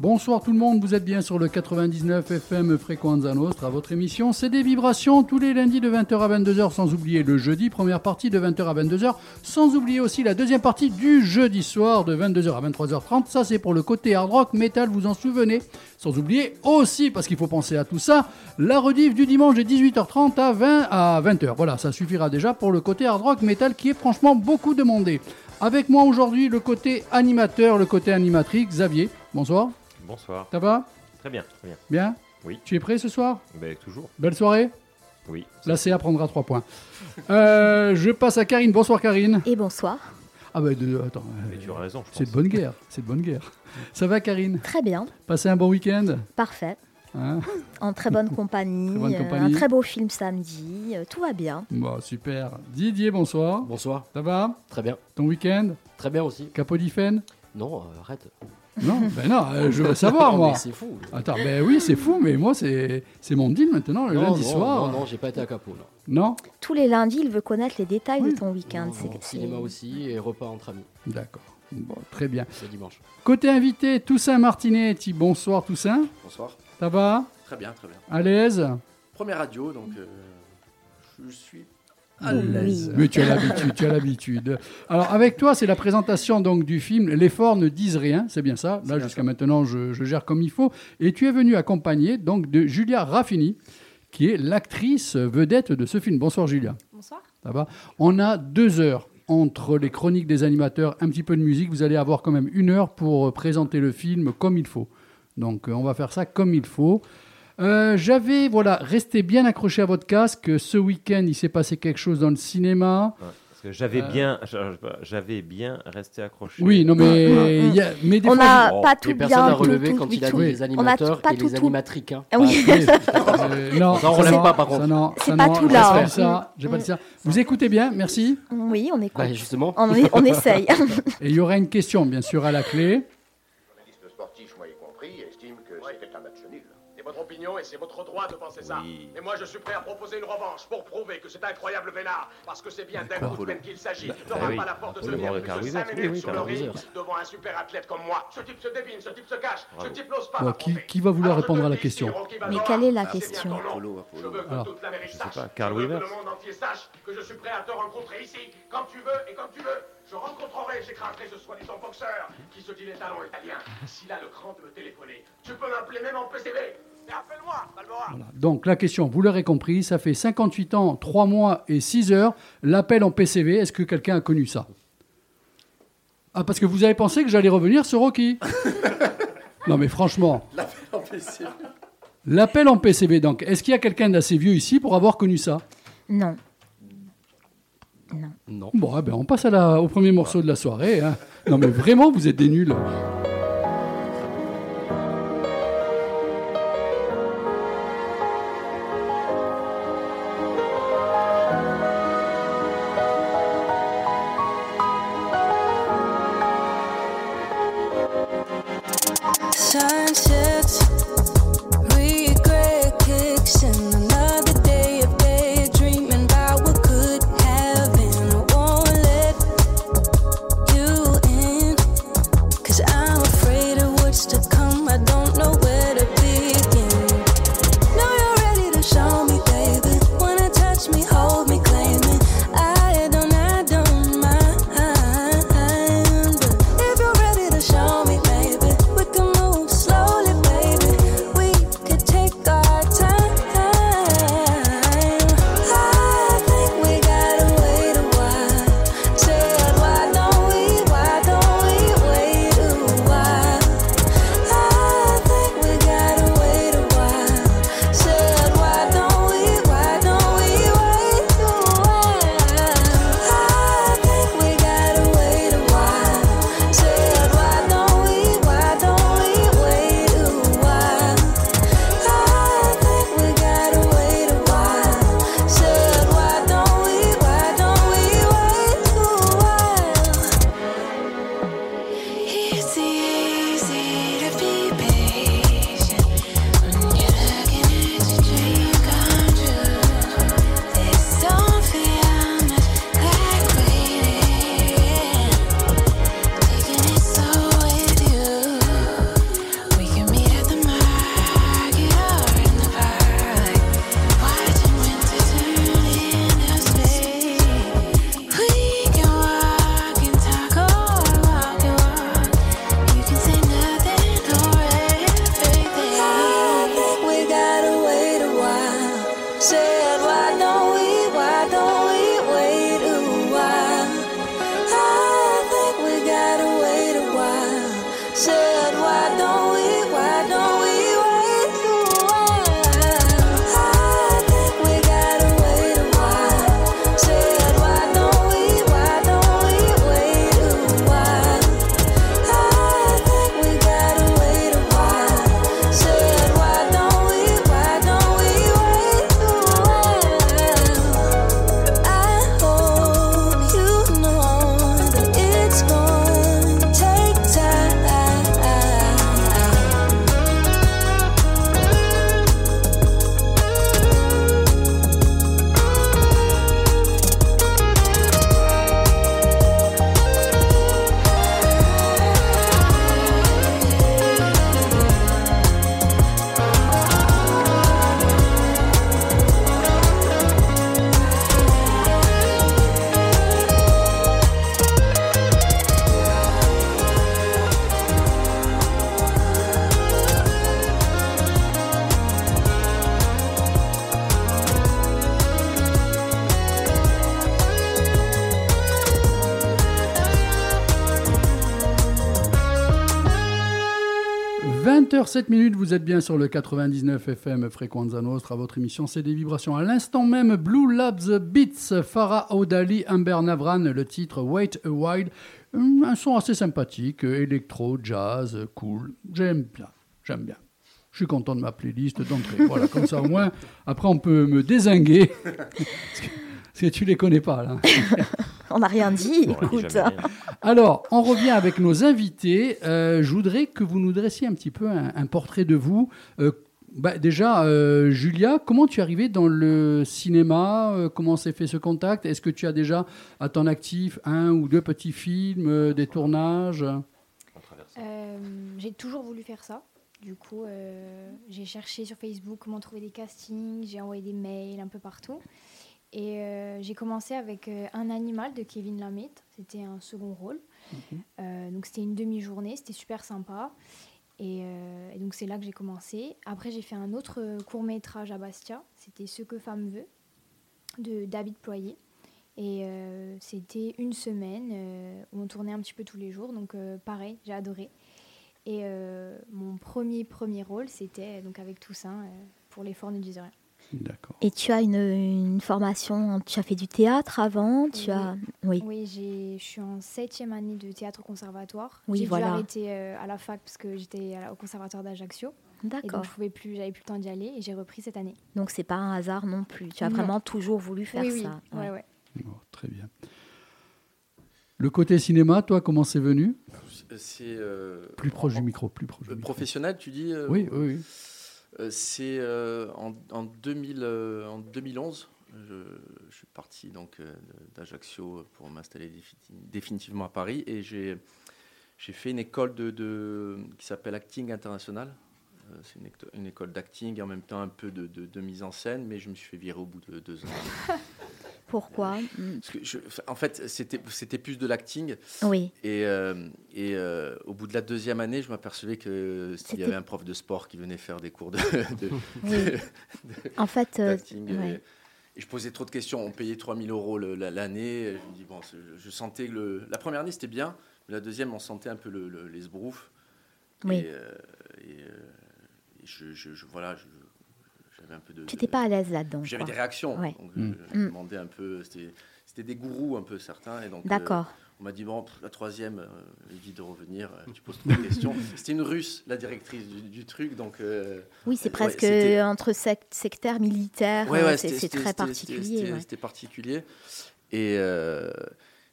Bonsoir tout le monde, vous êtes bien sur le 99 FM Frequenza Nostra. Votre émission, c'est des vibrations tous les lundis de 20h à 22h, sans oublier le jeudi, première partie de 20h à 22h, sans oublier aussi la deuxième partie du jeudi soir de 22h à 23h30. Ça, c'est pour le côté hard rock, metal, vous en souvenez. Sans oublier aussi, parce qu'il faut penser à tout ça, la rediff du dimanche de 18h30 à 20 à 20h. Voilà, ça suffira déjà pour le côté hard rock metal qui est franchement beaucoup demandé. Avec moi aujourd'hui, le côté animateur, le côté animatrice, Xavier. Bonsoir. Bonsoir. Ça va? Très bien, très bien. Bien? Oui. Tu es prêt ce soir? Ben, toujours. Belle soirée? Oui. La CA prendra 3 points. Euh, je passe à Karine. Bonsoir Karine. Et bonsoir. Ah bah de- attends, Mais euh, tu as raison, je c'est de bonne guerre. C'est de bonne guerre. Ça va Karine? Très bien, Passez un bon week-end? Parfait. hein? En très bonne compagnie, Très bonne euh, compagnie. un très beau film samedi, euh, tout va bien. Bon, super. Didier, bonsoir. Bonsoir, Ça va? Très bien. Ton week-end? Très bien aussi. Capodifen Non, euh, arrête. Non Ben non, euh, je veux savoir Non, moi. c'est fou. Attends, ben oui, c'est fou, mais moi, c'est c'est mon deal maintenant, le non, lundi non, soir. Non, non, j'ai pas été à Capo. Non. Non? Tous les lundis, il veut connaître les détails Oui. de ton week-end. Non, C'est- non, c'est- cinéma aussi et repas entre amis. D'accord. Bon, très bien. C'est dimanche. Côté invité, Toussaint Martinetti. Bonsoir Toussaint. Bonsoir. Ça va? Très bien, très bien. À l'aise? Première radio, donc euh, je suis Oui. l'aise. Mais tu as l'habitude, tu as l'habitude. Alors avec toi, c'est la présentation donc du film L'effort ne disent rien, c'est bien ça. Là jusqu'à maintenant, je, je gère comme il faut. Et tu es venu accompagné donc de Julia Raffini, qui est l'actrice vedette de ce film. Bonsoir Julia. Bonsoir. Ça va? On a deux heures entre les chroniques des animateurs, un petit peu de musique. Vous allez avoir quand même une heure pour présenter le film comme il faut. Donc euh, on va faire ça comme il faut. Euh, J'avais, voilà, resté bien accroché à votre casque. Ce week-end, il s'est passé quelque chose dans le cinéma. Ouais, parce que j'avais Euh. bien, j'avais bien resté accroché. Oui, non, mais, il y a- mais des On fois, n'a Oh. pas tout bien. personne n'a tout- relevé tout- quand il a tout- Oui. les On a animateurs pas et tout- les tout- animatriques. hein. Ah oui. Euh, non, Ça, on relève pas, par contre. C'est pas non, tout j'ai là, pas dit ça, j'ai pas dit ça. Vous écoutez bien, merci. Oui, on écoute. Bah, justement. On, est- on essaye. Et il y aura une question, bien sûr, à la clé. Opinion et c'est votre droit de penser ça. Oui. Et moi, je suis prêt à proposer une revanche pour prouver que cet incroyable vénard, parce que c'est bien d'un coup de peine qu'il s'agit, Bah, n'aura oui. pas la force de se tenir plus de Wheeler. 5 Oui, minutes oui, sur le ring devant un super athlète comme moi. Ce type se débine, ce type se cache, Bravo. ce type n'ose pas Bon, qui, va vouloir Alors, je répondre à la question Mais quelle est la question nom. Apollo, Je veux que Alors. toute l'Amérique sache, pas, Carl je veux que le monde entier sache que je suis prêt à te rencontrer ici, quand tu veux et comme tu veux. Je rencontrerai, j'écraserai ce soi-disant boxeur qui se dit les talents italiens. S'il a le cran de me téléphoner, tu peux m'appeler même en PCV. Voilà. Donc la question, vous l'aurez compris, ça fait 58 ans, 3 mois et 6 heures, l'appel en PCV. Est-ce que quelqu'un a connu ça? Ah, parce que vous avez pensé que j'allais revenir sur Rocky Non mais franchement, l'appel en PCV, donc, est-ce qu'il y a quelqu'un d'assez vieux ici pour avoir connu ça? Non. Non. Bon, eh ben, on passe à la- au premier morceau de la soirée. hein. Non mais vraiment, vous êtes des nuls. 20h07 minutes, vous êtes bien sur le 99 FM Frequenza Nostra, votre émission c'est des vibrations. À l'instant même, Blue Labs Beats, Farah Audali, Amber Navran, le titre Wait a While, un son assez sympathique, électro, jazz, cool, j'aime bien, j'aime bien. Je suis content de ma playlist d'entrée. Voilà, comme ça au moins, après on peut me désinguer. Parce que, parce que tu les connais pas là. On n'a rien dit, On aurait dit écoute. Alors, on revient avec nos invités. Euh, je voudrais que vous nous dressiez un petit peu un, un portrait de vous. Euh, bah, déjà, euh, Julia, comment tu es arrivée dans le cinéma? Euh, Comment s'est fait ce contact? Est-ce que tu as déjà à ton actif un ou deux petits films, euh, des tournages? Euh, j'ai toujours voulu faire ça. Du coup, euh, j'ai cherché sur Facebook comment trouver des castings, j'ai envoyé des mails un peu partout. Et euh, j'ai commencé avec euh, Un animal de Kevin Lamette. C'était un second rôle. Euh, donc c'était une demi-journée, c'était super sympa. Et, et donc c'est là que j'ai commencé. Après, j'ai fait un autre court métrage à Bastia. C'était Ce que femme veut de David Ployer. Et c'était une semaine où on tournait un petit peu tous les jours. Donc pareil, j'ai adoré. Et euh, mon premier premier rôle, c'était donc avec Toussaint euh, pour les fornes du rien. D'accord. Et tu as une, une formation, tu as fait du théâtre avant, tu Oui. as... Oui, Oui, j'ai- je suis en septième année de théâtre au conservatoire. Oui, j'ai voilà. dû arrêter euh, à la fac parce que j'étais au conservatoire d'Ajaccio. D'accord. je pouvais plus, j'avais plus le temps d'y aller et j'ai repris cette année. Donc c'est pas un hasard non plus. Tu as Non. vraiment toujours voulu faire oui, oui, ça. ouais, Ouais. ouais. Oh, très bien. Le côté cinéma, toi, comment c'est venu? C'est euh, Plus proche du micro, plus proche du euh, micro. professionnel, tu dis euh, Oui, oui, oui. Euh, C'est euh, en, en 2000, euh, en 2011. Je, je suis parti donc d'Ajaccio pour m'installer défini- définitivement à Paris et j'ai fait une école de, de- qui s'appelle Acting International. C'est une, éco- une école d'acting et en même temps un peu de- de mise en scène, mais je me suis fait virer au bout de deux ans. Pourquoi Mm, Parce que je- en fait, c'était plus de l'acting Oui, et, euh, et euh, au bout de la deuxième année, je m'apercevais que s'il y avait un prof de sport qui venait faire des cours de, de- oui. En fait, euh, ouais. Et, je posais trop de questions. On payait 3000 euros l'année. Je me dis, bon, je, sentais que le, la première année, c'était bien. Mais la deuxième, on sentait un peu le- le- les sbroufs. Oui. Et, euh, euh, je, je- je- voilà, je- j'avais un peu de. tu n'étais pas à l'aise là-dedans. J'avais des réactions. Ouais. Donc, je, Mm. je Mm. demandais un peu. C'était c'était des gourous un peu certains. Et donc, euh, D'accord. on m'a dit, bon, la troisième, euh, évite de revenir, euh, tu poses trop de questions. C'était une russe, la directrice du, du truc, donc... euh, Oui, c'est presque entre sec- sectaire militaire. Ouais, ouais, c'est très particulier. C'était particulier. Et, euh,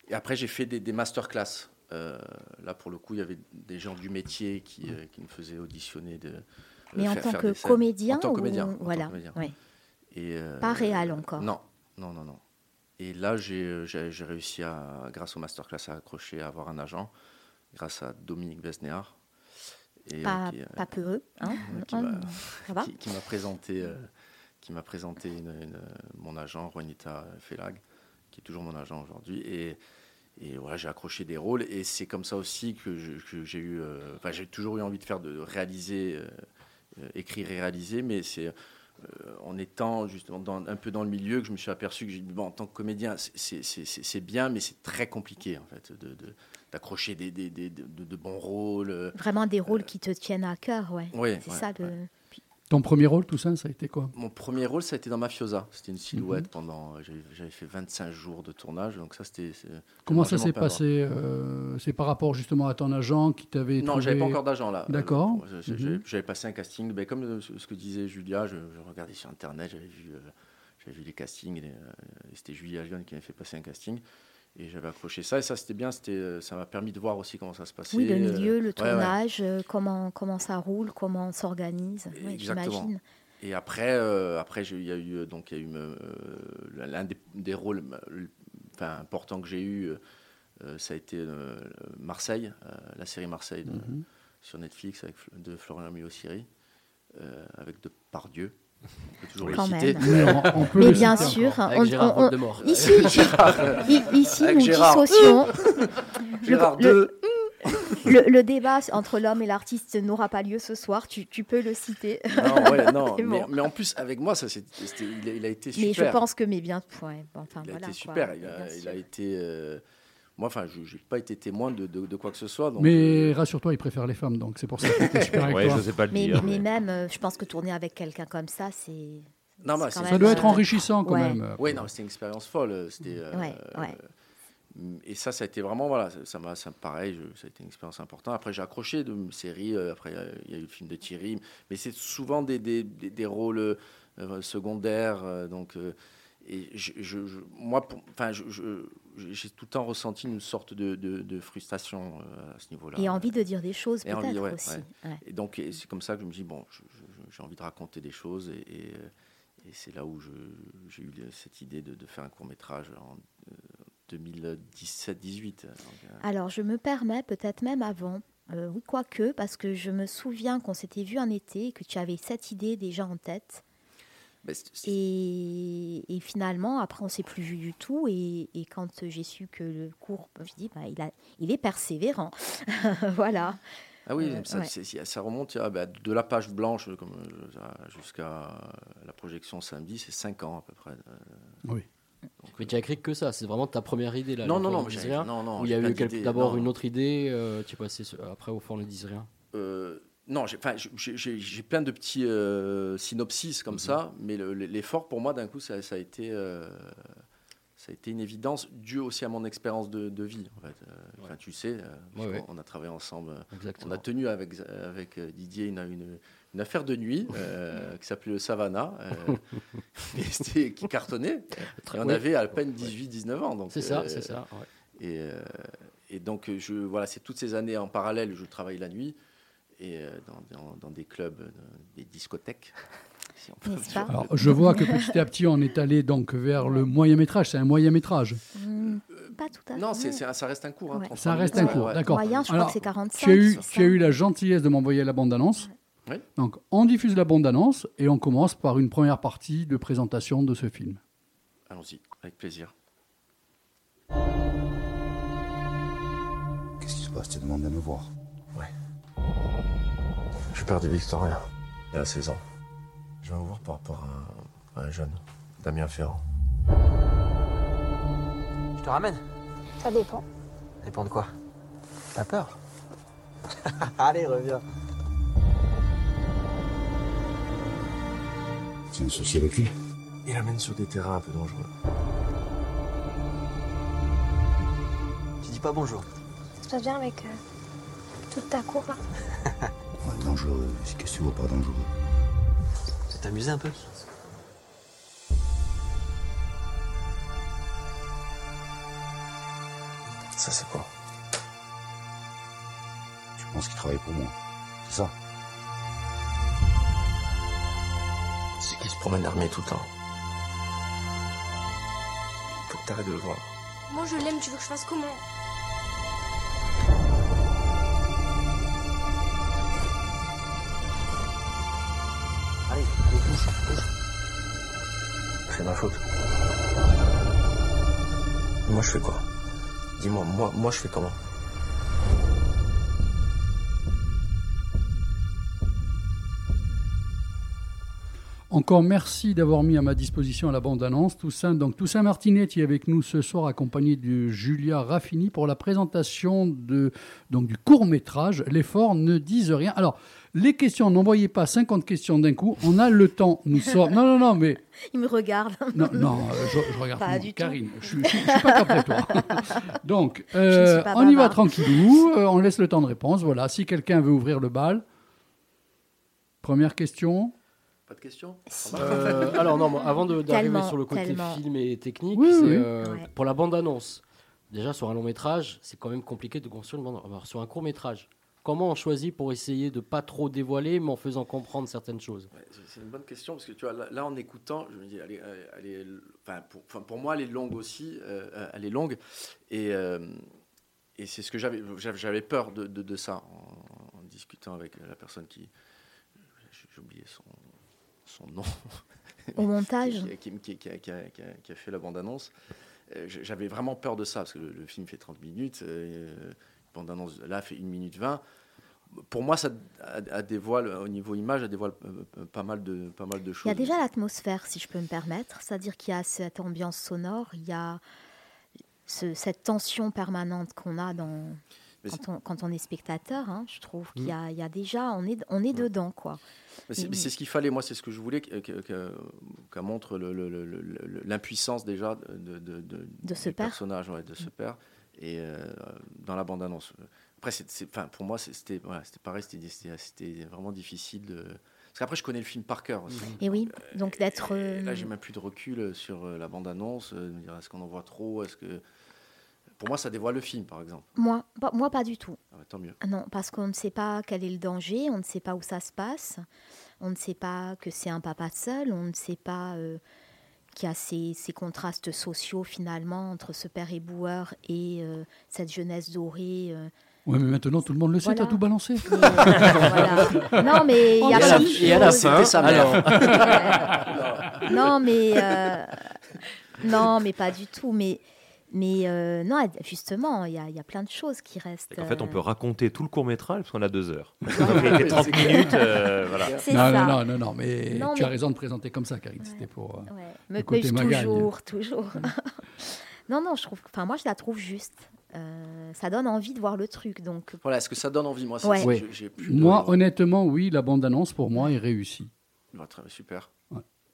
et après, j'ai fait des, des masterclass. Euh, là, pour le coup, il y avait des gens du métier qui, euh, qui me faisaient auditionner. De, euh, Mais en tant que comédien En tant que ou- comédien. en tant que Voilà. comédien. ouais. Et, euh, Pas réel encore. Non, non, non, non. Et là, j'ai j'ai réussi, à, grâce au masterclass, à accrocher, à avoir un agent, grâce à Dominique Besnéard. Et, euh, Pas, qui, euh, pas peu. Hein qui m'a- qui, qui présenté, euh, qui m'a présenté une- une- mon agent Juanita Felag, qui est toujours mon agent aujourd'hui. Et, et voilà, j'ai accroché des rôles. Et c'est comme ça aussi que, j'ai eu, euh, enfin, j'ai toujours eu envie de faire, de réaliser, euh, écrire et réaliser. Mais c'est euh, en étant justement dans- un peu dans le milieu que je me suis aperçu que j'ai dit, bon, en tant que comédien, c'est- bien, mais c'est très compliqué en fait de- de- d'accrocher des, des- des- de, de bons rôles. euh, Vraiment des rôles qui te tiennent à cœur, ouais. Ouais, C'est ouais, ça le. Ton premier rôle, tout ça, ça a été quoi? Mon premier rôle, ça a été dans Mafiosa. C'était une silhouette pendant. J'avais fait 25 jours de tournage, donc ça, c'était. Comment ça s'est pas passé euh, C'est par rapport justement à ton agent qui t'avait Non, trouvé... j'avais pas encore d'agent là. D'accord. Euh, Mhm. J'avais passé un casting, ben, comme euh, ce que disait Julia, je, je regardais sur internet, j'avais vu, euh, vu les castings, c'était Julia Lyon qui m'avait fait passer un casting, et j'avais accroché ça, et ça c'était bien, c'était, euh, ça m'a permis de voir aussi comment ça se passait. Oui, le euh, milieu, le ouais, ouais. tournage, euh, comment, comment ça roule, comment on s'organise. Ouais. J'imagine. Et après, euh, après il y a eu donc il y a eu euh, l'un des, des rôles enfin, importants que j'ai eu, euh, ça a été euh, Marseille, euh, la série Marseille de- Mhm. sur Netflix avec de Florian Milo-Siri, euh, avec de Pardieu. On peut toujours Quand citer. même. On, on peut Mais bien citer sûr, on- ici, i- ici nous Gérard. dissocions. Gérard le-. Le, le débat entre l'homme et l'artiste n'aura pas lieu ce soir, tu, tu peux le citer. Non, ouais, non, C'est mais, en plus avec moi, ça, c'est- c'était- il, a, il a été super. Mais je pense que, mais bien, ouais, bon, enfin il a voilà. été quoi, super. il, bien a, il sûr. a été. euh, moi, enfin, je n'ai pas été témoin de, de- de quoi que ce soit. Donc, Mais euh, rassure-toi, il préfère les femmes, donc c'est pour ça qu'il était super avec Ouais, toi. je sais pas le Mais, dire. mais mais- même, euh, je pense que tourner avec quelqu'un comme ça, c'est. Non, bah, Ça doit être euh, enrichissant quand ouais. même. Oui, non, c'était une expérience folle. C'était. euh, Ouais, ouais. euh, Et ça, ça a été vraiment, voilà, ça- m'a, ça, pareil, je- ça a été une expérience importante. Après, j'ai accroché de séries. euh, Après, il y a eu le film de Thierry, mais c'est souvent des, des, des- des rôles euh, secondaires. euh, donc, euh, et je, je- je- moi, pour- enfin, j'ai tout le temps ressenti une sorte de, de- de frustration euh, à ce niveau-là. Et envie de dire des choses Et envie, peut-être ouais, aussi. ouais. ouais. Et donc, c'est comme ça que je me dis, bon, j'ai envie de raconter des choses. Et, et, euh, et c'est là où j'ai eu cette idée de, de faire un court métrage en 2017-18. Alors, je me permets, peut-être même avant, euh, oui, quoique, parce que je me souviens qu'on s'était vu un été et que tu avais cette idée déjà en tête. Et, et finalement, après, on s'est plus vu du tout. Et, et quand j'ai su que le cours, je dis, bah, il, a, il est persévérant. voilà. Ah oui, Euh, ça, ouais. c'est- ça remonte ah, bah, de la page blanche euh, jusqu'à la projection samedi, c'est 5 ans à peu près. euh, Oui. Mais tu as écrit que ça, c'est vraiment ta première idée là. Non, le non, non, ne rien. non, non, il y a eu d'abord une autre idée, euh, tu es passé après au fond ne dise rien. Euh, non, j'ai, enfin, plein de petits euh, synopsis comme ça, mais le- l'effort pour moi, d'un coup, ça, ça a été, euh, ça a été une évidence due aussi à mon expérience de, de vie. En fait. Euh, tu sais, Ouais, ouais. on a travaillé ensemble. On a tenu avec, avec Didier une, une, une affaire de nuit qui s'appelait le Savannah, et qui cartonnait. Et on avait à peine 18-19 ans. C'est ça, c'est ça. Et, et donc, je, voilà, c'est toutes ces années en parallèle, je travaille la nuit et euh, dans, dans- dans des clubs, euh, des discothèques. si on peut N'est-ce dire. pas Alors, je vois que petit à petit, on est allé donc vers le moyen métrage. C'est un moyen métrage. Hmm, pas tout à fait. Non, un- ça reste un cours. hein, Ouais. 33 Ça reste un cours, ouais. d'accord. Moyen, je crois Alors, que c'est 45. Tu as eu, c'est tu as ça eu la gentillesse de m'envoyer la bande-annonce. Donc, on diffuse la bande-annonce et on commence par une première partie de présentation de ce film. Allons-y, avec plaisir. Qu'est-ce qui se passe? Tu demandes à me voir? Je suis père de Victoria. Il a 16 ans. Je vais vous voir par rapport à, à un jeune, Damien Ferrand. Je te ramène Ça dépend. Ça dépend de quoi? T'as peur? Allez, reviens. C'est un souci avec lui? Il amène sur des terrains un peu dangereux. Tu dis pas bonjour. Ça se passe bien avec euh, toute ta cour là Ouais, dangereux. Qu'est-ce que tu vois par dangereux? Ça t'amusait un peu? Ça, c'est quoi? Tu penses qu'il travaille pour moi? C'est ça? C'est qu'il se promène armé tout le temps? Faut que t'arrêtes de le voir. Moi je l'aime, tu veux que je fasse comment? Ma faute. Moi, je fais quoi? Dis-moi, moi, moi, je fais comment? Encore merci d'avoir mis à ma disposition la bande-annonce. Toussaint, donc Toussaint Martinet qui est avec nous ce soir, accompagné de Julia Raffini pour la présentation de, donc, du court-métrage L'effort ne dise rien. Alors, les questions, n'envoyez pas 50 questions d'un coup, on a le temps. Nous sommes... Non, non, non, mais Il me regarde. non, non, je, je regarde Pas du tout. Karine, je suis, je suis- pas comme toi. Donc, ne euh, on y va tranquillou, euh, on laisse le temps de réponse. Voilà, si quelqu'un veut ouvrir le bal. Première question. Pas de questions Euh, alors non, moi, avant de- d'arriver sur le côté tellement. film et technique, Oui, c'est, oui. euh, Ouais. pour la bande-annonce. Déjà sur un long métrage, c'est quand même compliqué de construire une bande. Alors, sur un court métrage, comment on choisit pour essayer de pas trop dévoiler, mais en faisant comprendre certaines choses Ouais, c'est- une bonne question parce que tu vois, là, là, en écoutant, je me dis, elle est, elle est- enfin, pour, enfin, pour moi, elle est longue aussi. euh, euh, elle est longue. Et, euh, et c'est ce que j'avais. j'avais- peur de, de- de ça en, en discutant avec la personne qui. J'ai oublié son, son nom. Au montage. qui, qui- qui- qui a, qui a- qui a- qui a fait la bande-annonce. Euh, j- J'avais vraiment peur de ça parce que le, le film fait 30 minutes. euh, bande-annonce là fait 1 minute 20 pour moi, ça a, dévoile, au niveau image, ça dévoile euh, euh, pas mal de, pas mal de choses. Il y a déjà l'atmosphère, si je peux me permettre, c'est-à-dire qu'il y a cette ambiance sonore, il y a ce- cette tension permanente qu'on a dans, quand, on, quand on est spectateur. hein, je trouve qu'il y, Mm. y a déjà, on est, on est dedans, quoi. C'est mais ce qu'il fallait, moi, c'est ce que je voulais que- que- que- qu'elle montre l'impuissance déjà de, de, de, De ce du personnage, ouais, de ce père, et euh, dans la bande-annonce. Après, c'est- enfin, pour moi, c'était voilà, pareil, c'était- vraiment difficile de. Parce qu'après, je connais le film par cœur. aussi. Et oui, donc d'être. Et là, euh, j'ai même plus de recul sur euh, la bande-annonce. euh, me dire, Est-ce qu'on en voit trop Est-ce que pour moi, ça dévoile le film, par exemple. moi, pas, moi, pas du tout. Ah bah, tant mieux. Non, parce qu'on ne sait pas quel est le danger, on ne sait pas où ça se passe, on ne sait pas que c'est un papa seul, on ne sait pas euh, qu'il y a ces, ces contrastes sociaux finalement entre ce père éboueur et euh, cette jeunesse dorée. euh. Ouais, mais maintenant tout le monde le sait, Voilà. t'as tout balancé. Voilà. Non, mais il y a la- de et à la fin, mère. Ouais. non, mais euh, non, mais pas du tout. Mais mais euh, non, justement, il y a, il y a plein de choses qui restent. En fait, on euh, peut raconter tout le court métrage parce qu'on a deux heures. Donc, il fait 30 minutes, euh, voilà. Non, ça. non, non, non, non, mais Non, tu as raison de présenter comme ça, Karine. C'était pour. euh, Ouais. Mais, toujours, toujours. non, non, je trouve. Enfin, moi, je la trouve juste. Euh, ça donne envie de voir le truc, donc. Voilà, est-ce que ça donne envie? Moi, Ouais. j'ai- j'ai plus de- Moi, honnêtement, oui, la bande-annonce pour moi est réussie. Ah, très- super.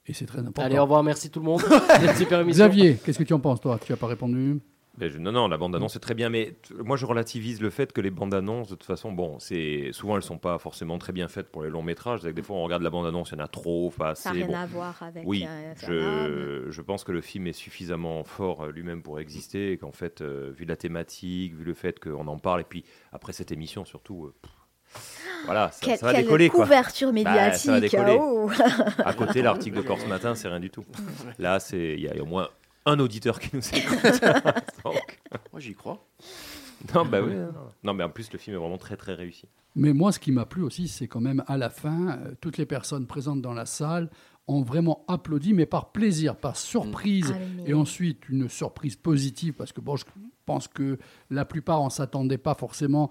Et c'est très important. Allez, au revoir, merci tout le monde. C'était une super émission. Xavier, qu'est-ce que tu en penses, toi? Tu n'as pas répondu? Mais je- non, non, la bande-annonce est très bien, mais moi je relativise le fait que les bandes-annonces, de toute façon, bon, c'est souvent elles sont pas forcément très bien faites pour les longs métrages. C'est-à-dire que des fois on regarde la bande-annonce, il y en a trop, pas Ça n'a rien bon. à voir avec. Oui, euh, je, je pense que le film est suffisamment fort euh, lui-même pour exister et qu'en fait, euh, vu la thématique, vu le fait qu'on en parle, et puis après cette émission surtout, euh, voilà, ça, Quelle, ça va quelle décoller quoi. couverture Bah, ça va médiatique. décoller. oh. À côté, l'article de Corse Matin, c'est rien du tout. Là, c'est il y a au moins un auditeur qui nous écoute. Donc, Moi, j'y crois. non, bah oui, non, mais en plus, le film est vraiment très très réussi. Mais moi, ce qui m'a plu aussi, c'est quand même à la fin, euh, toutes les personnes présentes dans la salle ont vraiment applaudi, mais par plaisir, par surprise. Mais- Et ensuite, une surprise positive, parce que bon, je pense que la plupart, on ne s'attendait pas forcément,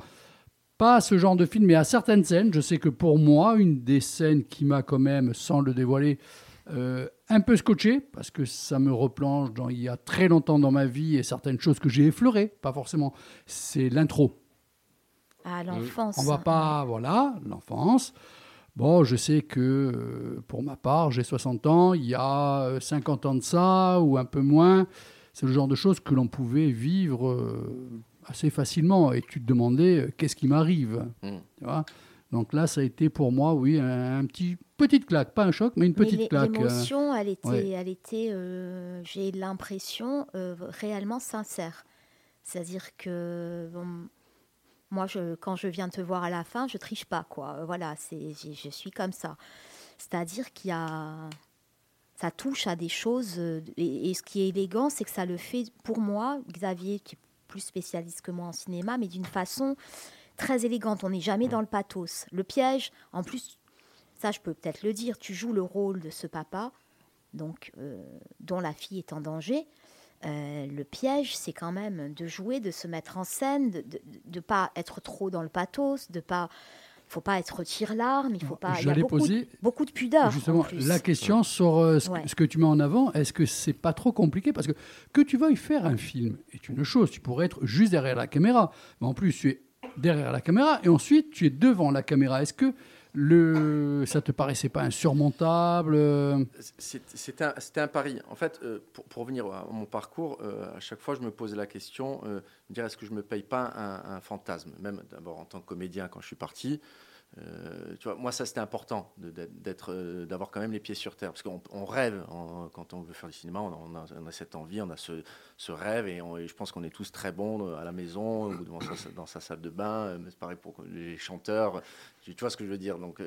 pas à ce genre de film, mais à certaines scènes. Je sais que pour moi, une des scènes qui m'a quand même, sans le dévoiler, euh, un peu scotché, parce que ça me replonge dans il y a très longtemps dans ma vie et certaines choses que j'ai effleurées, pas forcément, c'est l'intro. À l'enfance. On va pas, voilà, l'enfance. Bon, je sais que euh, pour ma part, j'ai 60 ans, il y a euh, 50 ans de ça, ou un peu moins. C'est le genre de choses que l'on pouvait vivre euh, assez facilement. Et tu te demandais, euh, qu'est-ce qui m'arrive Mm. tu vois Donc là, ça a été pour moi, oui, un, un petit petite claque. Pas un choc, mais une petite claque. euh. L'émotion, elle était, ouais. elle était euh, j'ai l'impression, euh, réellement sincère. C'est-à-dire que bon, moi, je, quand je viens te voir à la fin, je triche pas, quoi. Voilà, c'est, je suis comme ça. C'est-à-dire qu'il y a, ça touche à des choses. Et, et ce qui est élégant, c'est que ça le fait pour moi, Xavier, qui est plus spécialiste que moi en cinéma, mais d'une façon très élégante. On n'est jamais dans le pathos. Le piège, en plus, ça, je peux peut-être le dire, tu joues le rôle de ce papa, donc euh, dont la fille est en danger. Euh, le piège, c'est quand même de jouer, de se mettre en scène, de ne pas être trop dans le pathos, de pas faut pas être tire-larme, il faut pas. Il y a beaucoup, de, beaucoup de pudeur. justement la question sur euh, ce, que- ce que tu mets en avant. Est-ce que c'est pas trop compliqué? Parce que que tu veuilles faire un film est une chose. Tu pourrais être juste derrière la caméra. Mais en plus, tu es derrière la caméra et ensuite tu es devant la caméra. Est-ce que le, ça te paraissait pas insurmontable euh, C'était un, pari. En fait, euh, pour, pour revenir à mon parcours, euh, à chaque fois, je me posais la question, est-ce que je me paye pas un, un fantasme? Même d'abord en tant que comédien, quand je suis parti, euh, tu vois, moi, ça, c'était important euh, d'avoir quand même les pieds sur terre. Parce qu'on on rêve, quand on veut faire du cinéma, on a, cette envie, on a ce, rêve, et, je pense qu'on est tous très bons euh, à la maison, ou devant dans sa salle de bain. C'est pareil pour les chanteurs. Tu, vois ce que je veux dire? Donc,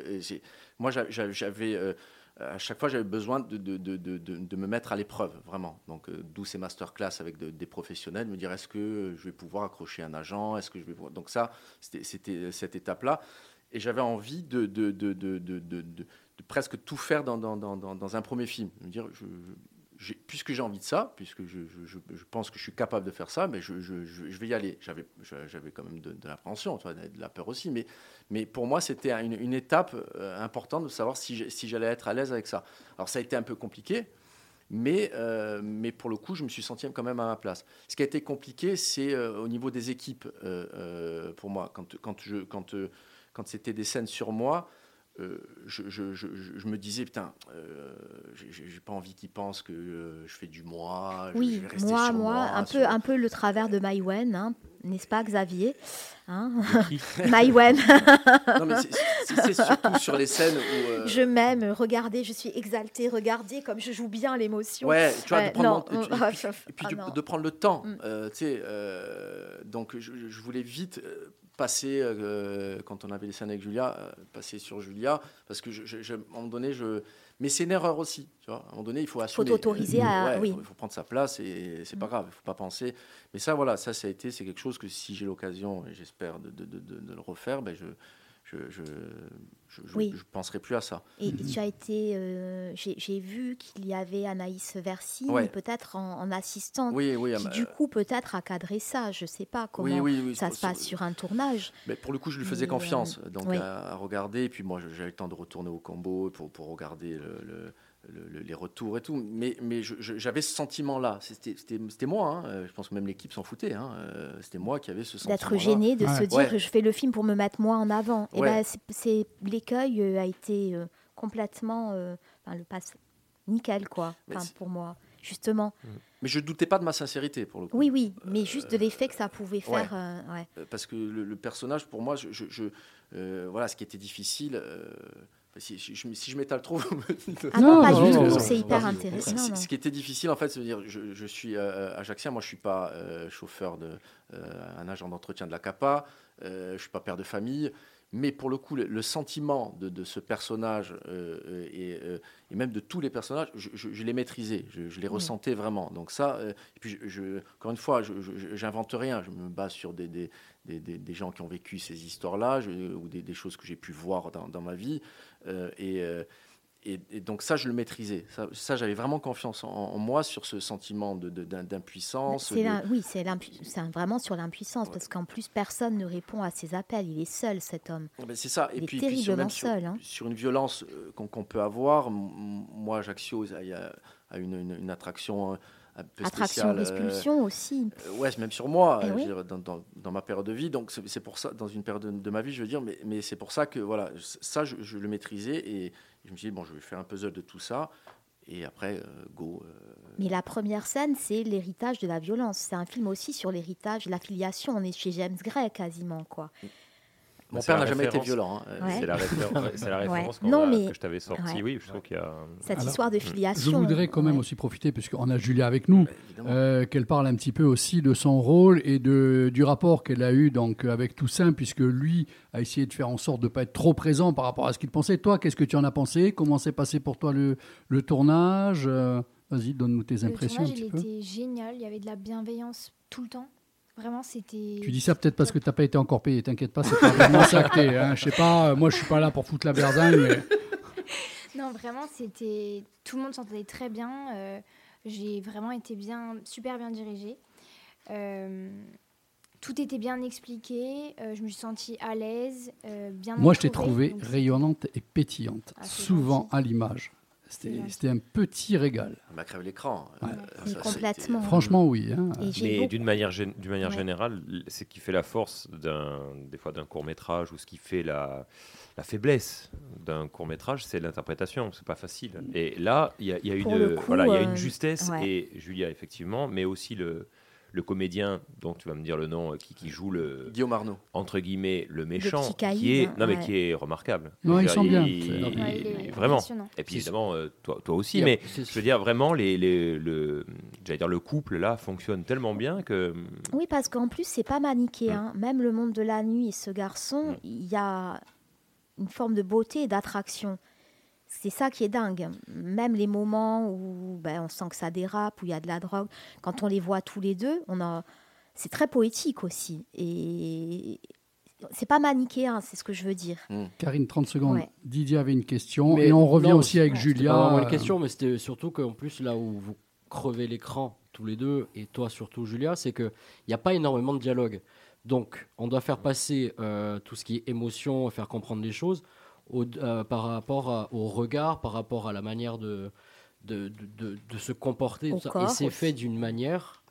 moi, j'a- j'a- j'avais. à chaque fois, j'avais besoin de, me mettre à l'épreuve, vraiment. Donc, d'où ces masterclass avec de- des professionnels, me dire est-ce que je vais pouvoir accrocher un agent? Est-ce que je vais. Donc, ça, c'était cette étape-là. Et j'avais envie de, de, de, de, presque tout faire dans, dans, dans, dans- un premier film. Dire, puisque j'ai envie de ça, puisque je, je, pense que je suis capable de faire ça, mais je, vais y aller. J'avais, j'avais quand même de, l'appréhension, de la peur aussi, mais, mais pour moi, c'était une, étape euh, importante de savoir si, si j'allais être à l'aise avec ça. Alors, ça a été un peu compliqué, mais, euh, mais pour le coup, je me suis senti quand même à ma place. Ce qui a été compliqué, c'est euh, au niveau des équipes pour moi. Quand, quand, je, quand, quand c'était des scènes sur moi, euh, je, je- je- je- je me disais, putain, euh, j'ai- pas envie qu'ils pensent que euh, je fais du moi. Oui, je vais rester moi, sur moi, un sur- peu, un peu le travers de Maïwen, hein, n'est-ce pas, Xavier hein Maïwen. Non, mais c'est- c'est c'est surtout sur les scènes où. euh, Je m'aime, regardez, je suis exaltée, regardez comme je joue bien l'émotion. Ouais, tu vois, Ouais, de prendre, non, mon- et puis- ah, et puis- ah de, prendre le temps. Mm. euh, tu sais, euh, donc je, je voulais vite euh, passer, euh, quand on avait les scènes avec Julia, euh, passer sur Julia, parce que je, je- je- à un moment donné, je... Mais c'est une erreur aussi, tu vois. À un moment donné, il faut assumer. t'autoriser à- Ouais, oui. Il faut, il faut prendre sa place et c'est pas grave, il faut pas penser. Mais ça, voilà, ça, ça a été, c'est quelque chose que si j'ai l'occasion, et j'espère de- de- de le refaire, ben je... Je, je, je, je- Oui. je penserai plus à ça. Et tu as été, euh, j'ai vu qu'il y avait Anaïs Versine, Ouais. peut-être en, en assistante, Oui, oui, qui du coup peut-être a cadré ça. Je sais pas comment ça se passe sur un tournage. Mais pour le coup, je lui faisais Mais, confiance, euh, donc à, à regarder. Et puis moi, j'avais le temps de retourner au combo pour, pour regarder le- le- le- le- les retours et tout. Mais, mais j'avais ce sentiment-là. C'était c'était- c'était moi. hein. Euh, Je pense que même l'équipe s'en foutait. hein. Euh, C'était moi qui avais ce sentiment. D'être gêné, de se dire Ouais. je fais le film pour me mettre moi en avant. Et Ouais. ben, c'est- c'est l'écueil euh, a été euh, complètement, euh, enfin, le passe nickel quoi. Enfin, pour moi, justement. Mais je doutais pas de ma sincérité pour le coup. Oui, oui, mais juste de l'effet que ça pouvait ouais. faire. ouais. Parce que le, le personnage, pour moi, je, je- je- euh, voilà, ce qui était difficile. Euh, si, si je, si je m'étale trop, vous me dites. Ah non, pas du tout. C'est hyper intéressant. Ce- Non, ce, non. ce qui était difficile, en fait, c'est de dire, je, je suis euh, ajaxien, moi je suis pas euh, chauffeur de euh, un agent d'entretien de la CAPA, euh, je suis pas père de famille, mais pour le coup, le, le sentiment de, de ce personnage euh, euh, et, euh, et même de tous les personnages, je, je- je les maîtrisais, je, je les Oui. ressentais vraiment. Donc ça, euh, et puis je, je- encore une fois, je j'invente rien, je me base sur des, des, des, des- des gens qui ont vécu ces histoires-là, ou des, des choses que j'ai pu voir dans, dans ma vie, euh, et euh, et, et donc ça, je le maîtrisais. Ça, ça, j'avais vraiment confiance en, en moi sur ce sentiment de- de- d'im- d'impuissance. De- oui, c'est vraiment sur l'impuissance, parce qu'en plus, personne ne répond à ses appels. Il est seul, cet homme. Ben, c'est ça. Et est puis, puis sur, terriblement sur, seul, hein. sur une violence euh, qu'on peut avoir, moi, Ajaccio il y a, a une, une- une attraction un peu Attraction, spéciale. euh, expulsion aussi. Euh, ouais, même sur moi, Eh oui. dire, dans, dans- dans ma période de vie. Donc c'est pour ça, dans une période de, de ma vie, je veux dire, mais, mais c'est pour ça que voilà, ça je, je le maîtrisais et je me suis dit bon, je vais faire un puzzle de tout ça et après euh, go. Mais la première scène, c'est l'héritage de la violence. C'est un film aussi sur l'héritage, la filiation. On est chez James Gray quasiment, quoi. Mon père n'a jamais été violent. hein. Euh, Ouais. C'est la, Ouais. référence Non, a- mais- que je t'avais sortie. ouais. Oui, je trouve qu'il y a. Cette Alors, histoire de Je filiation. voudrais quand même ouais. aussi profiter, puisqu'on a Julia avec nous, évidemment. euh, qu'elle parle un petit peu aussi de son rôle et de, du rapport qu'elle a eu donc, avec Toussaint, puisque lui a essayé de faire en sorte de ne pas être trop présent par rapport à ce qu'il pensait. Toi, qu'est-ce que tu en as pensé? Comment s'est passé pour toi le, le tournage? Euh, Vas-y, donne-nous tes Le impressions tournage, un il peu. était génial. Il y avait de la bienveillance tout le temps. Vraiment, c'était. Tu dis ça peut-être parce que tu n'as pas été encore payé, t'inquiète pas, c'est pas vraiment ça que t'es, hein. Je sais pas, euh, moi je suis pas là pour foutre la berzingue, mais Non, vraiment, c'était. Tout le monde s'entendait très bien. euh, J'ai vraiment été bien, super bien dirigée. Euh, tout était bien expliqué. euh, je me suis sentie à l'aise, euh, bien Moi, je t'ai entourée, trouvé donc c'est- rayonnante et pétillante, Ah, c'est souvent à l'image. C'était un petit régal. Elle m'a crève l'écran. Ouais. Euh, a complètement. Franchement, oui. hein. Mais d'une manière, gén- d'une manière Ouais. générale, c'est ce qui fait la force d'un, des fois d'un court métrage ou ce qui fait la, la faiblesse d'un court métrage, c'est l'interprétation. C'est pas facile. Et là, il y a, y a une, coup, voilà, il y a euh, une justesse ouais. et Julia effectivement, mais aussi le, le comédien dont tu vas me dire le nom, euh, qui, qui joue le Guillaume Arnaud. entre guillemets le méchant, caïd, qui est hein, non mais ouais. qui est remarquable. Non, Je il veux sent dire, bien. il- C'est- il- Ouais, il est vraiment. Et puis évidemment, euh, toi, toi aussi, mais c'est- je veux dire vraiment les, les- le, j'allais dire le couple là fonctionne tellement bien que Oui, parce qu'en plus, c'est pas manichéen. Mm. Même le monde de la nuit et ce garçon, Mm. il y a une forme de beauté et d'attraction. C'est ça qui est dingue. Même les moments où ben, on sent que ça dérape, où il y a de la drogue, quand on les voit tous les deux, on a... c'est très poétique aussi. Et c'est pas manichéen, c'est ce que je veux dire. Karine, 30 secondes. Ouais. Didier avait une question. Mais et on revient non, aussi avec Julia. pas une question, mais c'était surtout qu'en plus, là où vous crevez l'écran tous les deux, et toi surtout, Julia, c'est qu'il n'y a pas énormément de dialogue. Donc, on doit faire passer euh, tout ce qui est émotion, faire comprendre les choses au- euh, par rapport à- au regard, par rapport à la manière de, de, de- se comporter. Tout ça. et c'est fait d'une manière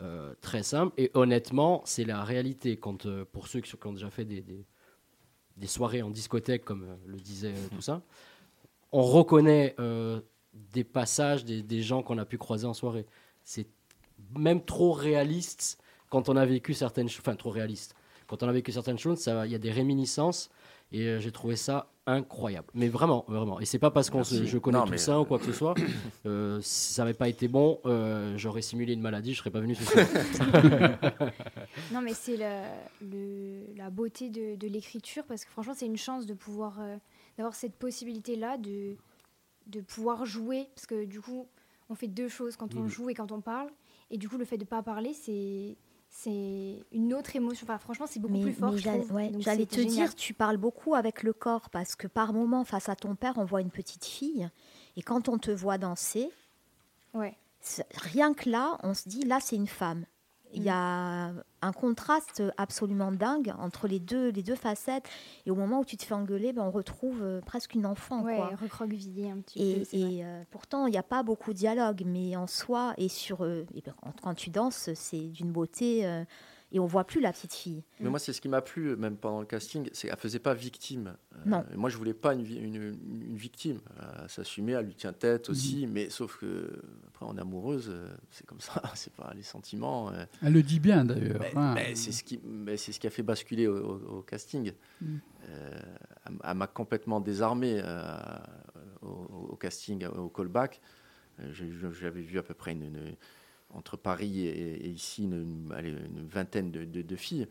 euh, très simple. Et honnêtement, c'est la réalité. Quand, euh, pour ceux qui, qui ont déjà fait des, des- des soirées en discothèque, comme le disait tout ça, on reconnaît des passages, des, des gens qu'on a pu croiser en soirée. C'est même trop réaliste quand on a vécu certaines choses. Enfin, trop réaliste. Quand on a vécu certaines choses, ça- il y a des réminiscences. Et euh, j'ai trouvé ça incroyable. Mais vraiment, vraiment. Et c'est pas parce se- je connais Non, tout mais, ça ou quoi que ce soit. Euh, si ça n'avait pas été bon, euh, j'aurais simulé une maladie, je serais pas venu ce soir. Non, mais c'est la, le- la beauté de, de l'écriture parce que franchement, c'est une chance de pouvoir euh, d'avoir cette possibilité-là de, de pouvoir jouer parce que du coup, on fait deux choses quand on Mhm. joue et quand on parle. Et du coup, le fait de pas parler, c'est c'est une autre émotion. Enfin, franchement, c'est beaucoup Mais- plus fort. j'allais ouais, te génial. dire, tu parles beaucoup avec le corps parce que par moment, face à ton père, on voit une petite fille. Et quand on te voit danser, Ouais. rien que là, on se dit, là, c'est une femme. Il y a un contraste absolument dingue entre les deux, les deux facettes. Et au moment où tu te fais engueuler, ben, on retrouve euh, presque une enfant. Ouais, quoi. recroquevillé un petit Et, peu. et, euh, pourtant, il n'y a pas beaucoup de dialogue, mais en soi, et sur euh, et ben, quand, quand tu danses, c'est d'une beauté, euh, et on voit plus la petite fille. Mais moi, c'est ce qui m'a plu, euh, même pendant le casting, c'est qu'elle faisait pas victime. Euh, Non. Moi, je voulais pas une, vi- une, une victime. Elle s'assumait, elle lui tient tête aussi, mais sauf que après, on est amoureuse, euh, c'est comme ça, c'est pas les sentiments. euh. Elle le dit bien d'ailleurs. Mais- hein. mais c'est ce qui, mais c'est ce qui a fait basculer au, au- au casting. Euh, elle, m'a complètement désarmé euh, au, au casting, au callback. Euh, J'avais vu à peu près une, une- entre Paris et, ici une, vingtaine de, filles.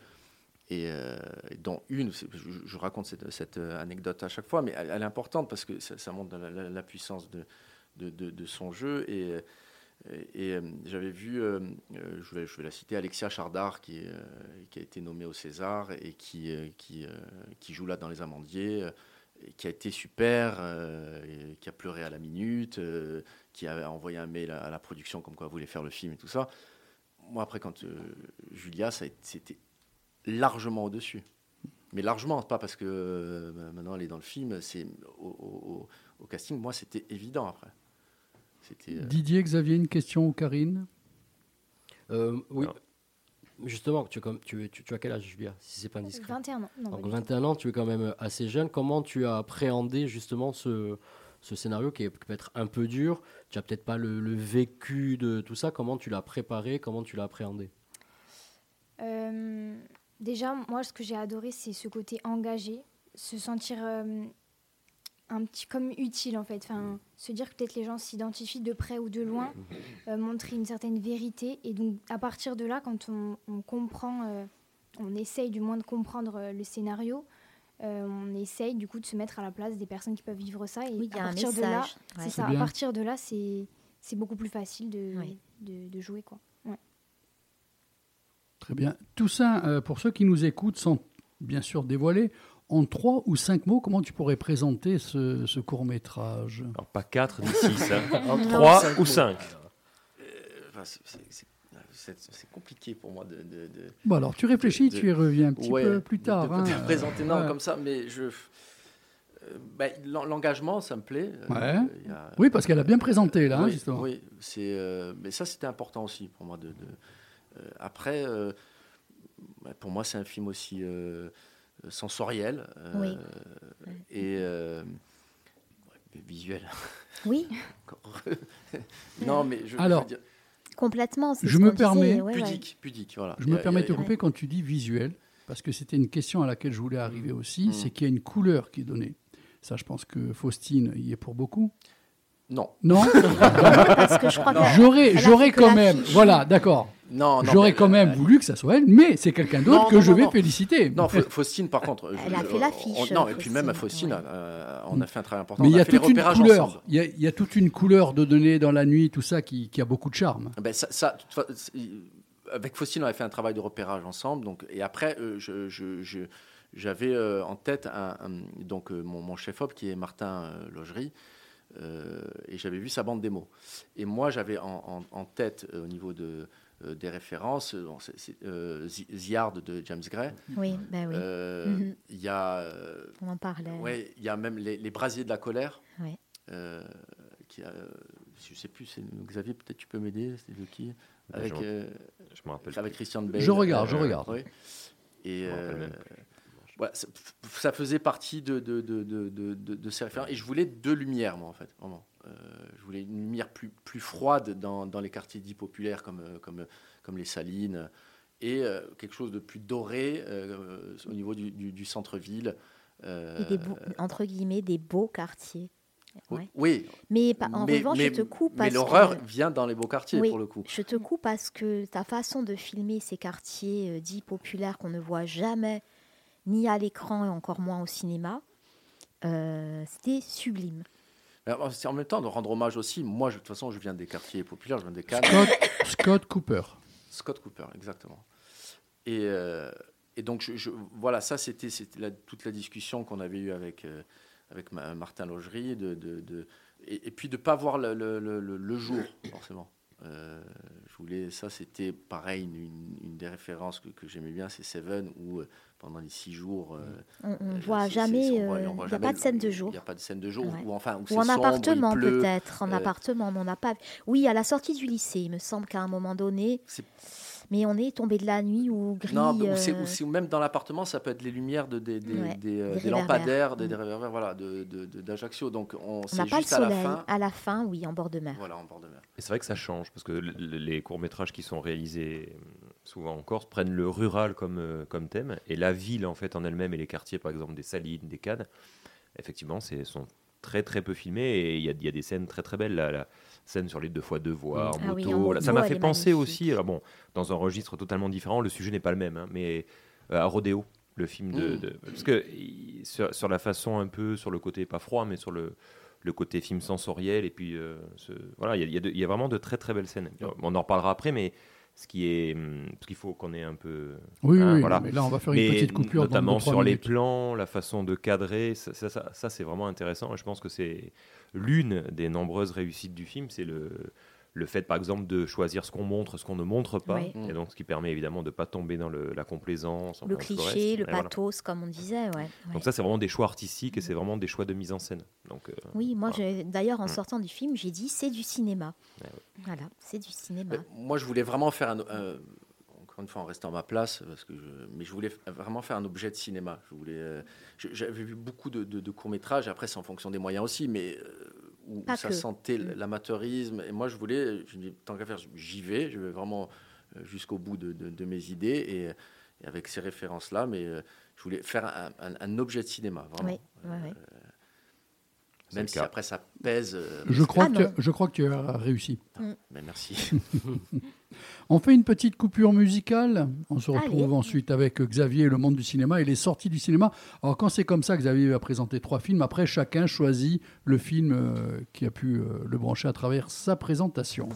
Et euh, dont une, je, raconte cette, cette anecdote à chaque fois, mais elle, est importante parce que ça, montre la, puissance de, son jeu. Et, euh, j'avais vu, euh, euh, je, vais, je vais la citer, Alexia Chardard, qui, euh, a été nommée au César et qui, euh, qui, euh, joue là dans Les Amandiers, euh, qui a été super, euh, qui a pleuré à la minute, euh, qui a envoyé un mail à, la production comme quoi elle voulait faire le film et tout ça. Moi, après, quand euh, Julia, c'était largement au-dessus. Mais largement, pas parce que euh, maintenant elle est dans le film, c'est au, au- au- au casting, moi, c'était évident après. C'était. euh, Didier, Xavier, une question ou Karine? Euh, oui. Justement, tu, es comme, tu, tu, tu as quel âge, Julia, si c'est pas indiscret? 21 ans. Non, Donc pas du tout. 21 ans, tu es quand même assez jeune. Comment tu as appréhendé justement ce, ce scénario qui, est- qui peut être un peu dur Tu n'as peut-être pas le, le vécu de tout ça. Comment tu l'as préparé? Comment tu l'as appréhendé? Euh, déjà, moi, ce que j'ai adoré, c'est ce côté engagé, se sentir euh, un petit comme utile en fait. Enfin, se dire que peut-être les gens s'identifient de près ou de loin, euh, montrer une certaine vérité. Et donc, à partir de là, quand on, on comprend, on essaye du moins de comprendre le scénario. Euh, on essaye du coup de se mettre à la place des personnes qui peuvent vivre ça et Oui, à partir de là, message. Ouais. ça. À partir de là, c'est c'est beaucoup plus facile de, Oui. de, de jouer quoi. Ouais. Très bien. Tout ça, euh, pour ceux qui nous écoutent, sans bien sûr dévoiler, en trois ou cinq mots, comment tu pourrais présenter ce, ce court-métrage Alors, pas 4 ni 6, hein. Non. 3 Cinq ou mots. 5. Euh, enfin, c'est- c'est- compliqué pour moi de. de- de- Bon, alors tu réfléchis, de- tu y reviens un petit Ouais, peu plus tard. De, hein. de présenter non Ouais. comme ça, mais je. euh, l'en- L'engagement, ça me plaît. Euh, Ouais. a- Oui, parce qu'elle a bien présenté, là, hein, oui, justement. Oui, c'est, euh, mais ça, c'était important aussi pour moi. De, de- euh, après, euh, bah, pour moi, c'est un film aussi euh, sensoriel euh, Oui. et euh, visuel. Oui. Non, mais je, je Alors, veux dire, Complètement. c'est Je me disait, permets- ouais, ouais. pudique, pudique, voilà. Je me a- permets de te couper quand tu dis visuel, parce que c'était une question à laquelle je voulais arriver aussi, Mm. c'est qu'il y a une couleur qui est donnée. Ça, je pense que Faustine y est pour beaucoup. Non. Non Parce que je crois J'aurais, elle a j'aurais quand même, voilà, d'accord. Non, non, J'aurais quand même voulu que ça soit elle, mais c'est quelqu'un d'autre que non, je non, vais non. féliciter. Non, Fa- Faustine, par contre. Elle a fait l'affiche, on- Non, et puis même à Faustine, euh, on a fait un travail important. Mais il y a toute une couleur. ensemble. Il y, a, y a toute une couleur de données dans la nuit, tout ça qui, qui a beaucoup de charme. Ben, ça, avec Faustine, on avait fait un travail de repérage ensemble. Donc, et après, euh, je- je- je- j'avais euh, en tête un, un- donc, euh, mon, mon chef-op qui est Martin euh, Logerie. Euh, et j'avais vu sa bande démo. Et moi, j'avais en, en- en tête, euh, au niveau de, euh, des références, bon, c'est- c'est, euh, The The Yard de James Gray. Oui, ben oui. Euh, Mhm. Il y a. euh, On en parlait. Ouais, il y a même les, les brasiers de la colère. Ouais. Euh, qui a, je sais plus, c'est Xavier, peut-être tu peux m'aider, c'est de qui? Ben, Avec, je- euh, je me rappelle avec plus. Christian Bale. Je regarde, je regarde. oui. Et Je euh, ça, ça faisait partie de, de, de, de, de, ces références. Et je voulais deux lumières, moi, en fait, vraiment. Euh, je voulais une lumière plus, plus froide dans, dans les quartiers dits populaires comme, euh, comme, comme les Salines et euh, quelque chose de plus doré euh, au niveau du, du, du centre-ville. Euh, Et des beaux- entre guillemets, des beaux quartiers. Ouais. Oui. Mais en mais- revanche, mais- je te coupe Mais parce l'horreur que- vient dans les beaux quartiers, Oui, pour le coup. Je te coupe parce que ta façon de filmer ces quartiers euh, dits populaires qu'on ne voit jamais, ni à l'écran et encore moins au cinéma, euh, c'était sublime. C'est en même temps de rendre hommage aussi. Moi, je- de toute façon, je viens des quartiers populaires, je viens des Cannes. Scott, Scott Cooper. Scott Cooper, exactement. Et, euh, et donc, je, je- voilà, ça, c'était toute la discussion qu'on avait eue avec, euh, avec ma- Martin Logerie. De, de- de- et, et puis, de ne pas voir le, le- le- le- le jour, forcément. Euh, je voulais, ça, c'était pareil, une, une- une des références que, que j'aimais bien, c'est Seven, où euh, pendant les six jours. euh, On, on euh, voit jamais, euh, il n'y a pas de scène de jour. Il n'y a pas de scène de jour, Ouais. ou enfin, Ou c'est en sombre, appartement peut-être, en Euh, appartement, mais on n'a pas. Oui, à la sortie du lycée, il me semble qu'à un moment donné, mais on est tombé de la nuit ou gris. Non, ou, c'est- euh, ou c'est- ou même dans l'appartement, ça peut être les lumières de, des, des, Ouais, des, euh, des des réverbères. lampadaires, des, Mm. des réverbères, voilà, de, de- de- d'Ajaccio. Donc, on, n'a pas le juste à la soleil. fin. À la fin, oui, en bord de mer. Voilà, en bord de mer. Et c'est vrai que ça change, parce que les courts-métrages qui sont réalisés euh, souvent en Corse prennent le rural comme, euh, comme thème, et la ville en fait en elle-même, et les quartiers par exemple des Salines, des Cannes, effectivement, c'est sont très très peu filmés, et il y a, il y a des scènes très très belles. La, la scène sur les deux fois deux voies, en Ah moto, oui, en là, ça moto, m'a fait penser magnifique. aussi, alors bon, dans un registre totalement différent, le sujet n'est pas le même, hein, mais euh, à Rodéo, le film de... Mm. de- parce que sur, sur la façon un peu, sur le côté pas froid, mais sur le le côté film sensoriel et puis euh, ce- voilà il y a- il y, a de- il y a vraiment de très très belles scènes on en reparlera après mais ce qui est hum, parce qu'il faut qu'on ait un peu Oui, hein, oui, voilà. mais là, on va faire une petite coupure notamment sur les plans la façon de cadrer ça, ça, ça- ça, c'est vraiment intéressant. Et je pense que c'est l'une des nombreuses réussites du film c'est le le fait par exemple de choisir ce qu'on montre ce qu'on ne montre pas Oui. et donc ce qui permet évidemment de pas tomber dans le- la complaisance Le cliché, reste. le voilà. pathos, comme on disait. Ouais, ouais. donc ça c'est vraiment des choix artistiques et c'est vraiment des choix de mise en scène donc euh, Oui, moi, voilà. d'ailleurs, en Mm. sortant du film, j'ai dit c'est du cinéma. Ouais, Voilà, c'est du cinéma. Mais moi, je voulais vraiment faire un. encore une fois, en restant à ma place, parce que je- mais je voulais vraiment faire un objet de cinéma. Je voulais. euh, J'avais vu beaucoup de, de- de courts-métrages, après, c'est en fonction des moyens aussi, mais euh, où, ça que. sentait Mm. l'amateurisme. Et moi, je voulais. Je me dis, tant qu'à faire, j'y vais. Je vais vraiment euh, jusqu'au bout de, de- de mes idées et, et avec ces références-là, mais euh, je voulais faire un, un- un objet de cinéma, vraiment. Oui, ouais. Même si après ça pèse. euh, Je crois, Ah que, je crois que tu as réussi. mais merci. On fait une petite coupure musicale. On se retrouve Allez. ensuite avec Xavier et le monde du cinéma et les sorties du cinéma. Alors quand c'est comme ça, Xavier va présenter trois films. Après, chacun choisit le film euh, qui a pu euh, le brancher à travers sa présentation.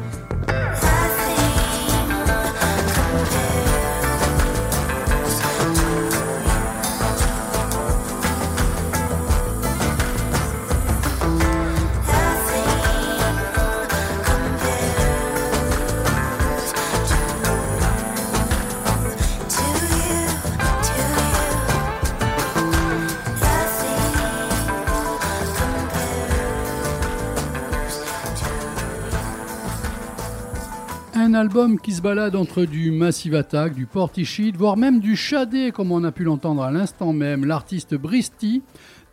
Bye. Album qui se balade entre du Massive Attack, du Portiched, voire même du Shadé, comme on a pu l'entendre à l'instant même, l'artiste Bristy.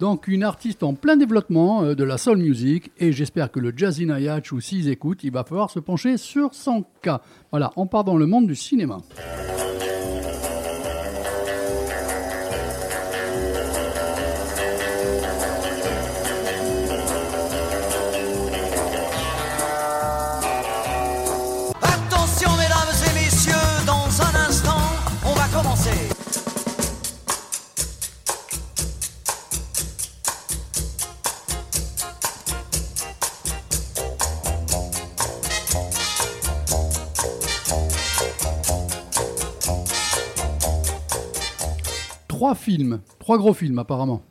Donc une artiste en plein développement euh, de la soul music et j'espère que le Jazzy Nayach ou s'ils écoutent, il va falloir se pencher sur son cas. Voilà, on part dans le monde du cinéma. Trois films, trois gros films apparemment.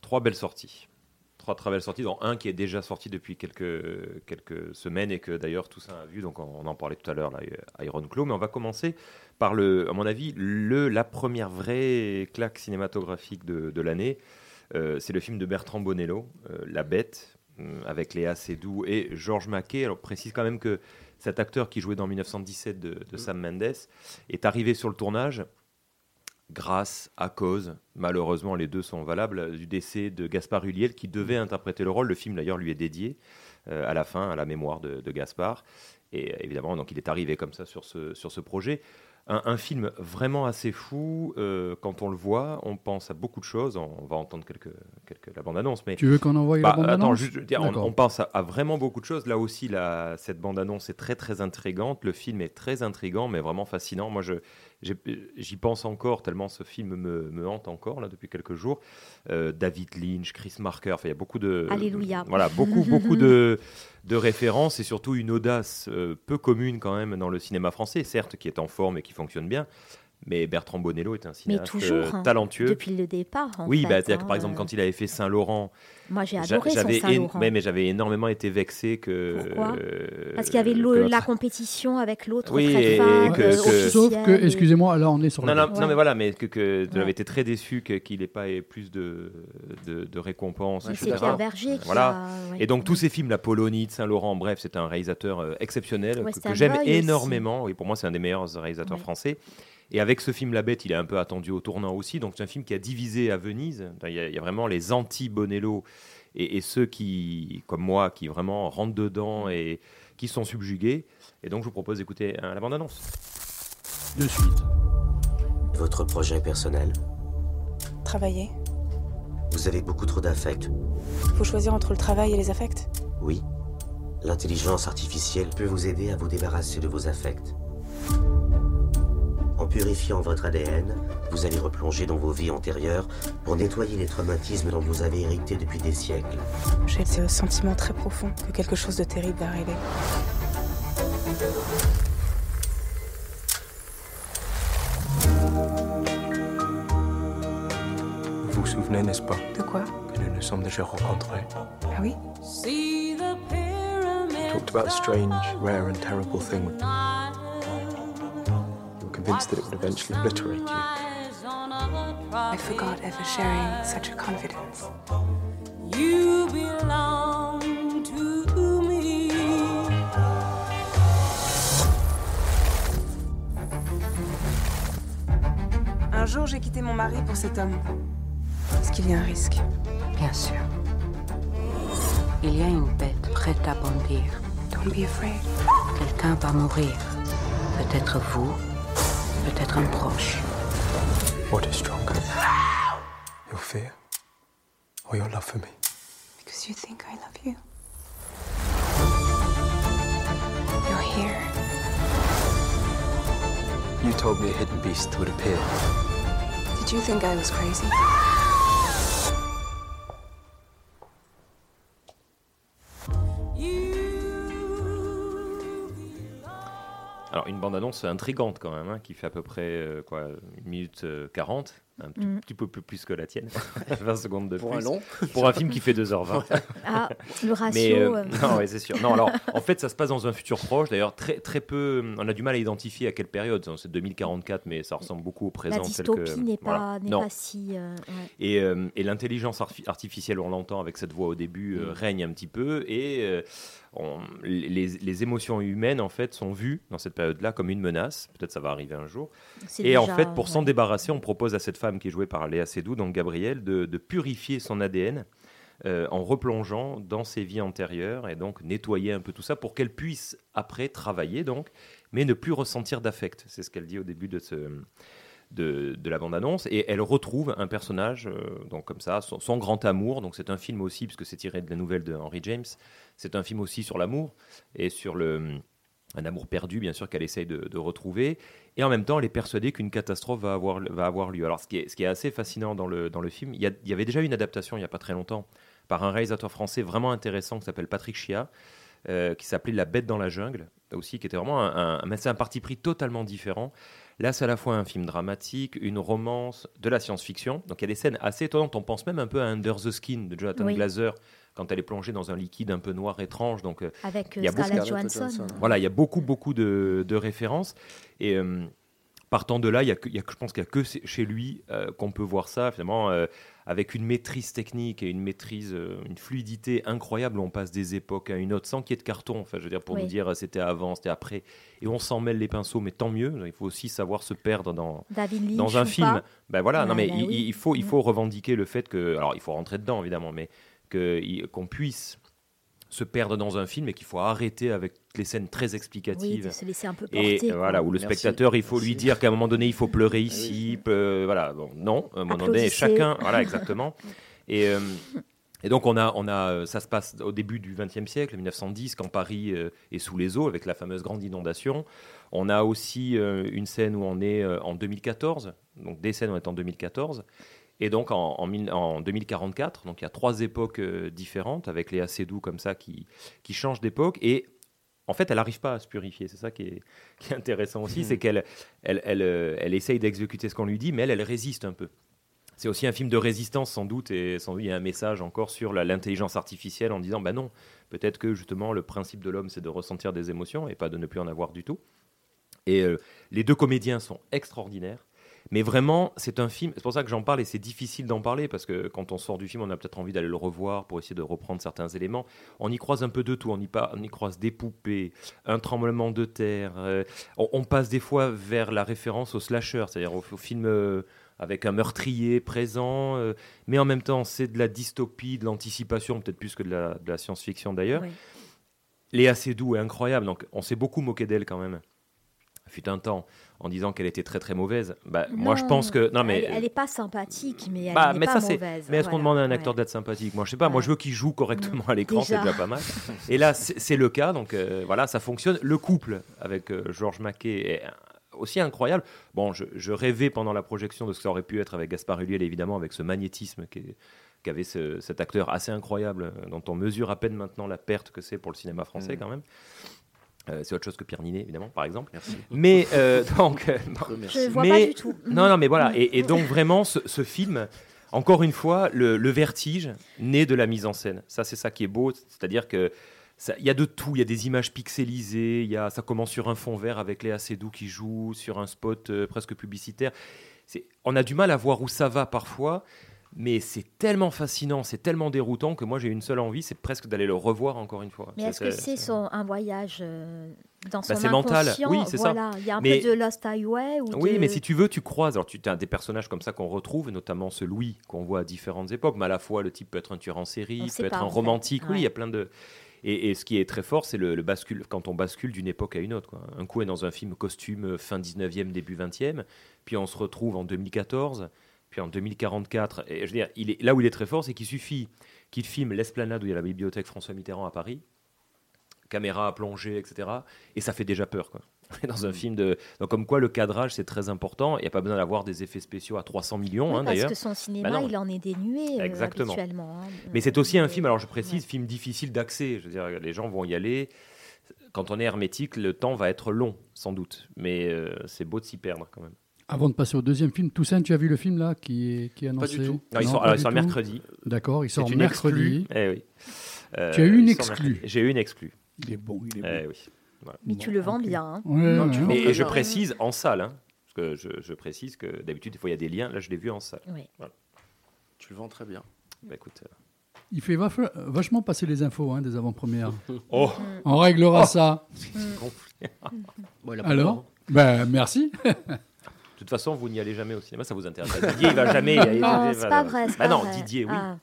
Trois belles sorties. Trois très belles sorties, dont un qui est déjà sorti depuis quelques, quelques semaines et que d'ailleurs tout ça a vu, donc on, on en parlait tout à l'heure, là, Iron Claw. Mais on va commencer par, le, à mon avis, le, la première vraie claque cinématographique de, de l'année. Euh, c'est le film de Bertrand Bonello, euh, La Bête, euh, avec Léa Seydoux et Georges Mackay. Alors, précise quand même que cet acteur qui jouait dans 1917 de, de Sam Mendes est arrivé sur le tournage grâce, à cause, malheureusement les deux sont valables, du décès de Gaspard Ulliel qui devait interpréter le rôle. Le film d'ailleurs lui est dédié euh, à la fin, à la mémoire de, de Gaspard. Et évidemment, donc il est arrivé comme ça sur ce, sur ce projet. Un, un film vraiment assez fou. euh, quand on le voit, on pense à beaucoup de choses. On, on va entendre quelques, quelques la bande-annonce. Mais Tu veux qu'on envoie la Bah, bande-annonce veux dire, on, on pense à, à vraiment beaucoup de choses. Là aussi, la, cette bande-annonce est très très intrigante. Le film est très intrigant, mais vraiment fascinant. Moi, je j'y pense encore tellement ce film me, me hante encore là depuis quelques jours. Euh, David Lynch, Chris Marker, il y a beaucoup de Alléluia. Voilà, beaucoup beaucoup de de références et surtout une audace euh, peu commune quand même dans le cinéma français, certes qui est en forme et qui fonctionne bien. Mais Bertrand Bonello est un Mais cinéaste toujours, euh, hein, talentueux. depuis le départ. en oui, fait, bah, c'est-à-dire que hein, par exemple, euh, quand il avait fait Saint-Laurent, Moi, j'ai j'a- adoré son j'avais Saint-Laurent. ouais, mais j'avais énormément été vexé que. Pourquoi? euh, Parce qu'il y avait le- notre- la compétition avec l'autre Oui, très et- que- euh, Sauf que, et- excusez-moi, là on est sur Non, la non, non, mais voilà, mais que, que tu Ouais. avais été très déçu que- qu'il n'ait pas eu plus de, de, de récompenses. Ouais, etc. c'est Pierre Berger qui Voilà. a- ouais. Et donc tous ces films, La Polonie, de Saint-Laurent, bref, c'est un réalisateur euh, exceptionnel que- j'aime énormément. Oui, pour moi, c'est un des meilleurs réalisateurs Ouais. français. Et avec ce film La Bête, il est un peu attendu au tournant aussi. Donc c'est un film qui a divisé à Venise. Il y a, il y a vraiment les anti-Bonello et, et ceux qui, comme moi, qui vraiment rentrent dedans et qui sont subjugués. Et donc je vous propose d'écouter euh, la bande-annonce. De suite. Votre projet personnel Travailler. Vous avez beaucoup trop d'affect. Faut choisir entre le travail et les affects. Oui. L'intelligence artificielle peut vous aider à vous débarrasser de vos affects. En purifiant votre ADN, vous allez replonger dans vos vies antérieures pour nettoyer les traumatismes dont vous avez hérité depuis des siècles. J'ai ce sentiment très profond que quelque chose de terrible va arriver. Vous vous souvenez, n'est-ce pas? De quoi? Que nous nous sommes déjà rencontrés. Ah oui? Talked about a strange, rare and terrible thing. Convinced that it would eventually obliterate you. I forgot ever sharing such a confidence. You belong to me. Un jour, j'ai quitté mon mari pour cet homme. Est-ce qu'il y a un risque? Bien sûr. Il y a une bête prête à bondir. Don't be afraid. Quelqu'un va mourir. Peut-être vous, peut-être un proche. What is stronger? Your fear or your love for me? Because you think I love you. You're here. You told me a hidden beast would appear. Did you think I was crazy? Une bande-annonce intrigante quand même, hein, qui fait à peu près euh, quoi, 1 minute euh, 40. Un petit, Mm. petit peu plus, que la tienne, 20 secondes de Pour plus. un long. Pour un film qui fait 2h20. Ah, le ratio. Mais, euh, euh, non, ouais, c'est sûr. Non, alors, en fait, ça se passe dans un futur proche. D'ailleurs, très, très peu. On a du mal à identifier à quelle période. C'est 2044, mais ça ressemble beaucoup au présent. la dystopie que- n'est voilà. pas, n'est Non. pas si. euh, ouais. Et, euh, et l'intelligence arti- artificielle, on l'entend avec cette voix au début, Mm. euh, règne un petit peu. Et euh, on- les, les émotions humaines, en fait, sont vues dans cette période-là comme une menace. Peut-être ça va arriver un jour. Et en fait, pour s'en ouais. débarrasser, on propose à cette femme qui est jouée par Léa Seydoux, donc Gabrielle, de, purifier son ADN. euh, en replongeant dans ses vies antérieures et donc nettoyer un peu tout ça pour qu'elle puisse après travailler donc mais ne plus ressentir d'affect c'est ce qu'elle dit au début de ce de, de la bande-annonce et elle retrouve un personnage euh, donc comme ça son, son grand amour donc c'est un film aussi puisque c'est tiré de la nouvelle de Henry James c'est un film aussi sur l'amour et sur le un amour perdu bien sûr qu'elle essaye de, de retrouver et en même temps elle est persuadée qu'une catastrophe va avoir, va avoir lieu alors ce qui est, ce qui est assez fascinant dans le, dans le film il y, a- il y avait déjà une adaptation il n'y a pas très longtemps par un réalisateur français vraiment intéressant qui s'appelle Patrick Chia euh, qui s'appelait La Bête dans la jungle, aussi, qui était vraiment un, un, mais c'est un parti pris totalement différent. Là, c'est à la fois un film dramatique, une romance, de la science-fiction. Donc il y a des scènes assez étonnantes. On pense même un peu à Under the Skin de Jonathan Oui. Glazer quand elle est plongée dans un liquide un peu noir étrange. Donc euh, Avec il y a euh, beaucoup- Scarlett Johansson. voilà, il y a beaucoup, beaucoup de, de références. Et euh, partant de là, il y a que, il y a que- je pense qu'il n'y a que chez lui euh, qu'on peut voir ça, finalement, euh, avec une maîtrise technique et une maîtrise, euh, une fluidité incroyable. On passe des époques à une autre sans qu'il y ait de carton. Enfin, je veux dire, pour Oui. nous dire euh, c'était avant, c'était après. Et on s'en mêle les pinceaux, mais tant mieux. Il faut aussi savoir se perdre dans, David Lynch dans un film. pas Ben voilà, non Ah, mais bah il, oui. il faut, il Mm. faut revendiquer le fait que, alors il faut rentrer dedans évidemment, mais qu'on puisse se perdre dans un film et qu'il faut arrêter avec les scènes très Oui, explicatives. de se laisser un peu Et porter. euh, voilà, où le Merci. spectateur, il faut lui dire qu'à un moment donné, il faut pleurer ici. voilà, bon, non, à un moment donné, chacun, voilà, exactement. Et, euh, et donc, on a, on a, euh, ça se passe au début du XXe siècle, 1910, quand Paris euh, est sous les eaux avec la fameuse grande inondation. On a aussi euh, une scène où on est euh, en 2014, donc des scènes où on est en 2014. Et donc en, en, mille- en 2044, donc il y a trois époques euh, différentes avec les assez doux comme ça qui, qui changent d'époque. Et en fait, elle n'arrive pas à se purifier. C'est ça qui est, qui est intéressant aussi, c'est qu'elle elle, elle, euh, elle essaye d'exécuter ce qu'on lui dit, mais elle, elle résiste un peu. C'est aussi un film de résistance sans doute, et sans doute il y a un message encore sur l'intelligence artificielle en disant, bah non, peut-être que justement le principe de l'homme c'est de ressentir des émotions et pas de ne plus en avoir du tout. Et euh, les deux comédiens sont extraordinaires. Mais vraiment, c'est un film, c'est pour ça que j'en parle et c'est difficile d'en parler parce que quand on sort du film, on a peut-être envie d'aller le revoir pour essayer de reprendre certains éléments. On y croise un peu de tout, on y, pa- on y croise des poupées, un tremblement de terre. euh, on, on passe des fois vers la référence au slasher, c'est-à-dire au, au film euh, avec un meurtrier présent, euh, mais en même temps, c'est de la dystopie, de l'anticipation, peut-être plus que de la, de la science-fiction d'ailleurs. Oui. Léa Seydoux est incroyable, donc on s'est beaucoup moqué d'elle quand même. Fut un temps en disant qu'elle était très très mauvaise. Bah, moi je pense que non mais Elle, elle est pas sympathique, mais elle bah, n'est pas ça mauvaise. Mais est-ce qu'on demande à un ouais. acteur d'être sympathique? Moi je sais pas. Moi je veux qu'il joue correctement à l'écran, c'est Déjà. pas mal. Et là c'est le cas, donc euh, voilà, ça fonctionne. Le couple avec euh, Georges Maquet est aussi incroyable. Bon, je, je rêvais pendant la projection de ce que ça aurait pu être avec Gaspard Ulliel, évidemment, avec ce magnétisme qui est- qu'avait ce- cet acteur assez incroyable, euh, dont on mesure à peine maintenant la perte que c'est pour le cinéma français Mm. quand même. Euh, c'est autre chose que Pierre Ninet, évidemment, par exemple. Merci. Mais euh, donc, euh, Re- Je vois mais- pas du tout. non, non, mais voilà. Et, et donc vraiment, ce, ce film, encore une fois, le, le vertige naît de la mise en scène. Ça, c'est ça qui est beau. C'est-à-dire que il y a de tout. Il y a des images pixelisées. Il y a, ça commence sur un fond vert avec Léa Seydoux qui joue sur un spot euh, presque publicitaire. On a du mal à voir où ça va parfois. Mais c'est tellement fascinant, c'est tellement déroutant que moi j'ai une seule envie, c'est presque d'aller le revoir encore une fois. Mais Ça, est-ce que c'est son, un voyage euh, dans son Bah, c'est mental. Oui, c'est ça. voilà. Il y a un Mais- peu de Lost Highway ou Oui, de- mais si tu veux, tu croises. Alors, tu as des personnages comme ça qu'on retrouve, notamment ce Louis qu'on voit à différentes époques, mais à la fois le type peut être un tueur en série, On peut être pas, un romantique. Oui, il y a plein de. Et, et ce qui est très fort, c'est le, le bascule quand on bascule d'une époque à une autre. quoi. Un coup est dans un film costume euh, fin 19e, début 20e, puis on se retrouve en 2014, puis en 2044. Et je veux dire, il est, là où il est très fort, c'est qu'il suffit qu'il filme l'esplanade où il y a la bibliothèque François Mitterrand à Paris, caméra à plonger, etc. Et ça fait déjà peur, quoi. Dans un film de. Donc, comme quoi, le cadrage, c'est très important. Il n'y a pas besoin d'avoir des effets spéciaux à 300 millions, Oui, hein, parce d'ailleurs. que son cinéma, Bah non. il en est dénué euh, Exactement. habituellement. hein. Mais c'est aussi un film, alors je Ouais. précise, film difficile d'accès. Je veux dire, les gens vont y aller. Quand on est hermétique, le temps va être long, sans doute. Mais euh, c'est beau de s'y perdre quand même. Avant de passer au deuxième film, Toussaint, tu as vu le film là qui est, qui est annoncé du tout. Non, il sort- pas alors, il sort mercredi. D'accord, il sort mercredi. Eh oui. Euh, Tu as eu une exclue. mercredi. J'ai eu une exclue. Il est bon, il est Eh bon. oui. Voilà. Mais tu le vends bien. hein. Ouais, Non, ouais, tu ouais. vends Et- et je bien. précise en salle. hein, parce que je, je précise que d'habitude, des fois, il y a des liens. Là, je l'ai vu en salle. Oui. Voilà. Tu le vends très bien. Bah, écoute, euh, Il fait vach- vachement passer les infos hein, des avant-premières. Oh. On réglera Oh. ça. gonflé. Bon, il a pas Alors Ben, merci. De toute façon, vous n'y allez jamais au cinéma, ça vous intéresse pas. Didier, il va jamais. y aller. Non, c'est pas vrai, c'est Bah pas non, vrai. Didier, oui. Ah.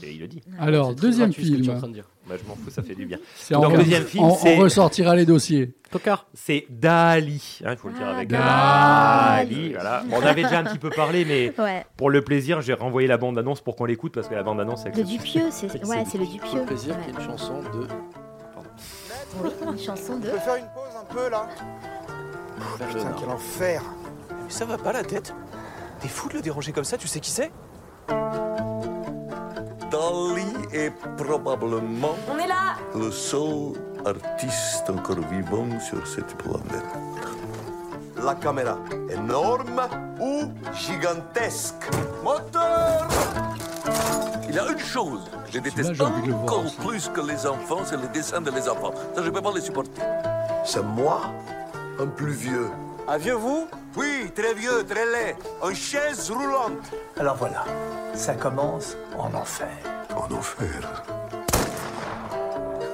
Je- il le dit. Alors, C'est très deuxième gratuit ce que tu es film. en train de dire. Bah, je m'en fous, ça fait du bien. C'est Donc, on- deuxième film, on, c'est. on ressortira les dossiers. Tocard. C'est Dali, hein, il faut le dire Ah, avec Dali. Dali. Voilà. Bon, on avait déjà un petit peu parlé, mais Ouais. pour le plaisir, j'ai renvoyé la bande-annonce pour qu'on l'écoute parce que la bande-annonce. avec Le le- Dupieux, c'est ouais, c'est le Pour Dupieux. le plaisir Ouais. qu'il y ait une chanson de. Oui, une chanson de. On peut faire une pause un peu là Putain, quel enfer ça va pas la tête T'es fou de le déranger comme ça, tu sais qui c'est? Dali est probablement On est là le seul artiste encore vivant sur cette planète. La caméra, énorme ou gigantesque? Moteur Il y a une chose que je déteste encore plus que les enfants, c'est les dessins de les enfants. Ça, je ne peux pas les supporter. C'est moi, un plus vieux. Un vieux vous Oui, très vieux, très laid. En chaise roulante. Alors voilà, ça commence en enfer. En enfer.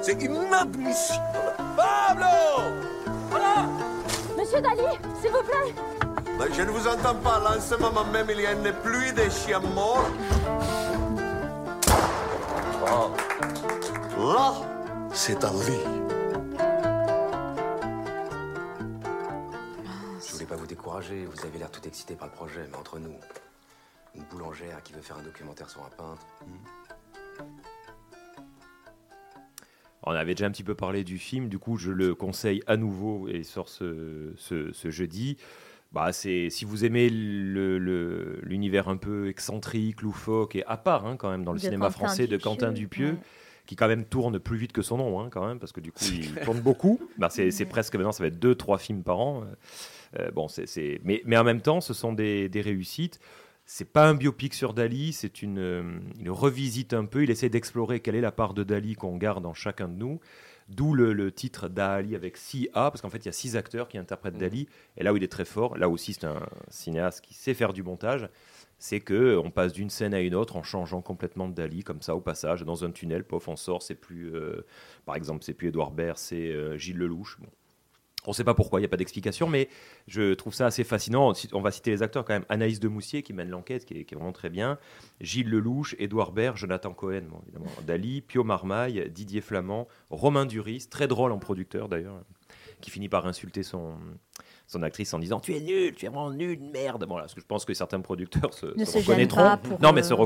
C'est inadmissible. Pablo Voilà Monsieur Dali, s'il vous plaît Ben, Je ne vous entends pas. Là, en ce moment même, il y a une pluie de chiens morts. Oh. Là, c'est Ali. Je voulais pas vous décourager, vous avez l'air tout excité par le projet, mais entre nous, une boulangère qui veut faire un documentaire sur un peintre. On avait déjà un petit peu parlé du film, du coup je le conseille à nouveau et il sort ce, ce- ce jeudi. Bah, c'est si vous aimez le- le- l'univers un peu excentrique, loufoque et à part hein, quand même dans le De cinéma Quentin français de Quentin Dupieux, ouais. qui quand même tourne plus vite que son nom hein, quand même parce que du coup il tourne beaucoup. Bah, c'est c'est presque maintenant ça va être deux trois films par an. Euh, bon c'est mais mais en même temps ce sont des, des réussites. C'est pas un biopic sur Dali, c'est une, euh, il revisite un peu, il essaie d'explorer quelle est la part de Dali qu'on garde en chacun de nous. D'où le, le titre Dali avec 6 A, parce qu'en fait il y a six acteurs qui interprètent Dali. Et là où il est très fort, là aussi c'est un cinéaste qui sait faire du montage, c'est que on passe d'une scène à une autre en changeant complètement de Dali, comme ça au passage, dans un tunnel, pof, on sort, c'est plus, euh, par exemple, c'est plus Édouard Baird, c'est euh, Gilles Lelouch. Bon. On ne sait pas pourquoi, il n'y a pas d'explication, mais je trouve ça assez fascinant. On va citer les acteurs quand même. Anaïs Demoussier qui mène l'enquête, qui, est- qui est vraiment très bien. Gilles Lelouch, Édouard Baird, Jonathan Cohen, bon, évidemment, Dali, Pio Marmaille, Didier Flamand, Romain Duris, très drôle en producteur d'ailleurs, qui finit par insulter son, son actrice en disant Tu es nul, tu es vraiment nul, merde. Bon, là, parce que je pense que certains producteurs se, reconnaîtront. non, mais euh, se ouais.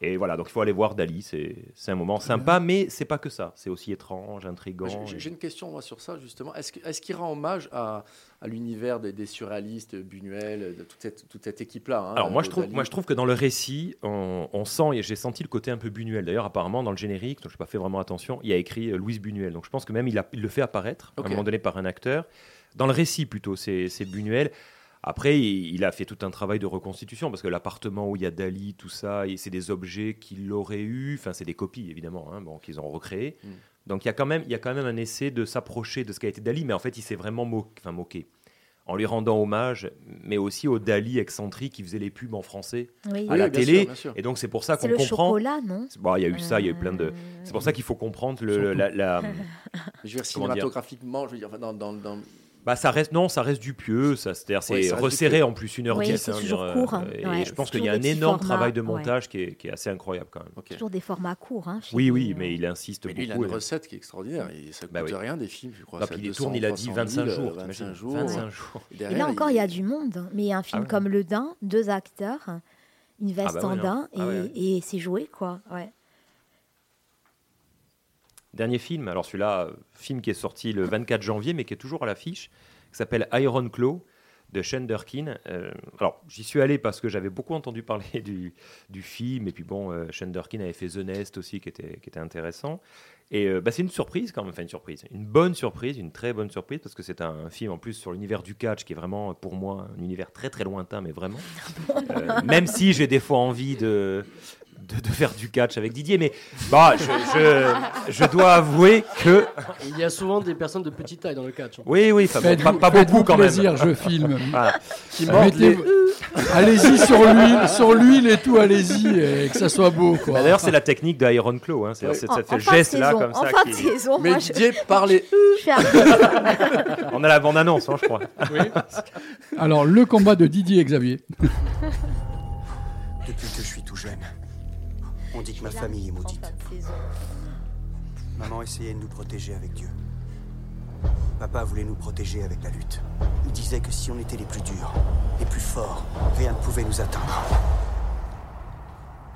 Et voilà, donc il faut aller voir Dali, c'est un moment sympa, mais c'est pas que ça. C'est aussi étrange, intrigant. J'ai- une question moi, sur ça, justement. Est-ce que- est-ce qu'il rend hommage à, à l'univers des, des surréalistes, Buñuel, de toute cette, toute cette équipe-là hein, Alors moi je, trouve, Dali moi je trouve que dans le récit, on, on sent, et j'ai senti le côté un peu Buñuel. D'ailleurs apparemment dans le générique, donc je n'ai pas fait vraiment attention, il y a écrit euh, Louise Buñuel. Donc je pense que même il, a- il le fait apparaître à un moment donné par un acteur. Dans le récit plutôt, c'est c'est Buñuel. Après, il, a fait tout un travail de reconstitution parce que l'appartement où il y a Dali, tout ça, et c'est des objets qu'il aurait eu, enfin c'est des copies évidemment, hein, bon, qu'ils ont recréés. Mm. Donc il y, a quand même, il y a quand même un essai de s'approcher de ce qu'a été Dali, mais en fait il s'est vraiment mo- enfin, moqué. En lui rendant hommage, mais aussi au Dali excentrique qui faisait les pubs en français Oui. à Oui, la bien télé. sûr, bien sûr. Et donc c'est pour ça C'est qu'on le comprend. chocolat, non? Bon, il y a eu ça, il y a eu plein de. C'est pour ça qu'il faut comprendre le, la, je veux dire, cinématographiquement, je veux dire, dans, dans- bah, ça reste non, ça reste du pieux, ça c'est ça reste resserré en plus une heure Oui, dix. c'est hein, toujours dire, court, hein. Et Ouais, je pense c'est qu'il y a un énorme formats, travail de ouais. montage qui, est, qui est assez incroyable quand même. Toujours des formats courts. Hein, Oui, oui, euh. mais il insiste Mais lui, il a une et- recette qui est extraordinaire. Et ça coûte Bah oui. rien des films, je crois. C'est puis il 200, tourne, il a dit 300 000, 25 jours, 25 t'imagines jours. 25 jours. Et derrière, là encore, il y a du monde. Mais un film Ah ouais. comme Le Dain, deux acteurs, une veste bah en ouais, daim. Ah et, ouais, ouais. et c'est joué, quoi. Ouais. Dernier film, alors celui-là, euh, film qui est sorti le 24 janvier, mais qui est toujours à l'affiche, qui s'appelle Iron Claw de Shane Durkin. Euh, alors, j'y suis allé parce que j'avais beaucoup entendu parler du, du film, et puis bon, euh, Shane Durkin avait fait The Nest aussi, qui était, qui était intéressant. Et euh, bah, c'est une surprise quand même, enfin une surprise, une bonne surprise, une très bonne surprise, parce que c'est un film en plus sur l'univers du catch qui est vraiment pour moi un univers très très lointain, mais vraiment. Euh, même si j'ai des fois envie de, de, de faire du catch avec Didier, mais bah, je, je, je dois avouer que. Il y a souvent des personnes de petite taille dans le catch. hein. Oui, oui, enfin, bon, pas, pas beaucoup quand plaisir, même. je filme. Voilà. Les- Allez-y sur l'huile, sur l'huile et tout, allez-y, et que ça soit beau. Quoi. Bah, D'ailleurs, c'est la technique de Iron Claw, hein, c'est c'est- En- ça fait le geste là comme en ça. fin qui- de saison, Mais moi, Didier parlait. je un- On a la bande-annonce, hein, je crois. Alors, le combat de Didier et Xavier. Depuis que je suis tout jeune, on dit que ma famille est maudite. Maman essayait de nous protéger avec Dieu. Papa voulait nous protéger avec la lutte. Il disait que si on était les plus durs, les plus forts, rien ne pouvait nous atteindre.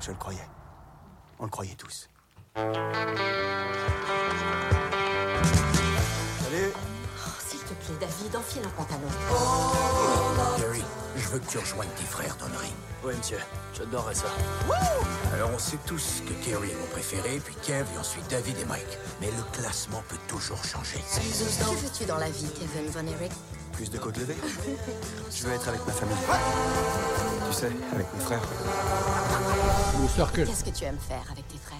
Je le croyais. On le croyait tous. Salut Plaît, David, enfile un pantalon. Gary, je veux que tu rejoignes tes frères dans le ring. Oui, monsieur. J'adorerais ça. Alors on sait tous que Gary est mon préféré, puis Kev, et ensuite David et Mike. Mais le classement peut toujours changer. Que veux-tu dans la vie, Kevin Von Erich? Plus de côtes levées Je veux être avec ma famille. Tu sais, avec mes frères. Le circle. Qu'est-ce que tu aimes faire avec tes frères?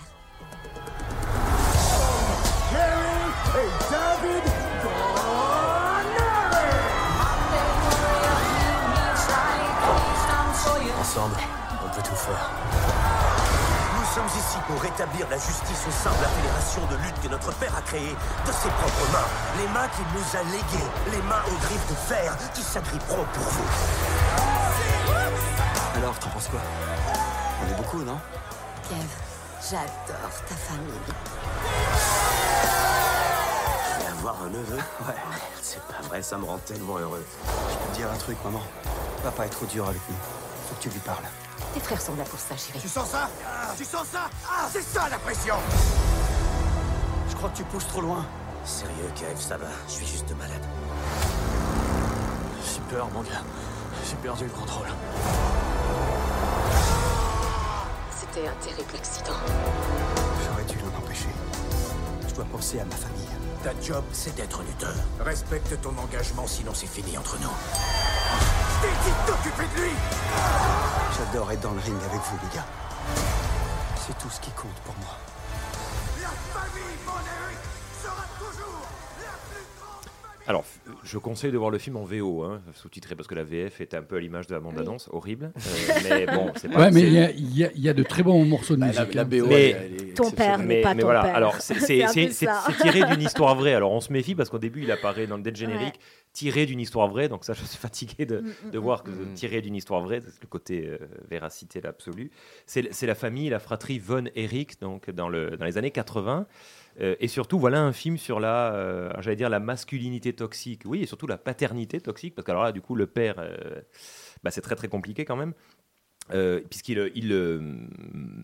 Ensemble, on peut tout faire. Nous sommes ici pour rétablir la justice au sein de la fédération de lutte que notre père a créée de ses propres mains. Les mains qu'il nous a léguées, les mains aux griffes de fer qui s'agripperont pour vous. Alors, t'en penses quoi? On est beaucoup, non? Kev, j'adore ta famille. Je vais avoir un neveu? Ouais. C'est pas vrai, ça me rend tellement heureux. Je peux te dire un truc, maman. Papa est trop dur avec nous. Faut que tu lui parles. Tes frères sont là pour ça, chérie. Tu sens ça Tu sens ça Ah, c'est ça la pression Je crois que tu pousses trop loin. Sérieux, Kev, ça va. Je suis juste malade. J'ai peur, mon gars. J'ai perdu le contrôle. C'était un terrible accident. J'aurais dû l'en empêcher. Je dois penser à ma famille. Ta job, c'est d'être lutteur. Respecte ton engagement, sinon c'est fini entre nous. Je t'ai dit de t'occuper de lui J'adore être dans le ring avec vous, les gars. C'est tout ce qui compte pour moi. La famille, mon Eric, sera toujours Alors, f- je conseille de voir le film en VO, hein, sous-titré, parce que la VF est un peu à l'image de la bande-annonce, horrible. Euh, mais bon, c'est pas. Ouais, mais il y a, y y de très bons morceaux de Bah, musique. la- la hein. BO, Mais- elle Ton père n'est pas ton voilà, père. alors c'est tiré d'une histoire vraie. Alors on se méfie parce qu'au début il apparaît dans le dead générique, Ouais. Tiré d'une histoire vraie. Donc ça, je suis fatigué de, Mm, de mm, voir que mm. tiré d'une histoire vraie, c'est le côté euh, véracité là, absolue. C'est c'est la famille, la fratrie Von Erich, donc dans, le, dans les années 80. Euh, et surtout, voilà un film sur la, euh, j'allais dire la masculinité toxique, oui, et surtout la paternité toxique, parce que alors là, du coup, le père, euh, bah, c'est très très compliqué quand même. Euh, puisqu'il il, euh,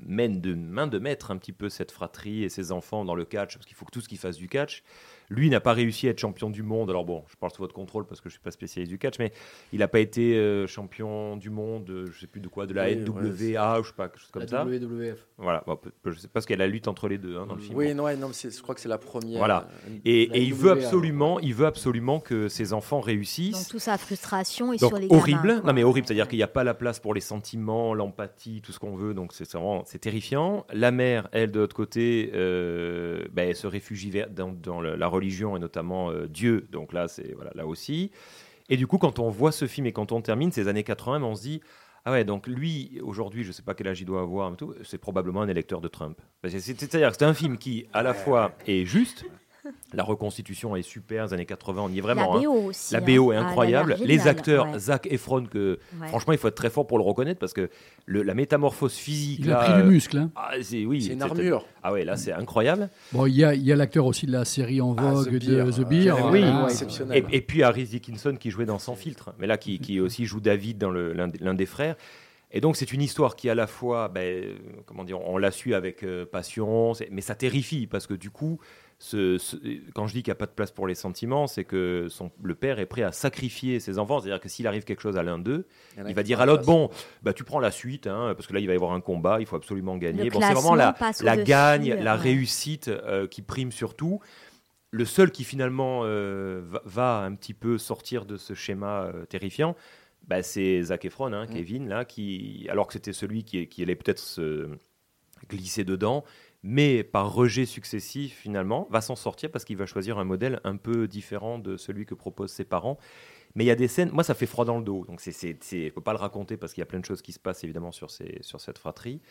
mène de main de maître un petit peu cette fratrie et ses enfants dans le catch, parce qu'il faut que tous qu'ils fassent du catch. Lui n'a pas réussi à être champion du monde. Alors bon, je parle sous votre contrôle parce que je suis pas spécialiste du catch, mais il n'a pas été euh, champion du monde, euh, je sais plus de quoi, de la Oui, NWA ou je sais pas, quelque chose comme La ça. WWF. Voilà, bon, je sais pas parce qu'il y a la lutte entre les deux hein, dans le film. Oui, non, non, je crois que c'est la première. Voilà. euh, Et, la et il veut absolument, il veut absolument que ses enfants réussissent. Donc, toute sa frustration est Donc, sur les horrible, gamins, non mais horrible, c'est-à-dire qu'il n'y a pas la place pour les sentiments, l'empathie, tout ce qu'on veut, donc c'est vraiment c'est terrifiant. La mère, elle de l'autre côté, euh, ben, elle se réfugie vers- dans, dans le- la religion et notamment euh, Dieu, donc là c'est voilà là aussi. Et du coup, quand on voit ce film et quand on termine ces années 80, on se dit ah ouais donc lui aujourd'hui, je sais pas quel âge il doit avoir, mais tout, c'est probablement un électeur de Trump. C'est-à-dire que c'est un film qui à la fois est juste. La reconstitution est super, les années 80, on y est vraiment. La hein. BO aussi, La hein. BO est Ah, elle a incroyable. les acteurs, ouais. Zac Efron, que Ouais. franchement, il faut être très fort pour le reconnaître parce que le- la métamorphose physique. Il a pris du muscle, hein. ah, c'est oui, une armure. Ah ouais, là c'est incroyable. Bon, il y a, il y a l'acteur aussi de la série en Ah, vogue The de Bear, The euh, Beer. Jeremy oui, hein. Et, exceptionnel. et puis Harris Dickinson qui jouait dans Sans filtre, mais là qui, qui aussi joue David dans l'un des- frères. Et donc c'est une histoire qui à la fois, ben, comment dire, on la suit avec euh, passion, mais ça terrifie parce que du coup, ce- ce- quand je dis qu'il n'y a pas de place pour les sentiments, c'est que son, le père est prêt à sacrifier ses enfants. C'est-à-dire que s'il arrive quelque chose à l'un d'eux, Il va dire à la l'autre bon, bah, tu prends la suite, hein, parce que là, il va y avoir un combat, il faut absolument gagner. Bon, c'est vraiment la, la gagne, euh, la ouais. réussite euh, qui prime surtout. Le seul qui finalement euh, va, va un petit peu sortir de ce schéma euh, terrifiant, bah, c'est Zac Efron, hein, Kevin, là, qui, alors que c'était celui qui, qui allait peut-être se glisser dedans, mais par rejet successif finalement, va s'en sortir parce qu'il va choisir un modèle un peu différent de celui que proposent ses parents. Mais il y a des scènes, moi ça fait froid dans le dos, donc c'est- je peux pas le raconter parce qu'il y a plein de choses qui se passent évidemment sur, sur cette fratrie.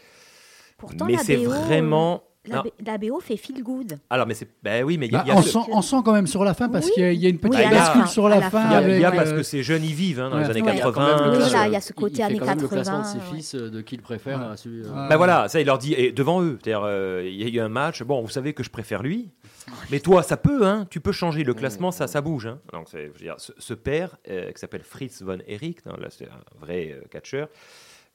Pourtant, mais c'est BO, vraiment... La, la BO fait feel good. Alors mais c'est, ben oui, mais il y a, Bah, il y a on, ce- sent, on sent quand même sur la fin parce Oui. qu'il y, a- il y a une petite Oui, la bascule sur la la fin. il y a, y parce euh, que ces jeunes y vivent hein, dans ouais. les années Ouais, il y a quand 80. même le- euh, là, il y a ce côté il fait années quand même le 80, classement de ses fils euh, de qui il préfère à celui. euh, Ben voilà, ça il leur dit et devant eux. C'est-à-dire, euh, il y a eu un match. Bon, vous savez que je préfère lui, mais toi, ça peut, hein. Tu peux changer le classement, ça, ça bouge. Hein. Donc, c'est- je veux dire, ce, ce père euh, qui s'appelle Fritz von Erich, hein, là, c'est un vrai euh, catcheur,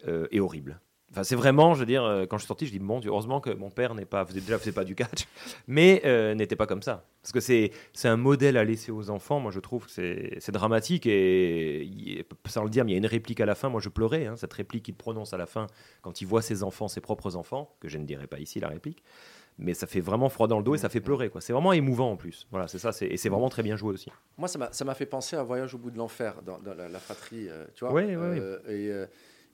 euh, est horrible. Enfin, c'est vraiment, je veux dire, euh, quand je suis sorti, je dis bon, Dieu, heureusement que mon père n'est pas, faisait, déjà faisait pas du catch, mais euh, n'était pas comme ça. Parce que c'est, c'est un modèle à laisser aux enfants. Moi, je trouve que c'est, c'est dramatique et il- sans le dire, mais il y a une réplique à la fin. Moi, je pleurais. hein, cette réplique qu'il prononce à la fin quand il voit ses enfants, ses propres enfants, que je ne dirai pas ici la réplique. Mais ça fait vraiment froid dans le dos et ça fait pleurer. Quoi. C'est vraiment émouvant en plus. Voilà, c'est ça. c'est- et c'est vraiment très bien joué aussi. Moi, ça m'a, ça m'a fait penser à Voyage au bout de l'enfer, dans, dans la, la fratrie, euh, tu vois. Ouais, ouais, Euh, Et,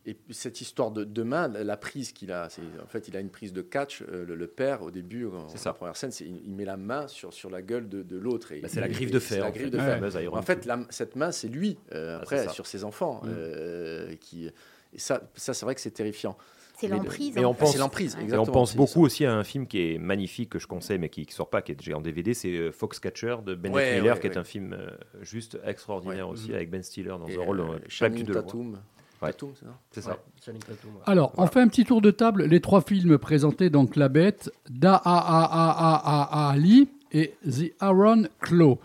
et cette histoire de, de main, la prise qu'il a, en fait, il a une prise de catch. euh, le, le père, au début, en, ça. la première scène, il, il met la main sur, sur la gueule de, de l'autre. Et, Bah, c'est la griffe de c'est fer, La en griffe fait. de Ouais. fer. En fait, la- cette main, c'est lui, euh, Ah, après, sur ses enfants. Mm. euh, qui, et ça, ça, c'est vrai que c'est terrifiant. C'est l'emprise. Et en on fait. pense, c'est l'emprise, et on pense beaucoup aussi à un film qui est magnifique que je conseille mais qui ne sort pas, qui est déjà en DVD, c'est euh, Foxcatcher de Bennett Ouais, Miller, ouais, qui est un film juste extraordinaire Ouais. aussi avec Ben Stiller dans Et, un rôle pas Channing. Tatum. Ouais. Tatum, c'est ça C'est ça. Ouais, Channing Tatum, ouais. Alors, on fait un petit tour de table. Les trois films présentés, donc La Bête, Da A A A A A Ali et The Aaron Claw.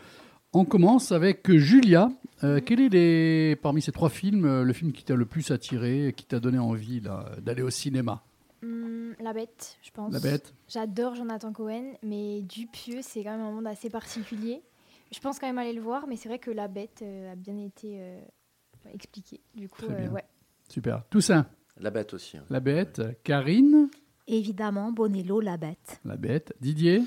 On commence avec Julia. Euh, quel est les, parmi ces trois films euh, le film qui t'a le plus attiré, qui t'a donné envie là, d'aller au cinéma? Hum, la bête, je pense. La Bête. J'adore Jonathan Cohen, mais Dupieux, c'est quand même un monde assez particulier. Je pense quand même aller le voir, mais c'est vrai que La Bête euh, a bien été euh, expliqué. Du coup, Très euh, bien. ouais. Super. Toussaint, La bête aussi. hein. La Bête. Karine, Évidemment, Bonello, la bête. La Bête. Didier,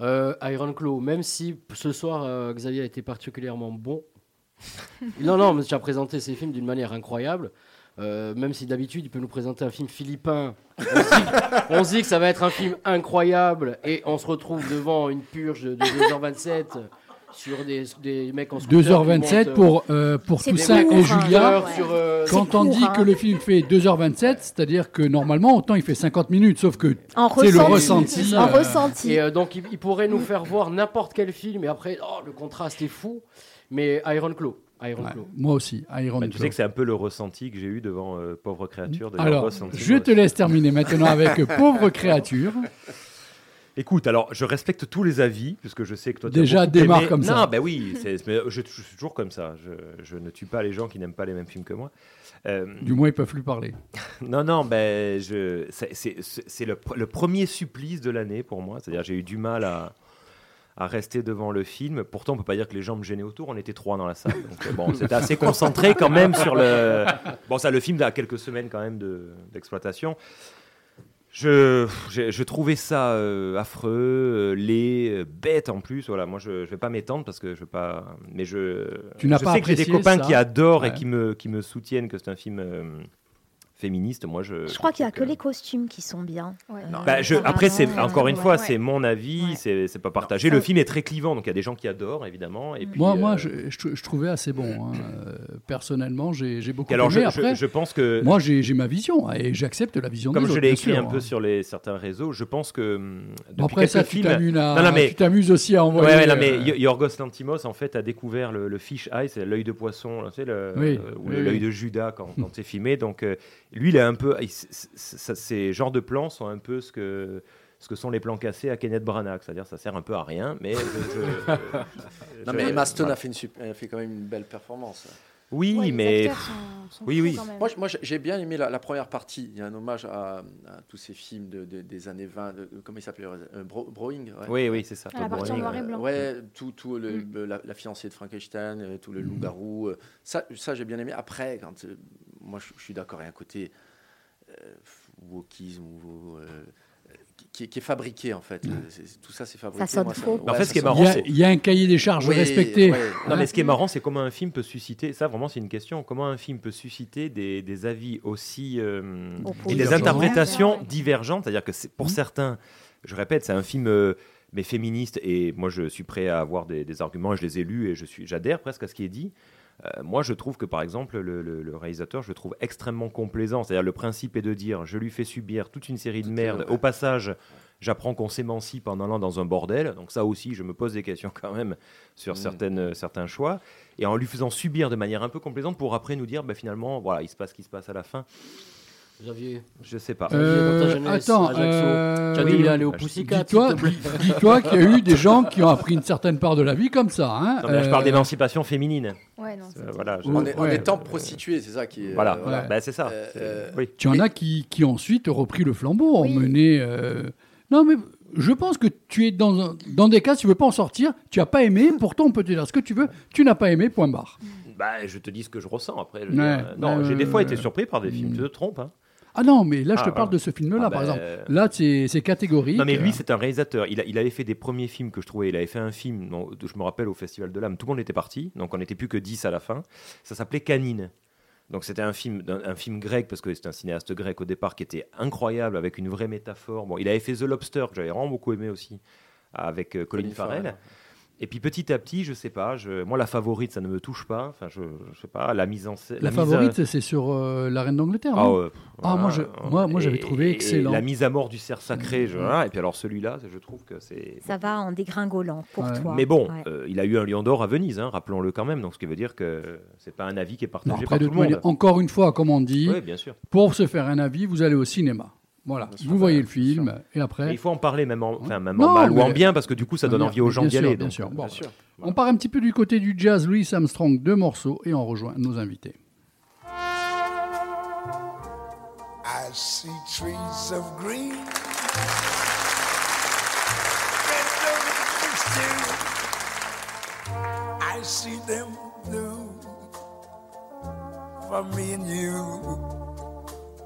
Euh, Iron Claw, même si ce soir euh, Xavier a été particulièrement bon. non, non, mais tu as présenté ces films d'une manière incroyable. Euh, même si d'habitude il peut nous présenter un film philippin, on se, dit, on se dit que ça va être un film incroyable et on se retrouve devant une purge de 2h27 sur des, des mecs en scooter qui 2h27 montent, pour, euh, pour C'est Toussaint et hein, Julia. ouais. sur, euh, Quand on court, dit hein. que le film fait 2h27, c'est-à-dire que normalement, autant il fait 50 minutes, sauf que En c'est le ressenti. En euh, ressenti. Et euh, donc, il, il pourrait nous faire voir n'importe quel film, et après, oh, le contraste est fou. Mais Iron Claw. Iron ouais, Claw. moi aussi, Iron Bah, tu sais que c'est un peu le ressenti que j'ai eu devant euh, Pauvre créature de Alors, je te laisse terminer maintenant avec Pauvre créature. Écoute, alors je respecte tous les avis, puisque je sais que toi tu Déjà, démarre aimé- comme ça. Non, ben oui, mais je, je suis toujours comme ça. Je, je ne tue pas les gens qui n'aiment pas les mêmes films que moi. Euh, Du moins, ils peuvent plus parler. non, non, ben je, c'est- le, le premier supplice de l'année pour moi. C'est-à-dire, j'ai eu du mal à, à rester devant le film. Pourtant, on peut pas dire que les gens me gênaient autour. On était trois dans la salle. Donc, euh, bon, c'était assez concentré quand même sur le. Bon, ça, le film a quelques semaines quand même de- d'exploitation. Je, je, je trouvais ça euh, affreux, euh, laid, euh, bête en plus. Voilà, moi je, je vais pas m'étendre parce que je veux pas. Mais je. Tu n'as je pas sais que j'ai des copains ça qui adorent Ouais. et qui me, qui me soutiennent que c'est un film euh, féministe. Moi, je. Je crois qu'il n'y a que les costumes qui sont bien. Ouais. Euh, bah, je- après, c'est encore une fois, Ouais. c'est mon avis, Ouais. c'est c'est pas partagé. Le film est très clivant, donc il y a des gens qui adorent évidemment. Et puis, Moi, moi euh, je, je- je trouvais assez bon. hein. Euh, Personnellement, j'ai j'ai beaucoup alors, aimé. je, Après, je, je pense que moi, j'ai j'ai ma vision et j'accepte la vision comme des je l'ai écrit sûr, un peu hein. sur les certains réseaux, je pense que hum, après ça, tu t'amuses aussi à envoyer. Ouais, ouais, non, mais Yorgos Lantimos en fait a découvert le, fish eye, c'est l'œil de poisson, tu sais, l'œil de Judas quand, c'est filmé. Donc lui, il est un peu, il- ces genres de plans sont un peu ce que ce que sont les plans cassés à Kenneth Branagh, c'est-à-dire ça sert un peu à rien, mais je- je- Non, je- mais Emma Stone voilà. a fait, une sup- a fait quand même une belle performance. Oui, Ouais, mais acteurs sont- sont oui, oui. Moi, moi, j'ai- bien aimé la, la première partie. Il y a un hommage à, à tous ces films de, de- des années 20. de- comment il s'appelait euh, Bro- Broing ouais. Oui, oui, c'est ça, la partie en noir et blanc. Ouais, tout, tout le, le- la, la fiancée de Frankenstein, euh, tout le loup-garou. euh, Ça, ça j'ai bien aimé. Après, quand, euh, moi, je, je suis d'accord, il y a un côté euh, wokisme ou. euh, qui, qui est fabriqué en fait. Tout ça, c'est fabriqué. Moi, faux. ouais, en fait, ça ce qui est marrant, Il y a- c'est- il y a un cahier des charges Oui, respecté. ouais. Non, mais ce qui est marrant, c'est comment un film peut susciter. Ça, vraiment, c'est une question. Comment un film peut susciter des, des avis aussi. euh, et des interprétations divergentes. C'est-à-dire que pour Mhm. certains, je répète, c'est un film. euh, mais féministe et moi je suis prêt à avoir des, des arguments et je les ai lus et je suis j'adhère presque à ce qui est dit Euh, moi je trouve que par exemple le, le- le réalisateur je le trouve extrêmement complaisant. C'est-à-dire le principe est de dire je lui fais subir toute une série de merde au passage j'apprends qu'on s'émancipe en allant dans un bordel. Donc ça aussi je me pose des questions quand même sur certaines, certains choix. Et en lui faisant subir de manière un peu complaisante pour après nous dire bah, finalement voilà il se passe ce qui se passe à la fin Xavier. je sais pas Euh, attends, euh, as oui, dit oui. aller au je- Pussycat. Dis-toi qu'il y a eu des gens qui ont appris une certaine part de la vie comme ça. Hein. Non, mais là, je parle Euh, d'émancipation féminine Ouais, non, Euh, voilà, je- En, est- en Ouais. étant prostituée, c'est ça qui est. Voilà, euh, voilà. Bah, c'est ça. Euh, euh, oui. Tu en as qui, qui ensuite ont repris le flambeau, ont mené. euh, Non, mais je pense que tu es dans, un- dans des cas, si tu veux pas en sortir, tu as pas aimé, pourtant on peut te dire ce que tu veux, tu n'as pas aimé, point barre. Bah, je te dis ce que je ressens après. je veux Ouais, dire, euh, non, j'ai des fois été surpris par des films. Tu te trompes. Hein. Ah non, mais là je Ah, te parle voilà. de ce film-là, Ah, par bah, exemple. euh, Là, c'est catégorique. Non, mais lui, c'est un réalisateur. Il, a- il avait fait des premiers films que je trouvais. Il avait fait un film, dont- je me rappelle, au Festival de l'âme. Tout le monde était parti, donc on n'était plus que 10 à la fin. Ça s'appelait Canine. Donc c'était un film, un film grec, parce que c'était un cinéaste grec au départ qui était incroyable, avec une vraie métaphore. Bon, il avait fait The Lobster, que j'avais vraiment beaucoup aimé aussi, avec euh, Colin, Colin Farrell. Farrell. Et puis petit à petit, je sais pas, je, moi la favorite, ça ne me touche pas. Enfin, je, je sais pas, la mise en scène. La favorite, c'est sur euh, la Reine d'Angleterre. Ah, non ouais, Ah, moi, je, voilà. moi, moi j'avais trouvé et excellent. La mise à mort du cerf sacré, je- voilà. et puis alors celui-là, je trouve que c'est. Ça va en dégringolant pour toi. Mais bon, Ouais. euh, il a eu un lion d'or à Venise, hein, rappelons-le quand même. Donc ce qui veut dire que c'est pas un avis qui est partagé Non, par de tout le monde. manière, encore une fois, comme on dit, Oui, bien sûr. pour se faire un avis, vous allez au cinéma. Voilà, vous voyez le film, et après. Et il faut en parler même en, enfin, même Non, en mal ou en bien parce que du coup ça donne Bien envie aux gens bien d'y sûr, aller. Bien donc, sûr. euh, Bon, On part un petit peu du côté du jazz, Louis Armstrong, deux morceaux, et on rejoint nos invités. I see trees of green. I see them blue for me and you.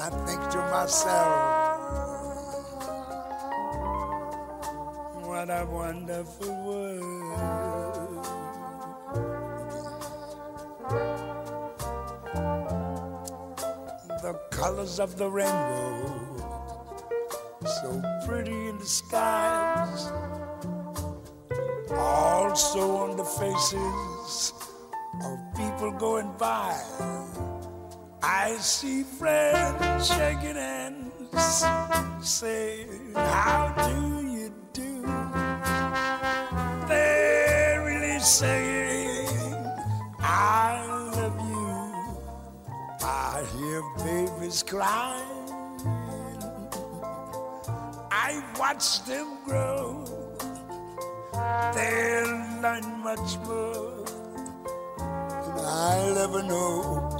and I think to myself, what a wonderful world. the colors of the rainbow, so pretty in the skies, also on the faces of people going by. I see friends shaking hands, saying, How do you do? They're really saying, I love you. I hear babies crying. I watch them grow. They'll learn much more than I'll ever know.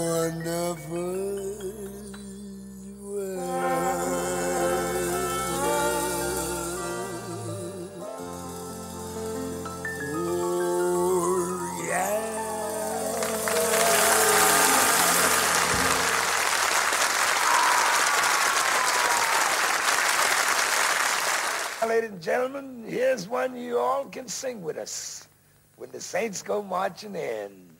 gentlemen, here's one you all can sing with us. When the saints go marching in.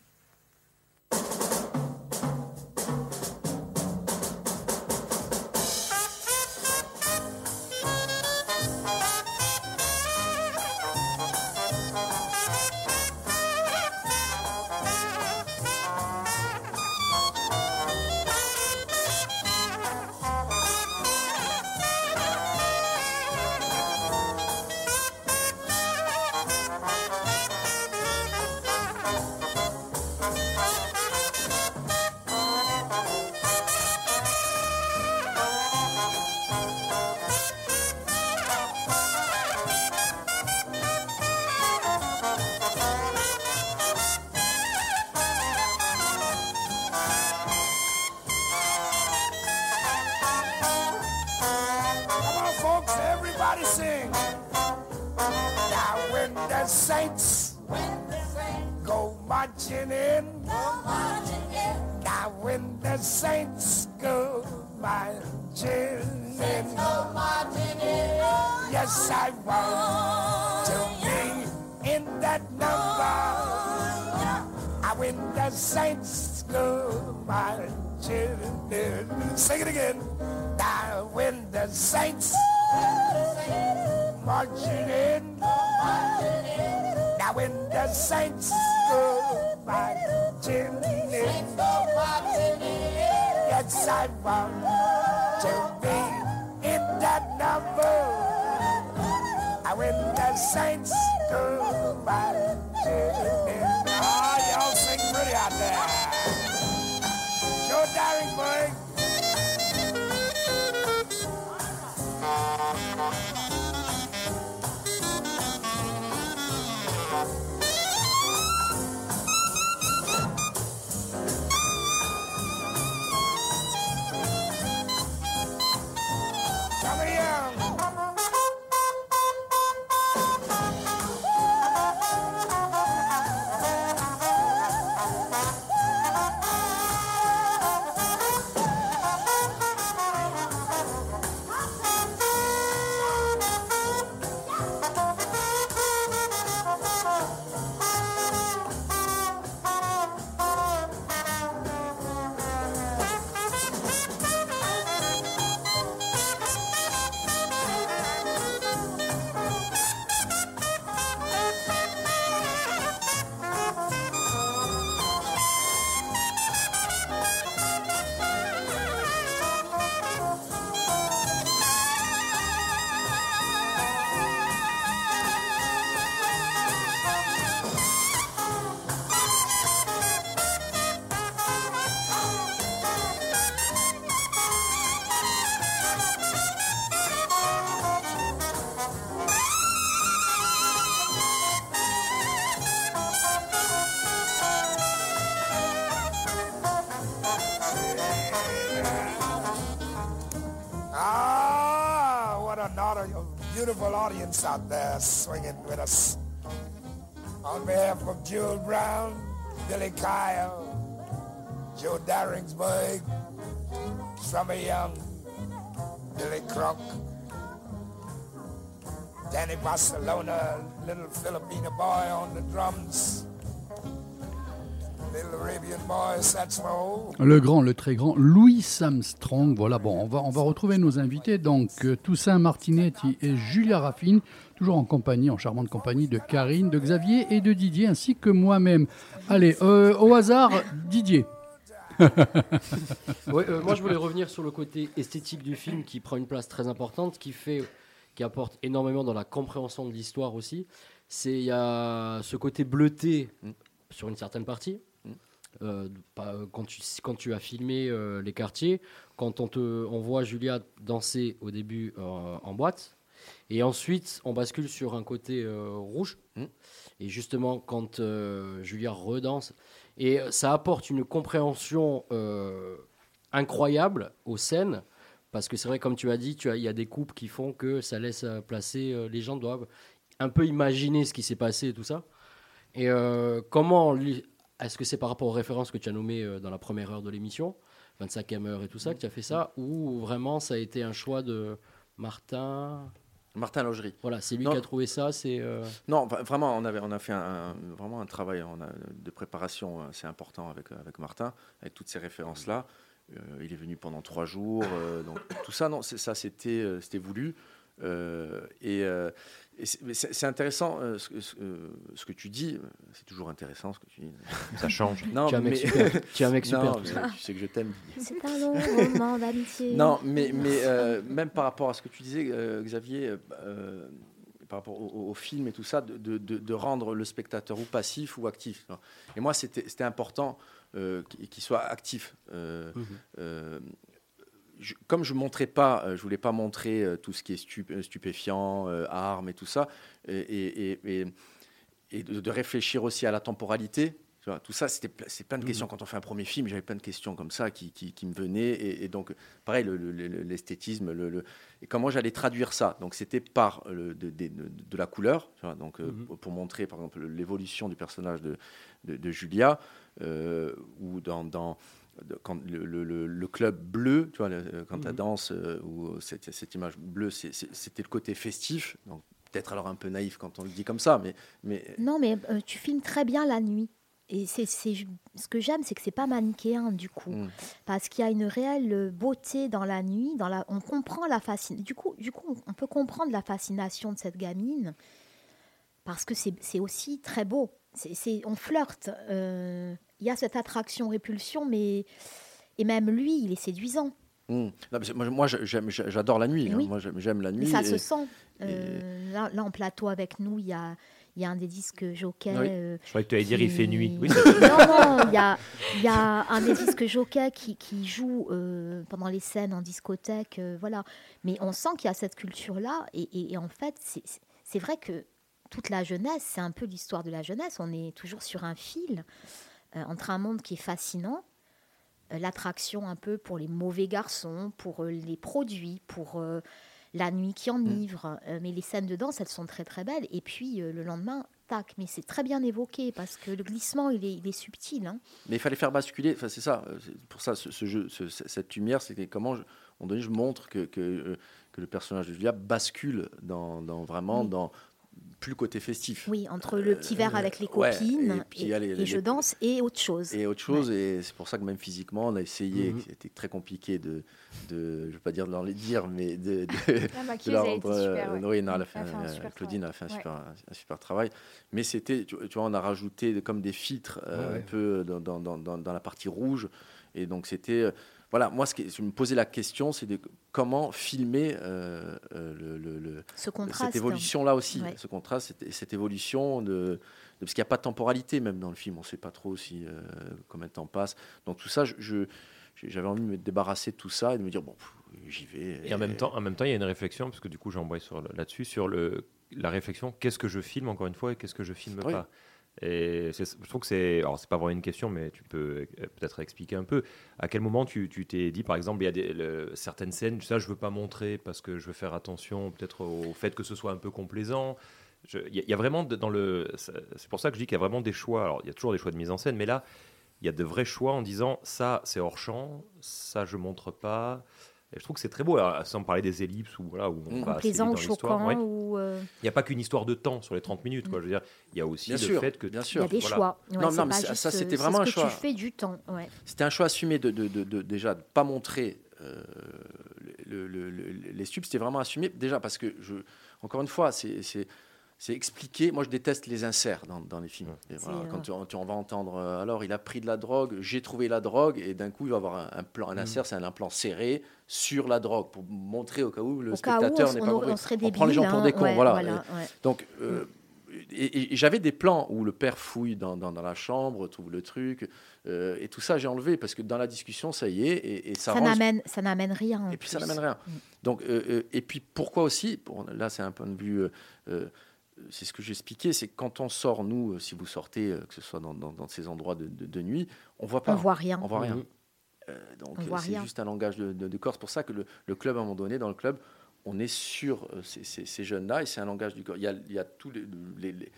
Out there swinging with us. On behalf of Jewel Brown, Billy Kyle, Joe Daringsburg, Summer Young, Billy Crunk, Danny Barcelona, little Filipino boy on the drums, Le grand, le très grand Louis Armstrong. Voilà, bon, on va, on va retrouver nos invités. Donc, euh, Toussaint Martinetti et Julia Raffine, toujours en compagnie, en charmante compagnie de Karine, de Xavier et de Didier, ainsi que moi-même. Allez, euh, au hasard, Didier. Ouais, euh, moi, je voulais revenir sur le côté esthétique du film qui prend une place très importante, qui fait, qui apporte énormément dans la compréhension de l'histoire aussi. C'est il y a ce côté bleuté sur une certaine partie. Euh, pas- quand, tu, quand tu as filmé euh, les quartiers, quand on, te, on voit Julia danser au début euh, en boîte, et ensuite on bascule sur un côté euh, rouge, et justement quand euh, Julia redanse, et ça apporte une compréhension euh, incroyable aux scènes, parce que c'est vrai, comme tu as dit, as- il y a des coupes qui font que ça laisse euh, placer, euh, les gens doivent un peu imaginer ce qui s'est passé et tout ça. Et euh, comment, est-ce que c'est par rapport aux références que tu as nommées euh, dans la première heure de l'émission, 25e heure et tout ça, que tu as fait ça, ou vraiment ça a été un choix de Martin Martin Logerie. Voilà, c'est lui Non. qui a trouvé ça. C'est euh, Non, vraiment, on, avait, on a fait un, un- vraiment un travail on a, de préparation assez important avec, avec Martin, avec toutes ces références-là. Euh, il est venu pendant trois jours. euh, donc, tout ça, non, ça, c'était euh, c'était voulu. Euh, euh, et c'est mais c'est- c'est intéressant euh, ce, que- ce, euh, ce que tu dis. C'est toujours intéressant ce que tu dis. Ça change. Non, Tu es un mec mais- super. Tu es un mec super, Non, mais tu sais que je t'aime. C'est un long roman d'amitié. Non, mais, mais euh, même par rapport à ce que tu disais, euh, Xavier, par rapport au, film et tout ça, de, de- de- de rendre le spectateur ou passif ou actif. Et moi, c'était important euh, qu'il soit actif. Euh, Mhm. Je- comme je montrais pas, euh, je voulais pas montrer euh, tout ce qui est stup- euh, stupéfiant, armes et tout ça, et, et- et- et- et de, de réfléchir aussi à la temporalité. Tout ça, c'était c'est plein de questions. Quand on fait un premier film, j'avais plein de questions comme ça qui, qui- qui me venaient. Et, et donc, pareil, le- le- le- l'esthétisme, le, le- et comment j'allais traduire ça. Donc, c'était par de, de- de- de la couleur. tu vois, donc, Mhm. pour, pour montrer, par exemple, l'évolution du personnage de, Julia, euh, ou dans, quand le, le- le- le club bleu, tu vois, le- quand elle Mhm. danse, euh, ou cette, cette image bleue, c'est- c'est- c'était le côté festif. Donc, peut-être alors un peu naïf quand on le dit comme ça, mais, mais Non, mais euh, tu filmes très bien la nuit. Et c'est, c'est- ce que j'aime, c'est que c'est pas manichéen du coup, Mm. parce qu'il y a une réelle beauté dans la nuit. Dans la, on comprend la fascination. Du coup, du coup, on peut comprendre la fascination de cette gamine, parce que c'est, c'est aussi très beau. C'est, c'est- on flirte. euh, Il y a cette attraction-répulsion, mais et même lui, il est séduisant. Hmm. Non, mais c'est- moi, j'adore la nuit. hein. Oui. Moi, j'aime la nuit. Mais ça et- se sent. Euh, là, là, en plateau avec nous, il y a, il y a un des disques jockey. Oui. euh, Je croyais que tu allais dire, il qui- fait nuit. Oui, non, non, il y a, il y a un des disques jockey qui, qui joue euh, pendant les scènes en discothèque. euh, voilà. Mais on sent qu'il y a cette culture-là. Et, et- et en fait, c'est- vrai que toute la jeunesse, c'est un peu l'histoire de la jeunesse. On est toujours sur un fil euh, entre un monde qui est fascinant, euh, l'attraction un peu pour les mauvais garçons, pour euh, les produits, pour euh, la nuit qui enivre. Euh, mais les scènes de danse, elles sont très très belles. Et puis euh, le lendemain, tac. Mais c'est très bien évoqué parce que le glissement, il est, il est subtil. hein. Mais il fallait faire basculer. Enfin, c'est ça. euh, Pour ça, ce, ce jeu, ce- ce- cette lumière, c'était comment, je, donné, je montre que, que, euh, que le personnage de Julia bascule dans, dans vraiment Oui. dans plus le côté festif. Oui, entre le petit verre Euh, avec les ouais, copines et puis je les- danse et autre chose. Et autre chose, et c'est pour ça que même physiquement, on a essayé, Mhm. c'était très compliqué de, de, je vais pas dire de leur les dire, mais de, de, La de maquilleuse, leur elle était rendre, super, euh, ouais. oui, non, elle a fait, Elle a fait un euh, super Claudine a fait un super, un super travail. Mais c'était, tu, tu vois, on a rajouté comme des filtres euh, Ouais, ouais. un peu dans, dans, dans, dans- dans la partie rouge, et donc c'était, euh, voilà, moi, ce qui, je me posais la question, c'est de comment filmer euh, euh, le, le- le- Ce contraste. cette évolution-là aussi, Ouais. ce contraste, cette, cette évolution de, de- parce qu'il n'y a pas de temporalité même dans le film, on ne sait pas trop si euh, combien de temps passe. Donc tout ça, je- je- j'avais envie de me débarrasser de tout ça et de me dire bon, pff, j'y vais. Et en même temps, en même temps, il y a une réflexion, parce que du coup, j'embraye sur là-dessus, sur le, la réflexion qu'est-ce que je filme encore une fois et qu'est-ce que je filme Oui. pas? Et je trouve que c'est, alors c'est pas vraiment une question, mais tu peux euh, peut-être expliquer un peu. À quel moment tu t'es dit, par exemple, il y a certaines scènes, ça je veux pas montrer parce que je veux faire attention peut-être au fait que ce soit un peu complaisant. Il y, a- vraiment dans le, c'est pour ça que je dis qu'il y a vraiment des choix. Alors il y a toujours des choix de mise en scène, mais là il y a de vrais choix en disant ça c'est hors champ, ça je montre pas. Et je trouve que c'est très beau, alors, sans parler des ellipses ou voilà où on va assez vite Complaisant dans choquant ouais. ou. euh, Il n'y a pas qu'une histoire de temps sur les 30 minutes, quoi. Je veux dire, il y a aussi Bien le sûr, fait que bien Il y sûr. a des Voilà. choix. Ouais, Non, non, mais ça- euh, c'était c'est vraiment ce un que choix. tu fais du temps. Ouais. C'était un choix assumé de, de, de- de- déjà de pas montrer euh, le- le- le- les stupes. C'était vraiment assumé déjà parce que je, encore une fois, c'est c'est- expliqué. Moi, je déteste les inserts dans, dans les films. Et voilà, quand euh, tu, tu- on va entendre, euh, alors il a pris de la drogue, j'ai trouvé la drogue, et d'un coup, il va avoir un, un plan, un insert, c'est un, plan serré sur la drogue pour montrer au cas où le Au spectateur on- n'est on pas compris. on serait prend les gens débile, pour hein, des cons, ouais, voilà. voilà, ouais. Donc, euh, et, et- j'avais des plans où le père fouille dans, dans- dans la chambre, trouve le truc, euh, et tout ça j'ai enlevé parce que dans la discussion, ça y est, et, et ça, Ça n'amène, ça n'amène rien. en et puis ça plus. n'amène rien. Mm. Donc, euh, euh, et puis pourquoi aussi? Bon, Là, c'est un point de vue. C'est ce que j'expliquais, c'est que quand on sort, nous, euh, si vous sortez, euh, que ce soit dans, dans- dans ces endroits de, de- de nuit, on voit pas. On voit rien. On voit rien. Mhm. Euh, donc c'est juste un langage de, de- de corps. C'est pour ça que le, le club, à un moment donné, dans le club, on est sur euh, ces, ces- ces jeunes-là et c'est un langage du corps. Il y a, il y a tous les, les- les-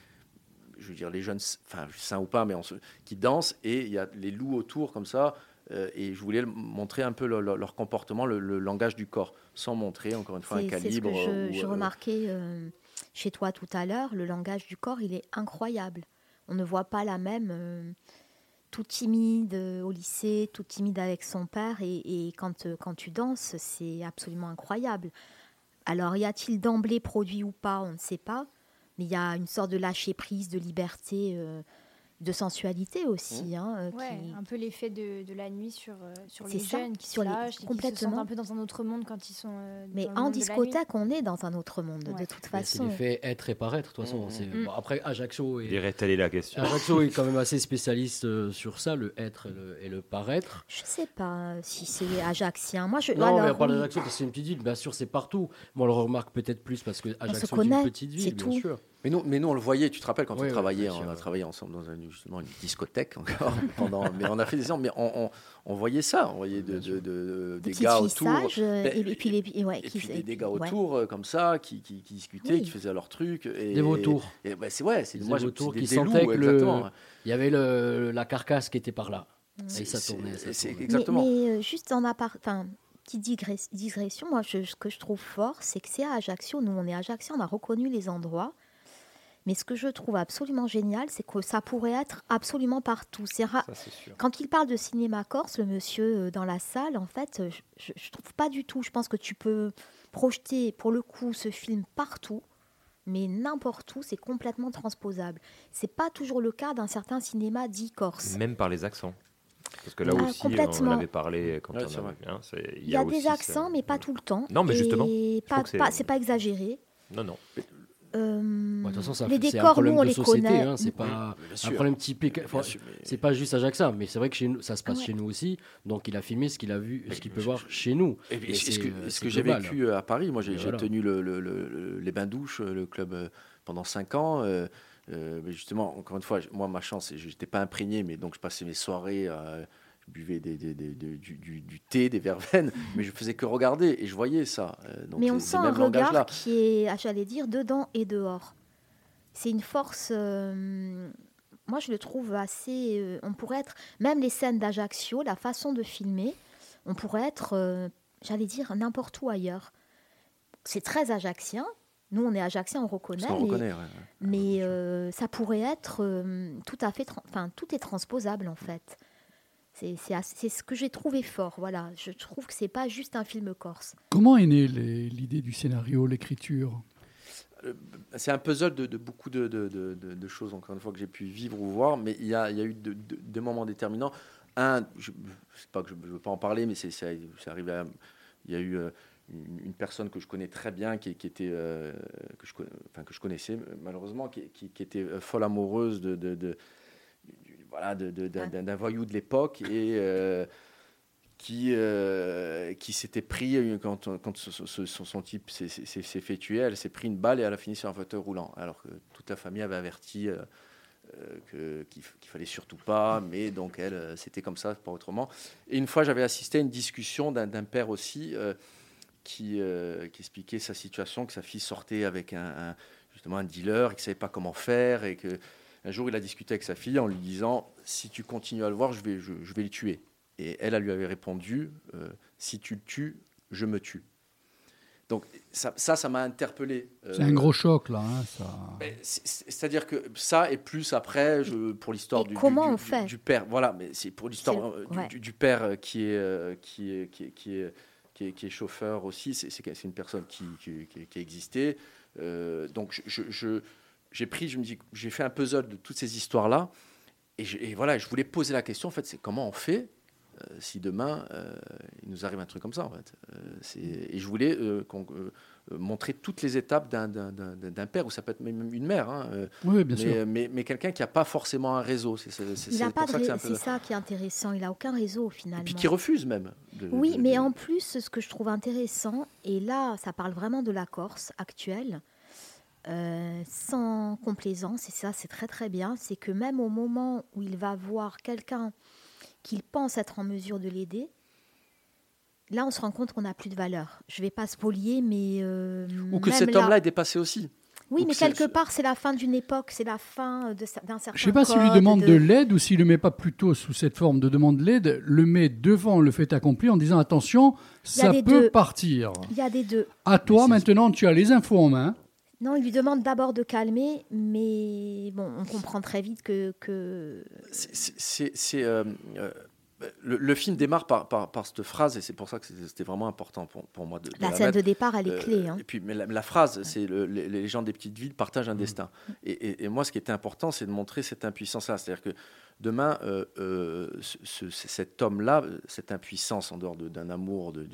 je veux dire, les jeunes, enfin, sains ou pas, mais on se- qui dansent et il y a les loups autour comme ça. euh, et je voulais montrer un peu le- le- leur comportement, le, le langage du corps, sans montrer encore une fois un C'est c'est ce calibre. que je, ou, je remarquais euh, chez toi tout à l'heure. Le langage du corps, il est incroyable. On ne voit pas la même. euh, tout timide euh, au lycée, tout timide avec son père. Et, quand, euh, quand tu danses, c'est absolument incroyable. Alors, y a-t-il d'emblée produit ou pas? On ne sait pas. Mais il y a une sorte de lâcher prise, de liberté, de sensualité aussi. hein, euh, Ouais, qui- un peu l'effet de, de la nuit sur, euh, sur les ça, jeunes qui sur se les- et qui se sentent complètement. un peu dans un autre monde quand ils sont euh, Mais en discothèque, on est dans un autre monde, de toute Mais C'est façon. l'effet être et paraître, de toute façon. Mmh, Mm. bon, après, Ajaccio est, Dirait, telle est la question. Ajaccio est quand même assez spécialiste euh, sur ça, le être et le, et le paraître. Je sais pas si c'est ajaxien. Moi, je. Non, alors, mais on parle d'Ajaccio parce que c'est une petite ville. Bien sûr, c'est partout. Mais on le remarque peut-être plus parce que Ajaccio est une petite c'est ville, bien tout. sûr. Mais nous, mais nous, on le voyait, tu te rappelles, quand Oui, on oui, travaillait, on a travaillé ensemble dans un- justement une discothèque encore, pendant, mais on a fait des ans, mais on, on, on voyait ça, on voyait de, de- de- des gars autour. euh, et, et puis les, et ouais, et qui- puis des, des gars ouais. autour comme ça qui, qui, qui discutaient, Oui. qui faisaient leur truc. Et, Des vautours. Et, ben, c'est ouais, c'est Des moi vautours qui des- des loups, sentaient que le- il y avait le, la carcasse qui était par là. C'est- Et ça tournait. ça tournait. exactement. Mais, mais, euh, juste en appart, enfin, petite digress- digression, moi, je- ce que je trouve fort, c'est que c'est à Ajaccio. Nous, on est à Ajaccio, on a reconnu les endroits. Mais ce que je trouve absolument génial, c'est que ça pourrait être absolument partout. C'est ra- Ça, c'est sûr. Quand il parle de cinéma corse, le monsieur euh, dans la salle, en fait, euh, je, je trouve pas du tout. Je pense que tu peux projeter, pour le coup, ce film partout, mais n'importe où, c'est complètement transposable. C'est pas toujours le cas d'un certain cinéma dit corse. Même par les accents. Parce que là Ah, aussi, on avait parlé quand Ouais, on c'est avait vrai. bien. c'est- Il y a, aussi des ça. accents, mais pas tout le temps. Non, mais justement, pas, pas- c'est pas exagéré. Non, non. Euh, Ouais, de toute façon, ça- les c'est un décors, problème nous, on de les société. connaît. hein, c'est pas un problème typique. Enfin, sûr, mais- C'est pas juste Ajaxa, mais c'est vrai que chez nous, ça se passe Ouais. chez nous aussi. Donc il a filmé ce qu'il a vu, ce qu'il peut voir chez nous. Et ce que, euh, ce c'est que j'ai vécu euh, à Paris, moi j'ai Et j'ai voilà. tenu le, le- le- le- les bains douches, euh, le club euh, pendant 5 ans. euh, euh, mais justement, encore une fois, moi ma chance, n'étais pas imprégné, mais donc je passais mes soirées, euh, je buvais des, des- des- des- du, du- du thé, des verveines, mais je faisais que regarder et je voyais ça. euh, donc mais on sent un regard qui est, ah, j'allais dire, dedans et dehors. C'est une force. euh, moi, je le trouve assez. euh, on pourrait être. Même les scènes d'Ajaccio, la façon de filmer, on pourrait être, euh, j'allais dire, n'importe où ailleurs. C'est très ajaxien. Nous, on est ajaxien, on reconnaît. Qu'on mais reconnaît, ouais, ouais. mais, euh, ça pourrait être euh, tout à fait. Enfin, tout est transposable, en fait. C'est c'est assez- c'est ce que j'ai trouvé fort. Voilà, je trouve que c'est pas juste un film corse. Comment est née l'idée du scénario, l'écriture? Euh, C'est un puzzle de, de beaucoup de, de- de- de- de choses, encore une fois, que j'ai pu vivre ou voir, mais il y a, il y a eu de- de- deux moments déterminants. Un, je ne pas que je veux pas en parler, mais c'est arrivé à- Il y a eu euh, une, une personne que je connais très bien, qui, qui était, euh, que, je, enfin, que je connaissais malheureusement, qui, qui- qui était folle amoureuse de, de, de- du- voilà, d'un voyou de l'époque et euh, qui, euh, qui s'était pris, quand, quand son type s'est- fait tuer, elle s'est pris une balle et elle a fini sur un fauteuil roulant. Alors que toute la famille avait averti euh, euh, qu'il qu'il fallait surtout pas, mais donc elle, c'était comme ça, pas autrement. Et une fois, j'avais assisté à une discussion d'un père aussi qui, qui expliquait sa situation, que sa fille sortait avec un, un- justement un dealer, et qu'il savait pas comment faire, et que un jour il a discuté avec sa fille en lui disant si tu continues à le voir, je vais, je, je vais le tuer. Et elle, elle lui avait répondu euh, si tu le tues, je me tue. Donc ça, ça, ça m'a interpellé. C'est un gros choc, là. hein, ça. C'est-à-dire que ça et plus après, je, pour l'histoire du, du- comment du- on du- fait? du père, voilà, mais c'est pour l'histoire euh, du- ouais. du, du père euh, qui est, euh, qui est, qui est, qui est, qui est, qui est chauffeur aussi. C'est une personne qui, qui, qui- qui a existé. Euh, donc je- je- je- j'ai pris, je me dis, j'ai fait un puzzle de toutes ces histoires-là. Et, je- et voilà, je voulais poser la question, en fait, c'est comment on fait euh, si demain euh, il nous arrive un truc comme ça, en fait. Euh, et je voulais euh, euh, euh, montrer toutes les étapes d'un- d'un d'un- d'un père, ou ça peut être même une mère. hein, Oui, bien mais, sûr. Mais, mais quelqu'un qui n'a pas forcément un réseau. C'est ça peu. ça qui est intéressant. Il a aucun réseau finalement. Et puis qui refuse même. de- Oui, de- mais de- en plus, ce que je trouve intéressant, et là, ça parle vraiment de la Corse actuelle, euh, sans complaisance, et ça, c'est très très bien, c'est que même au moment où il va voir quelqu'un qu'il pense être en mesure de l'aider, là, on se rend compte qu'on n'a plus de valeur. Je vais pas spolier, mais. euh, Ou que cet là- homme-là est dépassé aussi. Oui, Donc mais quelque part, c'est la fin d'une époque, c'est la fin de d'un certain Je sais pas s'il lui demande de- de l'aide ou s'il le met pas plutôt sous cette forme de demande d'aide, le met devant le fait accompli en disant attention, ça peut deux. partir. Il y a des deux. À toi maintenant, tu as les infos en main. Non, il lui demande d'abord de calmer, mais bon, on comprend très vite que. que... C'est- euh, euh, le, le film démarre par, par, par cette phrase et c'est pour ça que c'était vraiment important pour, pour moi de, de La scène mettre. de départ, elle est clé, hein. Et puis, mais la, la phrase, c'est le- les, les gens des petites villes partagent un destin. Et, et- et moi, ce qui était important, c'est de montrer cette impuissance-là. C'est-à-dire que demain, euh, euh, ce- ce- cet homme-là, euh, cette impuissance en dehors de- d'un amour de,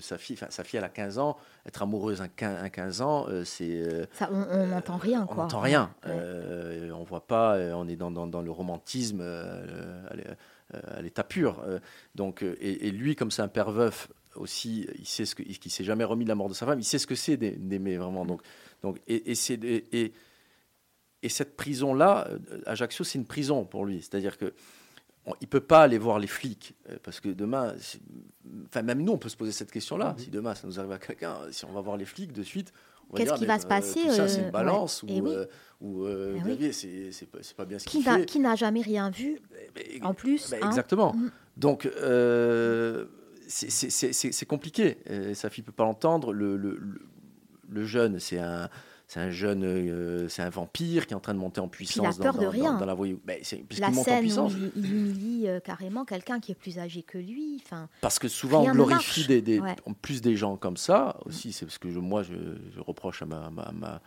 sa fille, enfin, sa fille elle a 15 ans, être amoureuse un 15 ans, euh, c'est euh, on on n'entend rien, on quoi. n'entend rien. Ouais. Euh, on voit pas. euh, on est dans, dans, dans le romantisme euh, à euh, à l'état pur. Euh, donc, euh, et, et lui, comme c'est un père veuf aussi, il sait ce que, qui s'est jamais remis de la mort de sa femme. Il sait ce que c'est d'ai- d'aimer vraiment. Donc, donc, et, et c'est et, et- et cette prison-là, euh, Ajaccio, c'est une prison pour lui. C'est-à-dire que on- il peut pas aller voir les flics parce que demain, enfin même nous, on peut se poser cette question-là. Si demain ça nous arrive à quelqu'un, si on va voir les flics de suite, Qu'est-ce qui va se euh, passer, Tout ça, c'est euh, une balance ouais. Eh ou, oui. euh, ou euh, oui. Xavier, c'est pas, pas bien ce Qui qu'il fait. qui n'a jamais rien vu, en plus. Ben, hein. exactement. Mm. Donc, euh, c'est- compliqué. Euh, sa fille peut pas l'entendre. Le, le, le- le jeune, c'est un, c'est un jeune, euh, c'est un vampire qui est en train de monter en Puis puissance il a peur dans, de dans- rien. dans- la voyou. Ben, La monte en scène où il, il humilie euh, carrément quelqu'un qui est plus âgé que lui. Enfin, Parce que souvent, on glorifie des, des- Ouais. en plus des gens comme ça aussi. C'est parce que je- moi, je, je reproche à, ma, ma- ma-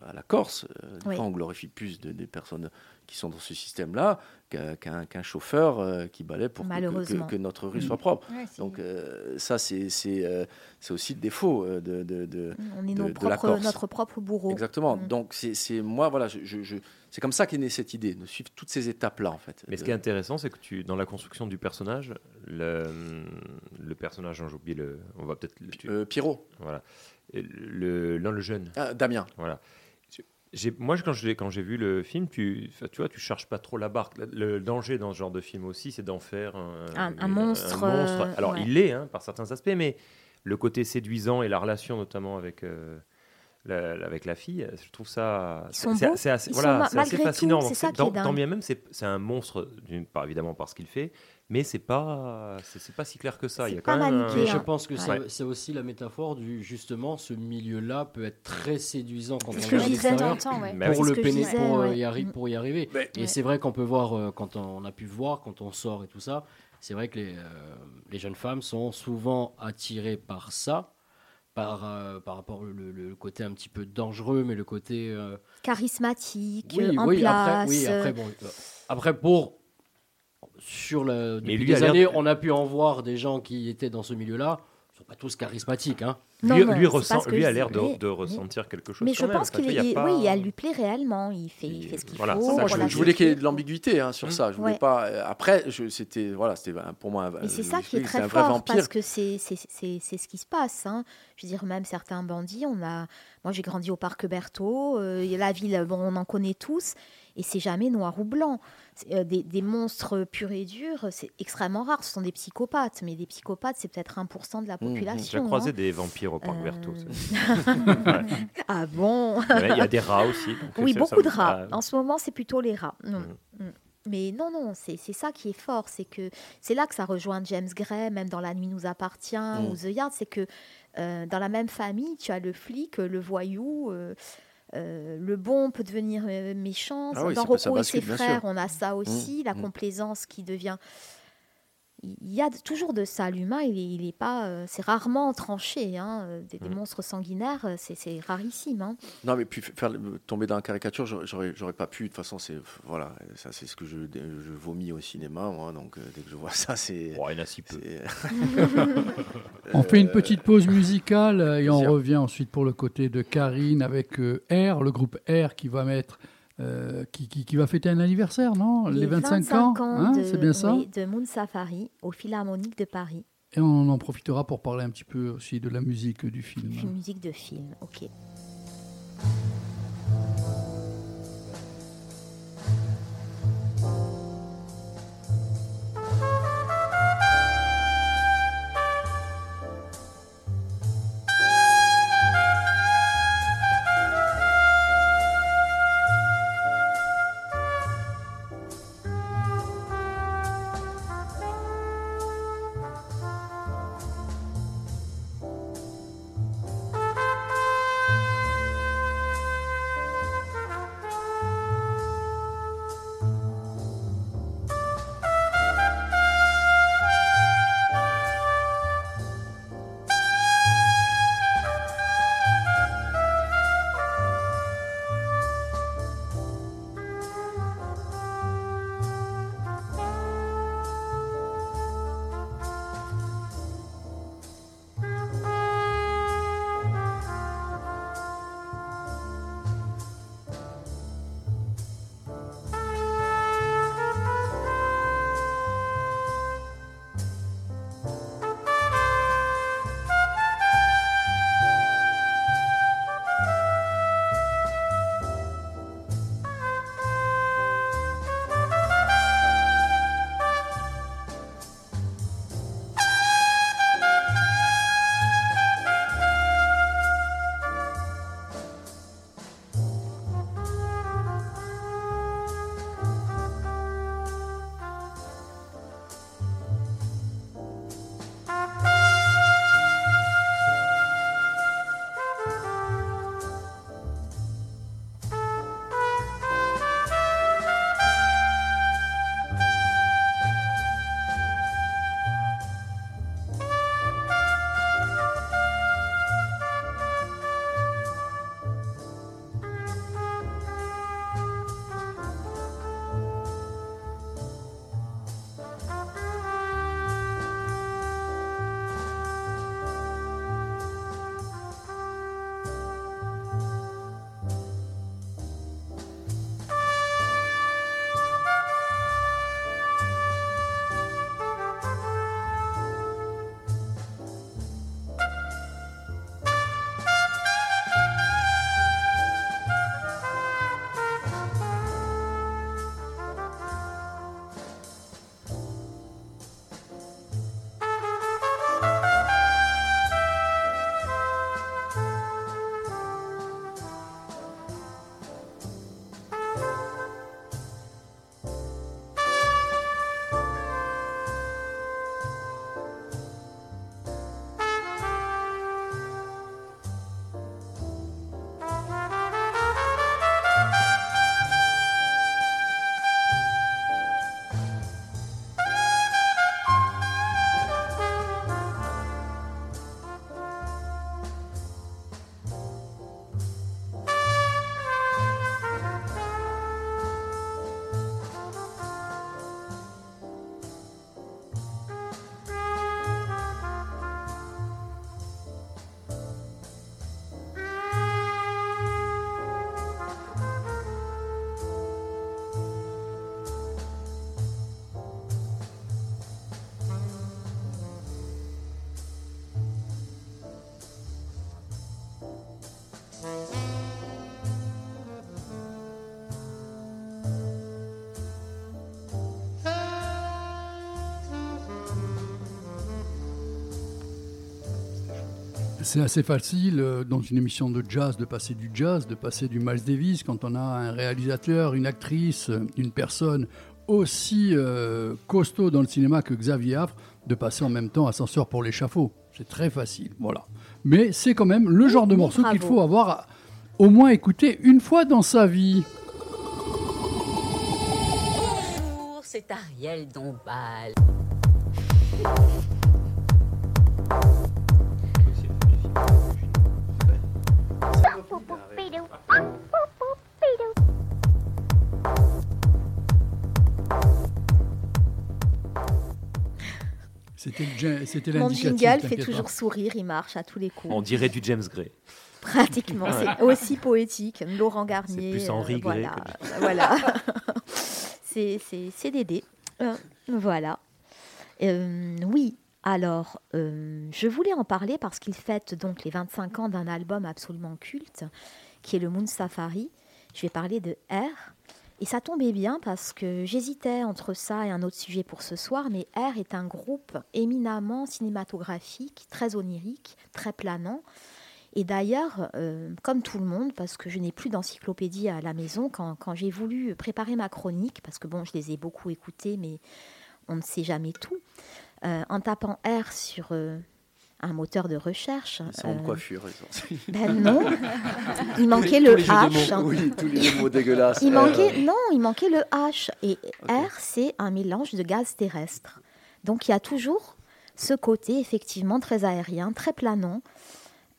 à la Corse. euh, Oui. on glorifie plus de- des personnes qui sont dans ce système-là qu'un chauffeur euh, qui balaie pour que- notre rue Mm. soit propre. Ouais, Donc, euh, ça, c'est euh, aussi le défaut de, de, de- on est de- de la Corse. notre propre bourreau. Exactement. Mm. Donc, c'est moi, voilà, je, je- je- c'est comme ça qu'est née cette idée, de suivre toutes ces étapes-là, en fait. Mais ce De- qui est intéressant, c'est que tu, dans la construction du personnage, le, le personnage, j'ai oublié le, on va peut-être. le- tu- Euh, Pierrot. Voilà. Le, non, le jeune. Ah, Damien. Voilà. Moi, quand j'ai quand vu le film, tu, tu vois, tu cherches pas trop la barque. Le, danger dans ce genre de film aussi, c'est d'en faire un, Un- un monstre, euh, Alors, ouais. il l'est, hein, par certains aspects, mais le côté séduisant et la relation, notamment avec. euh, la, la- avec la fille, je trouve ça c'est- assez, voilà, assez fascinant. tant, bien même, c'est un monstre, part évidemment par ce qu'il fait, mais c'est pas c'est c'est pas si clair que ça. Il y a quand même un- je pense que Ouais. c'est- c'est aussi la métaphore du justement ce milieu-là peut être très séduisant quand on que regarde l'extérieur ouais. Pour oui. le péné- disais, pour, euh, ouais. y arri- pour y arriver. Mais- et Ouais. c'est vrai qu'on peut voir euh, quand on a pu voir quand on sort et tout ça, c'est vrai que les, euh, les jeunes femmes sont souvent attirées par ça. Par, euh, par rapport au le, le côté un petit peu dangereux, mais le côté euh, Charismatique, oui, en oui, place. Après, oui, après, bon, euh, après, pour sur le depuis lui a des années, on a pu en voir des gens qui étaient dans ce milieu-là. Ils sont pas tous charismatiques, hein. Non, lui, non, lui ressent- pas a l'air de, Mais- de ressentir quelque chose. Mais quand je même. pense Enfin, qu'il il est, a oui, pas- elle lui plaît réellement. Il fait, il fait ce qu'il voilà, faut. Moi, je, la je voulais qu'il y ait de l'ambiguïté hein, sur ça. Je voulais Ouais. pas. euh, Après, c'était voilà, c'était pour moi. un- Mais c'est je ça qui est très vrai fort vampire. parce que c'est c'est- c'est- c'est ce qui se passe. hein. Je veux dire, même certains bandits, on a. Moi, j'ai grandi au parc Berthaud. euh, et la ville, bon, on en connaît tous. Et c'est jamais noir ou blanc. Euh, des, des monstres purs et durs, c'est extrêmement rare. Ce sont des psychopathes. Mais des psychopathes, c'est peut-être 1% de la Mmh, mmh. population. J'ai croisé hein. des vampires au parc Euh, Berthaud. Ouais. ah bon Ouais, Il y a des rats aussi. Oui, beaucoup de rats. ah, En ce moment, c'est plutôt les rats. Mm. Mm. Mais non, non, c'est ça qui est fort. C'est que c'est là que ça rejoint James Gray, même dans La Nuit nous appartient ou The Yard. C'est que euh, dans la même famille, tu as le flic, le voyou. euh, euh, le bon peut devenir euh, méchant. Ah oui, dans Rocco et ses frères, on a ça aussi, la mm. complaisance qui devient. Il y a toujours de ça. L'humain, il est, il est pas. euh, c'est rarement tranché. hein, euh, Des, des Mm. monstres sanguinaires, euh, c'est c'est rarissime. hein. Non, mais puis faire tomber dans la caricature, j'aurais- j'aurais pas pu. De toute façon, c'est voilà, ça c'est ce que je, je vomis au cinéma, moi. Donc dès que je vois ça, c'est. il y en a si peu. On fait une petite pause musicale et on revient ensuite pour le côté de Karine avec euh, R, le groupe R qui va mettre, euh, qui, qui- qui va fêter un anniversaire, non Les 25, ans, hein, c'est bien ça oui, de Moon Safari au Philharmonique de Paris. Et on en profitera pour parler un petit peu aussi de la musique du film. Une musique de film, ok. C'est assez facile euh, dans une émission de jazz de passer du jazz, de passer du Miles Davis quand on a un réalisateur, une actrice, une personne aussi euh, costaud dans le cinéma que Xavier Affre, de passer en même temps Ascenseur pour l'échafaud. C'est très facile, voilà. Mais c'est quand même le genre de morceau qu'il faut avoir au moins écouté une fois dans sa vie. Bonjour, c'est Ariel Dombal. C'était Mon jingle fait toujours pas. sourire, il marche à tous les coups. On dirait du James Gray. Pratiquement, Ouais. c'est aussi poétique. Laurent Garnier. plus Henri euh, Gray voilà, voilà. c'est c'est- c'est Dédé. Euh, voilà. Euh, oui, alors, euh, je voulais en parler parce qu'il fête donc les 25 ans d'un album absolument culte, qui est le Moon Safari. Je vais parler de R. Et ça tombait bien parce que j'hésitais entre ça et un autre sujet pour ce soir, mais R est un groupe éminemment cinématographique, très onirique, très planant. Et d'ailleurs, euh, comme tout le monde, parce que je n'ai plus d'encyclopédie à la maison, quand, j'ai voulu préparer ma chronique, parce que bon, je les ai beaucoup écoutés, mais on ne sait jamais tout, euh, en tapant R sur euh, un moteur de recherche. Ils sont de euh, coiffure, ils sont- Ben non, il manquait le H. mots, oui, tous les mots dégueulasses. Il manquait, non, il manquait le H. Et R, c'est un mélange de gaz terrestre. Donc il y a toujours ce côté effectivement très aérien, très planant,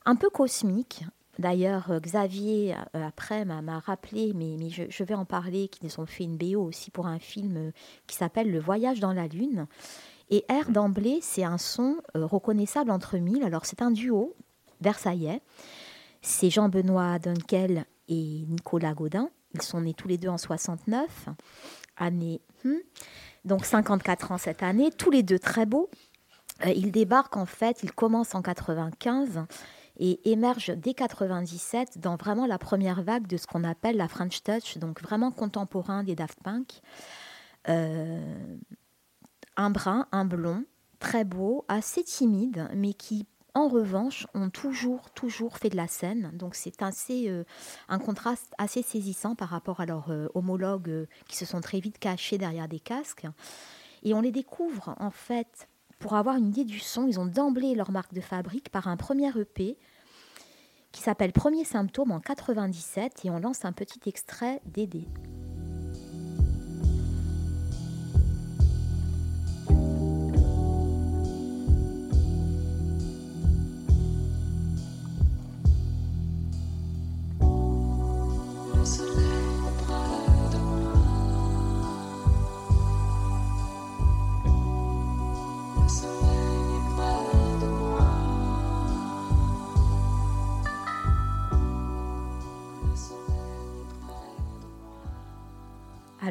un peu cosmique. D'ailleurs, euh, Xavier, euh, après, m'a rappelé, mais, mais je, je vais en parler, qu'ils ont fait une BO aussi pour un film euh, qui s'appelle Le Voyage dans la Lune. Et R d'emblée, c'est un son euh, reconnaissable entre mille. Alors, c'est un duo versaillais. C'est Jean-Benoît Dunkel et Nicolas Gaudin. Ils sont nés tous les deux en 69, année, hmm, donc 54 ans cette année, tous les deux très beaux. Euh, ils débarquent en fait, ils commencent en 95 et émergent dès 97 dans vraiment la première vague de ce qu'on appelle la French Touch, donc vraiment contemporain des Daft Punk. Euh, un brun, un blond, très beau, assez timide, mais qui, en revanche, ont toujours, toujours fait de la scène. Donc c'est assez, euh, un contraste assez saisissant par rapport à leurs euh, homologues euh, qui se sont très vite cachés derrière des casques. Et on les découvre, en fait, pour avoir une idée du son, ils ont d'emblée leur marque de fabrique par un premier EP qui s'appelle Premier symptôme en 97 et on lance un petit extrait d'Aider.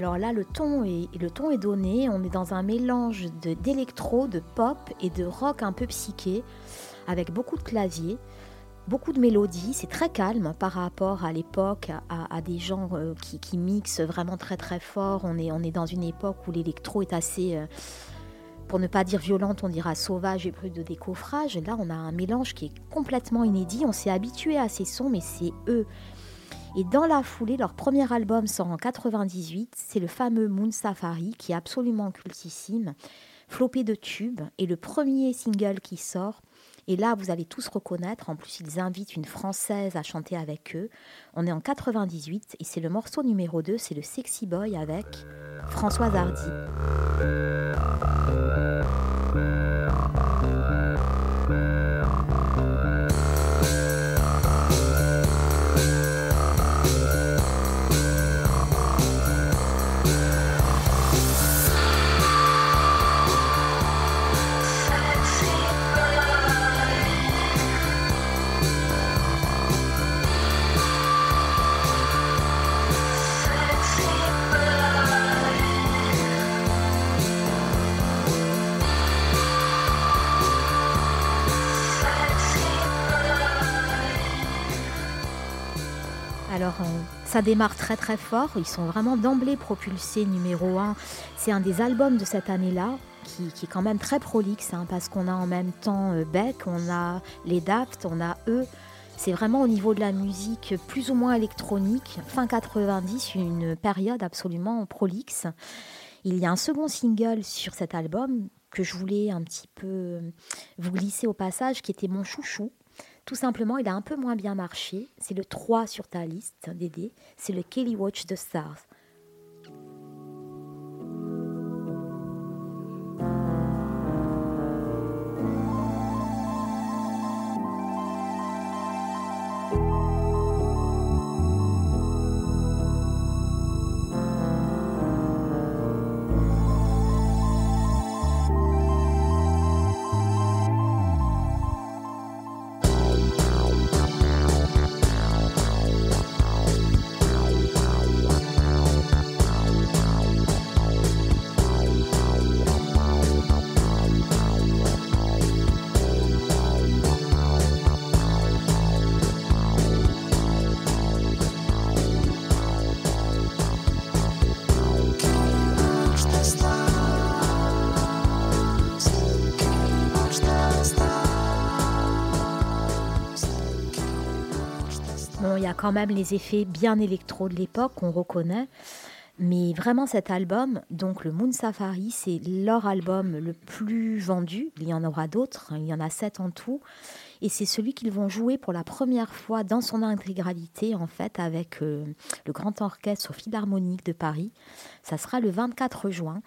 Alors là, le ton est, donné. On est dans un mélange de- d'électro, de, pop et de rock un peu psyché, avec beaucoup de claviers, beaucoup de mélodies. C'est très calme par rapport à l'époque, à, des gens euh, qui, mixent vraiment très très fort. On est, on est dans une époque où l'électro est assez, euh, pour ne pas dire violente, on dira sauvage et brut de décoffrage. Là, on a un mélange qui est complètement inédit. On s'est habitué à ces sons, mais c'est eux. Et dans la foulée, leur premier album sort en 98, c'est le fameux Moon Safari qui est absolument cultissime, flopé de tubes, et le premier single qui sort. Et là, vous allez tous reconnaître, en plus ils invitent une Française à chanter avec eux. On est en 98 et c'est le morceau numéro 2, c'est le Sexy Boy avec Françoise Hardy. Ça démarre très très fort. Ils sont vraiment d'emblée propulsés numéro 1. C'est un des albums de cette année-là. qui, est quand même très prolixe, hein, parce qu'on a en même temps euh, Beck, on a les Daft, on a eux. C'est vraiment au niveau de la musique plus ou moins électronique, fin 90, une période absolument prolixe. Il y a un second single sur cet album que je voulais un petit peu vous glisser au passage, qui était mon chouchou. Tout simplement, il a un peu moins bien marché. C'est le 3 sur ta liste, Dédé. C'est le Kelly Watch the Stars. Quand même les effets bien électro de l'époque qu'on reconnaît. Mais vraiment cet album, donc le Moon Safari, c'est leur album le plus vendu. Il y en aura d'autres, hein, il y en a sept en tout. Et c'est celui qu'ils vont jouer pour la première fois dans son intégralité, en fait, avec euh, le Grand Orchestre Philharmonique de Paris. Ça sera le 24 juin.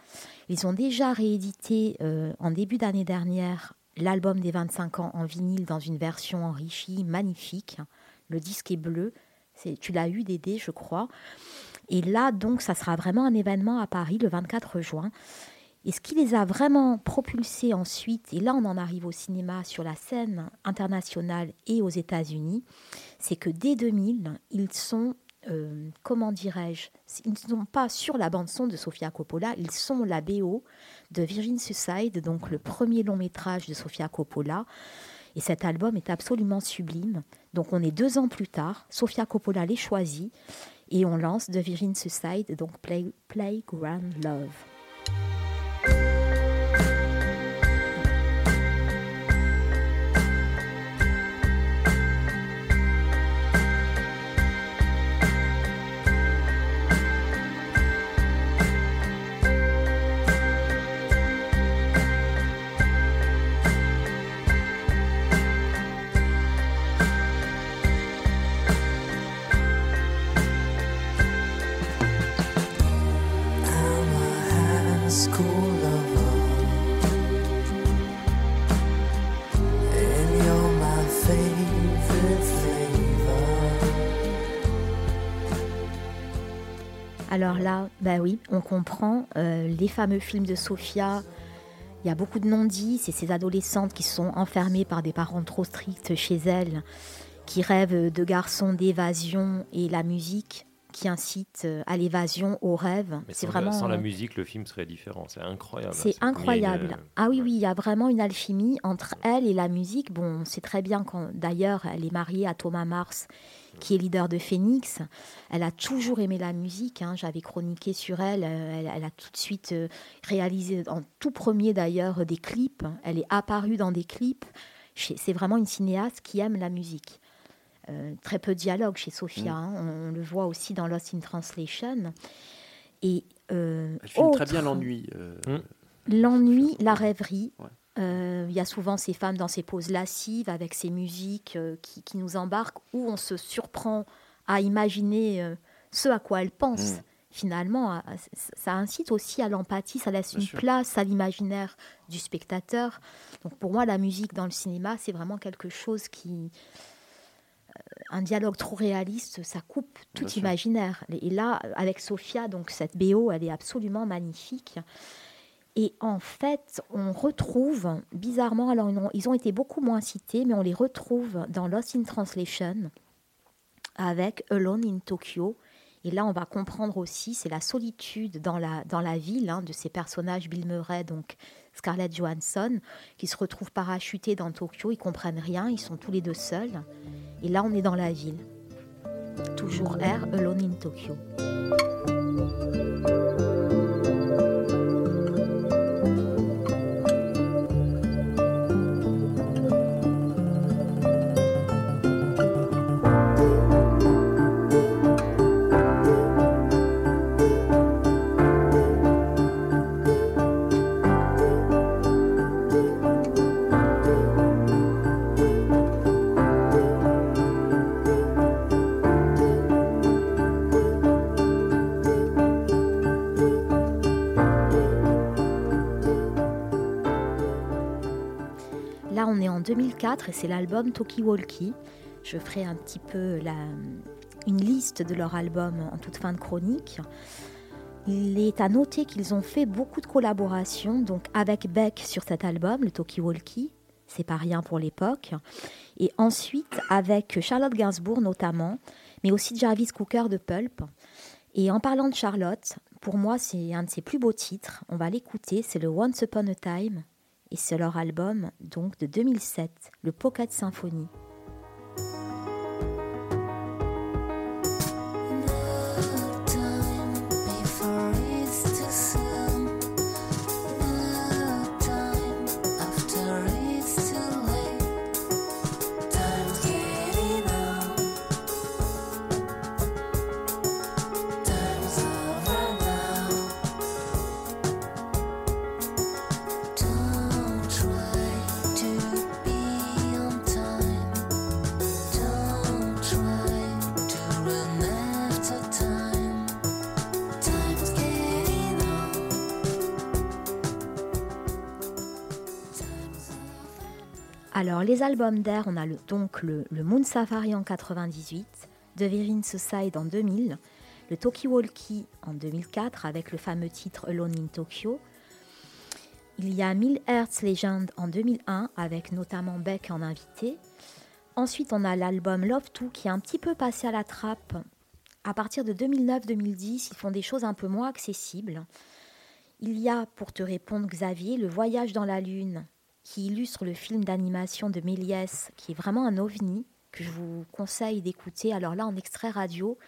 Ils ont déjà réédité euh, en début d'année dernière l'album des 25 ans en vinyle dans une version enrichie, magnifique. Le disque est bleu. Tu l'as eu, Dédé, je crois. Et là, donc, ça sera vraiment un événement à Paris le 24 juin. Et ce qui les a vraiment propulsés ensuite, et là on en arrive au cinéma sur la scène internationale et aux États-Unis, c'est que dès 2000, ils sont, euh, comment dirais-je, ils ne sont pas sur la bande-son de Sofia Coppola, ils sont la BO de Virgin Suicide, donc le premier long métrage de Sofia Coppola. Et cet album est absolument sublime. Donc on est deux ans plus tard, Sofia Coppola les choisit et on lance The Virgin Suicide, donc Play, Playground Love. Alors là, bah oui, on comprend euh, les fameux films de Sofia. Il y a beaucoup de non-dits. C'est ces adolescentes qui sont enfermées par des parents trop stricts chez elles, qui rêvent de garçons d'évasion et la musique qui incite euh, à l'évasion, au rêve. C'est sans, vraiment. sans la musique, le film serait différent. C'est incroyable. C'est une- incroyable. Ah oui, oui, il y a vraiment une alchimie entre elle et la musique. Bon, c'est très bien quand, d'ailleurs, elle est mariée à Thomas Mars, qui est leader de Phoenix. Elle a toujours aimé la musique. hein. J'avais chroniqué sur elle. Euh, Elle, elle a tout de suite euh, réalisé, en tout premier d'ailleurs, des clips. Elle est apparue dans des clips. C'est vraiment une cinéaste qui aime la musique. Euh, très peu de dialogue chez Sophia. Mm. hein. On, on le voit aussi dans Lost in Translation. Et euh, Elle filme très bien l'ennui. euh, L'ennui, la rêverie. Euh, Il y a souvent ces femmes dans ces poses lascives avec ces musiques euh, qui, qui nous embarquent où on se surprend à imaginer euh, ce à quoi elles pensent. Mm. Finalement, à- ça incite aussi à l'empathie, ça laisse Bien une sûr. place à l'imaginaire du spectateur. Donc pour moi, la musique dans le cinéma, c'est vraiment quelque chose qui... euh, Un dialogue trop réaliste, ça coupe tout Bien sûr. imaginaire. Et là, avec Sophia, donc cette BO, elle est absolument magnifique. Et en fait, on retrouve, bizarrement, alors ils ont, été beaucoup moins cités, mais on les retrouve dans Lost in Translation avec Alone in Tokyo. Et là, on va comprendre aussi, c'est la solitude dans la, dans la ville hein, de ces personnages, Bill Murray, donc Scarlett Johansson, qui se retrouvent parachutés dans Tokyo, ils comprennent rien, ils sont tous les deux seuls. Et là, on est dans la ville. Toujours R, Alone in Tokyo. 2004 et c'est l'album Talkie Walkie. Je ferai un petit peu la, une liste de leur album en toute fin de chronique. Il est à noter qu'ils ont fait beaucoup de collaborations, donc avec Beck sur cet album, le Talkie Walkie, c'est pas rien pour l'époque, et ensuite avec Charlotte Gainsbourg notamment, mais aussi Jarvis Cooker de Pulp. Et en parlant de Charlotte, pour moi c'est un de ses plus beaux titres, on va l'écouter, c'est le Once Upon a Time, et c'est leur album donc de 2007, le Pocket Symphony. Alors, les albums d'Air, on a donc le, le Moon Safari en 98, The Virin Suicide en 2000, le Toki Walkie en 2004 avec le fameux titre Alone in Tokyo. Il y a 1000 Hertz Legend en 2001 avec notamment Beck en invité. Ensuite, on a l'album Love 2 qui est un petit peu passé à la trappe. À partir de 2009-2010, ils font des choses un peu moins accessibles. Il y a, pour te répondre Xavier, Le Voyage dans la Lune, qui illustre le film d'animation de Méliès, qui est vraiment un ovni, que je vous conseille d'écouter. Alors là, en extrait radio,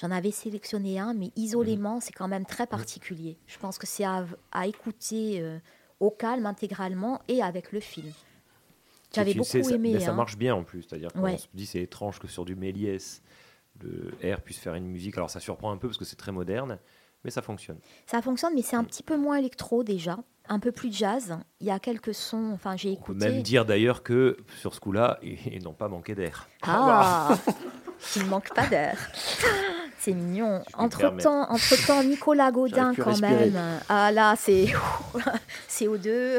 j'en avais sélectionné un, mais isolément, c'est quand même très particulier. Je pense que c'est à, à écouter euh, au calme intégralement et avec le film. J'avais beaucoup sais, ça- aimé. mais ça hein. marche bien en plus. C'est-à-dire qu'on Ouais. se dit c'est étrange que sur du Méliès, le R puisse faire une musique. Alors ça surprend un peu parce que c'est très moderne, mais ça fonctionne. Ça fonctionne, mais c'est un petit peu moins électro déjà, un peu plus jazz. Il y a quelques sons, enfin j'ai On peut écouté. même dire d'ailleurs que sur ce coup-là, ils n'ont pas manqué d'air. Ah, il ne manque pas d'air. C'est mignon. Entre permets. temps, entre temps, Nicolas Gaudin quand respirer. même. Ah là, c'est CO2,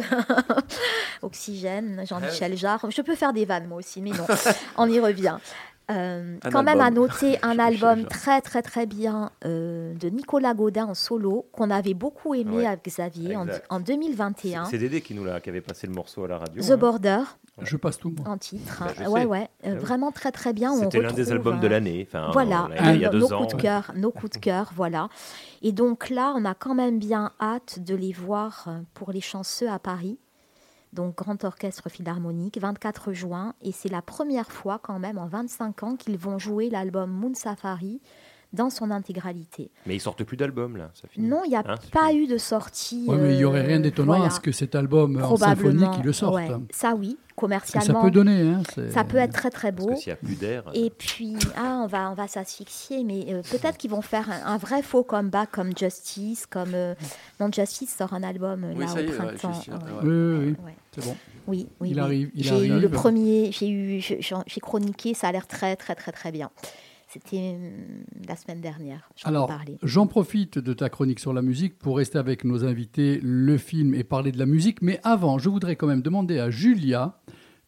oxygène, Jean-Michel Jarre. Je peux faire des vannes moi aussi, mais non. On y revient. Euh, quand même à album. noter un album très très très bien euh, de Nicolas Gaudin en solo qu'on avait beaucoup aimé Ouais. avec Xavier en, Exact. en 2021. C'est Dédé qui nous l'a, qui avait passé le morceau à la radio. The hein. Border. Je passe tout. moi. En titre. Bah, hein. ouais, ouais. euh, Ah vraiment très, très bien. On C'était l'un des albums de l'année, enfin, voilà. on l'a- il y a nos coups de cœur, nos coups de cœur, voilà. Et donc là, on a quand même bien hâte de les voir pour les chanceux à Paris. Donc, Grand Orchestre Philharmonique, 24 juin. Et c'est la première fois, quand même, en 25 ans, qu'ils vont jouer l'album Moon Safari dans son intégralité. Mais ils sortent plus d'albums là. Ça finit. Non, il n'y a Hein, pas eu de sortie. Ouais, mais il n'y aurait euh, rien d'étonnant voilà. à ce que cet album en symphonie Probablement, qui le sorte. ouais. Ça oui, commercialement. ça peut donner. Hein, ça peut être très très beau. Parce que s'il y a plus d'air, euh. Et puis, ah, on va, on va s'asphyxier, mais euh, peut-être qu'ils vont faire un, un vrai faux comeback comme Justice, comme euh, non Justice sort un album euh, Oui, y au est, ouais, printemps. Justice, ouais. ouais. Oui, oui, oui. Ouais. C'est bon. Oui, oui, Il oui. arrive, il J'ai eu le premier, j'ai eu, j'ai chroniqué, ça a l'air très très très très bien. C'était hum, la semaine dernière. Alors, j'en profite de ta chronique sur la musique pour rester avec nos invités, le film et parler de la musique. Mais avant, je voudrais quand même demander à Julia,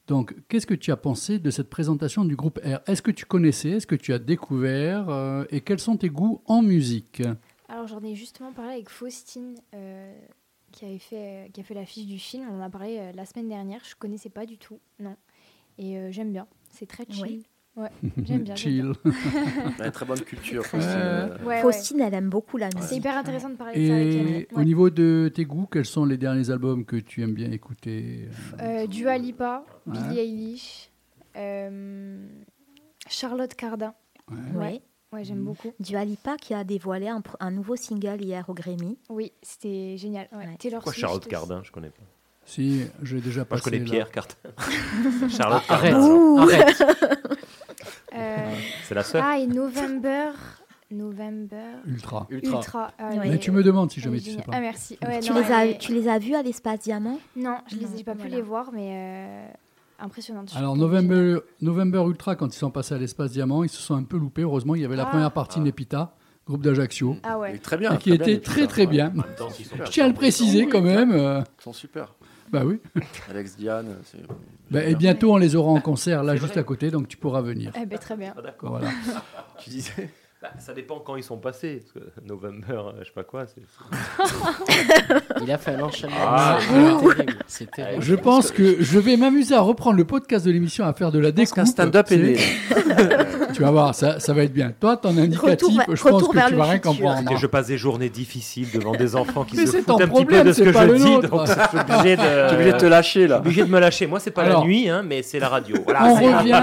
donc, qu'est-ce que tu as pensé de cette présentation du groupe R? Est-ce que tu connaissais? Est-ce que tu as découvert? Euh, Et quels sont tes goûts en musique? Alors j'en ai justement parlé avec Faustine euh, qui avait fait qui a fait l'affiche du film. On en a parlé euh, la semaine dernière. Je connaissais pas du tout, non. Et euh, j'aime bien. C'est très chill. Oui. Ouais, j'aime bien. Chill. Ouais, très bonne culture. Ouais. Faustine, euh, Ouais, ouais. Faustine, elle aime beaucoup la musique. C'est hyper intéressant de parler de ça avec Et elle. au Ouais. niveau de tes goûts, quels sont les derniers albums que tu aimes bien écouter Euh, Dua Lipa, Ouais. Billie Eilish, euh, Charlotte Cardin. Ouais. Ouais, j'aime beaucoup. Dua Lipa qui a dévoilé un, nouveau single hier au Grammy. Oui, c'était génial. Ouais. Taylor Pourquoi Charlotte. Cardin Je connais pas. Si, j'ai déjà Moi, passé. je connais là. Pierre Cardin. Charlotte Ah, Cardin. arrête. Arrête. Euh, C'est la sœur Ah, et November. November. Ultra. Ultra. ah, Ouais. les- Mais tu me demandes si jamais tu sais pas. Ah, merci. Ouais, tu, non, les as, tu les as vus à l'Espace Diamant? Non, je les Non, ai pas pu voilà. les voir, mais euh, impressionnante. je Alors. November, November Ultra, quand ils sont passés à l'espace diamant, ils se sont un peu loupés. Heureusement, il y avait la Ah. première partie Nepita, groupe d'Ajaccio, Ah ouais. Très bien. et qui était les très très bien. Temps, Je tiens à le préciser quand même. euh, Ils sont super. Bah oui. Alex Diane. Bah, et bientôt, on les aura en concert là, juste à côté, donc tu pourras venir. Eh ben, très bien. Ah, d'accord. Voilà. Tu disais Bah, Ça dépend quand ils sont passés. Parce que November, euh, je sais pas quoi. c'est- Il a fait un enchaînement. Ah. C'est terrible. C'est terrible. Je pense que je vais m'amuser à reprendre le podcast de l'émission, à faire de la découpe. qu'un stand-up est né. tu vas voir, ça, ça va être bien. Toi, ton indicatif, Retour je pense que tu vas rien comprendre. Et je passe des journées difficiles devant des enfants qui Mais se foutent un petit peu de ce que je dis. Donc, je suis obligé de, T'es obligé de te lâcher, là. Je suis obligé de me lâcher. Moi, c'est pas Alors. la nuit, hein, mais c'est la radio. Voilà, on revient,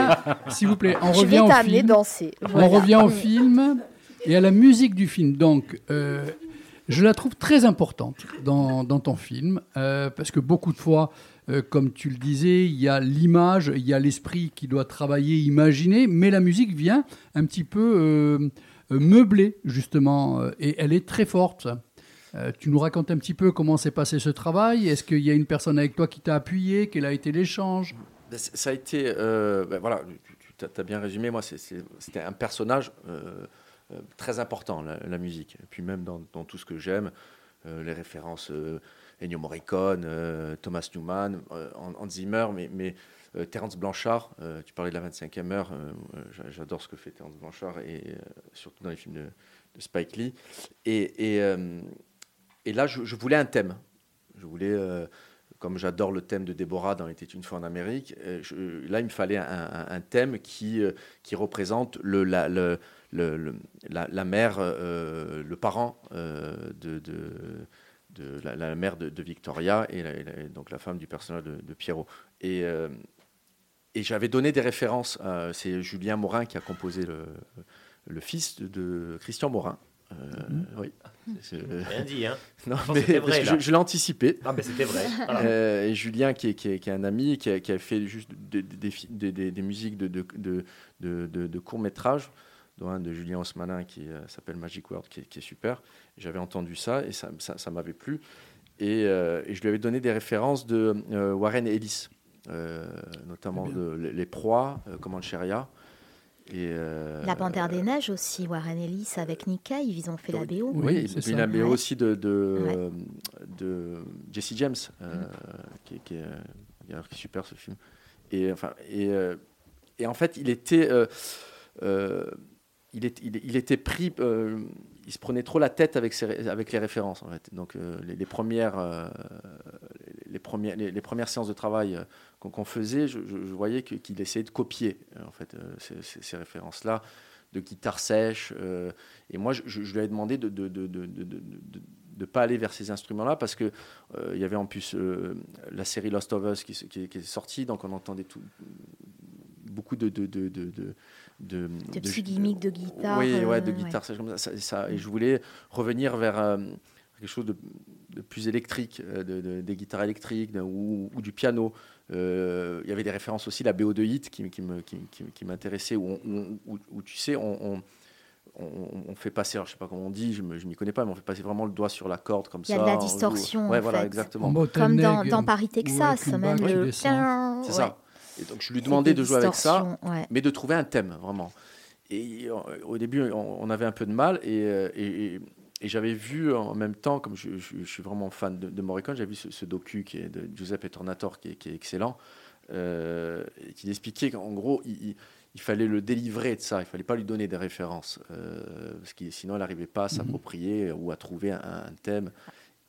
s'il vous plaît, on Je revient vais au film. danser. On revient au film et à la musique du film. Donc, euh, je la trouve très importante dans, dans ton film, euh, parce que beaucoup de fois, euh, comme tu le disais, il y a l'image, il y a l'esprit qui doit travailler, imaginer, mais la musique vient un petit peu euh, euh, meubler, justement, euh, et elle est très forte. Tu nous racontes un petit peu comment s'est passé ce travail Est-ce qu'il y a une personne avec toi qui t'a appuyé? Quel a été l'échange? Ben, Ça a été, ben voilà, tu as bien résumé. Moi, c'était un personnage très important, la, musique. Et puis même dans, tout ce que j'aime, les références Ennio Morricone, euh, Thomas Newman, euh, Hans Zimmer, mais, mais euh, Terence Blanchard. tu parlais de la 25e heure. j'a- J'adore ce que fait Terence Blanchard et surtout dans les films de, Spike Lee. Et, là, je, voulais un thème. Je voulais comme j'adore le thème de Déborah dans était une fois en Amérique, là, il me fallait un, thème qui, représente la, mère, le parent de, de la, la mère de, de Victoria et, la- et la- donc la femme du personnage de, de Pierrot. Et, euh, et j'avais donné des références. euh, C'est Julien Morin qui a composé le, le fils de, de Christian Morin. Euh, Oui. C'est- Rien dit, hein. Non, Non, mais vrai, je, je l'ai anticipé. Ah, mais c'était vrai. Voilà. Euh, et Julien, qui est, qui est- qui est un ami, qui a, qui a fait juste des, des, fi- des- des- des musiques de, de, de, de, de- de courts-métrages, dont un de Julien Haussmanin qui euh, s'appelle Magic World, qui est super. J'avais entendu ça et ça, ça, ça m'avait plu. Et, euh, et je lui avais donné des références de euh, Warren Ellis, euh, notamment de Les, Les Proies, euh, Command Sheria. Et, euh, La Panthère des Neiges aussi, Warren Ellis avec Nick Cave, ils ont fait la BO. oui, et puis la BO Ouais. aussi de, de, Ouais. de Jesse James, euh, Mm. qui, est- qui est, d'ailleurs, qui est super ce film. Et, enfin, et, et en fait, il était, euh, euh, il, est- il, il était pris, euh, il se prenait trop la tête avec, les références. Donc, les, premières, séances de travail euh, qu'on faisait, je, voyais qu'il essayait de copier euh, euh, ces, ces- ces références-là de guitare sèche. et moi, je, lui avais demandé de ne de, pas aller vers ces instruments-là parce que euh, il y avait en plus la série Lost of Us qui, est- sortie, donc on entendait beaucoup de de, de, De petits gimmicks de guitare, Oui, ouais, de euh, guitare ouais. comme ça, ça- ça- Et je voulais revenir vers euh, quelque chose de, de plus électrique, euh, de, de- des guitares électriques de- ou, ou du piano. Euh, Il y avait des références aussi, la BO de Hit qui, qui me- qui- qui- qui m'intéressait, où, on- où- où, tu sais, on, on- on- on fait passer, alors je sais pas comment on dit, je ne m'y connais pas, mais on fait passer vraiment le doigt sur la corde comme Il y ça. a de la distorsion. Ouais, en voilà, fait. exactement. En Comme dans, dans Paris, Texas, même le. C'est Ouais. ça. Et donc je lui demandais de jouer avec ça, ouais. mais de trouver un thème vraiment. Et euh, au début, on, on avait un peu de mal, et, euh, et, et- et j'avais vu en même temps, comme je, je- je suis vraiment fan de, de Morricone, j'avais vu ce, ce docu qui est de Giuseppe Tornator, qui est, qui est excellent, euh, qui expliquait qu'en gros, il, il- il fallait le délivrer de ça, il fallait pas lui donner des références, euh, parce que sinon, il n'arrivait pas à s'approprier ou à trouver un, un thème.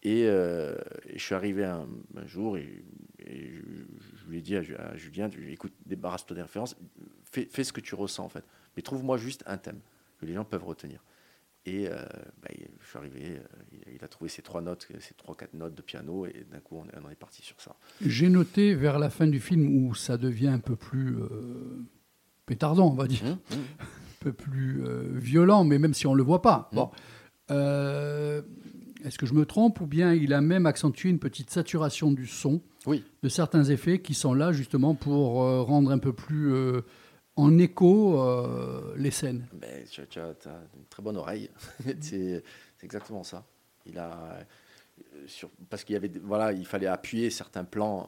Et, euh, et je suis arrivé un, un jour et, je lui ai dit à, Ju- à Julien, écoute, débarrasse-toi des références, fais, fais ce que tu ressens en fait, mais trouve-moi juste un thème que les gens peuvent retenir. Et euh, bah, je suis arrivé, euh, il, a trouvé ces trois notes, ces trois quatre notes de piano, et d'un coup on, est- on est parti sur ça. J'ai noté vers la fin du film où ça devient un peu plus euh, pétardant, on va dire, Mmh, un peu plus violent, mais même si on ne le voit pas. Mmh. Bon. Est-ce que je me trompe ou bien il a même accentué une petite saturation du son Oui. de certains effets qui sont là justement pour euh, rendre un peu plus euh, en écho euh, les scènes? Ben, tu, tu as, une très bonne oreille. c'est c'est exactement ça. Il a, sur, parce qu'il y avait, voilà, il fallait appuyer certains plans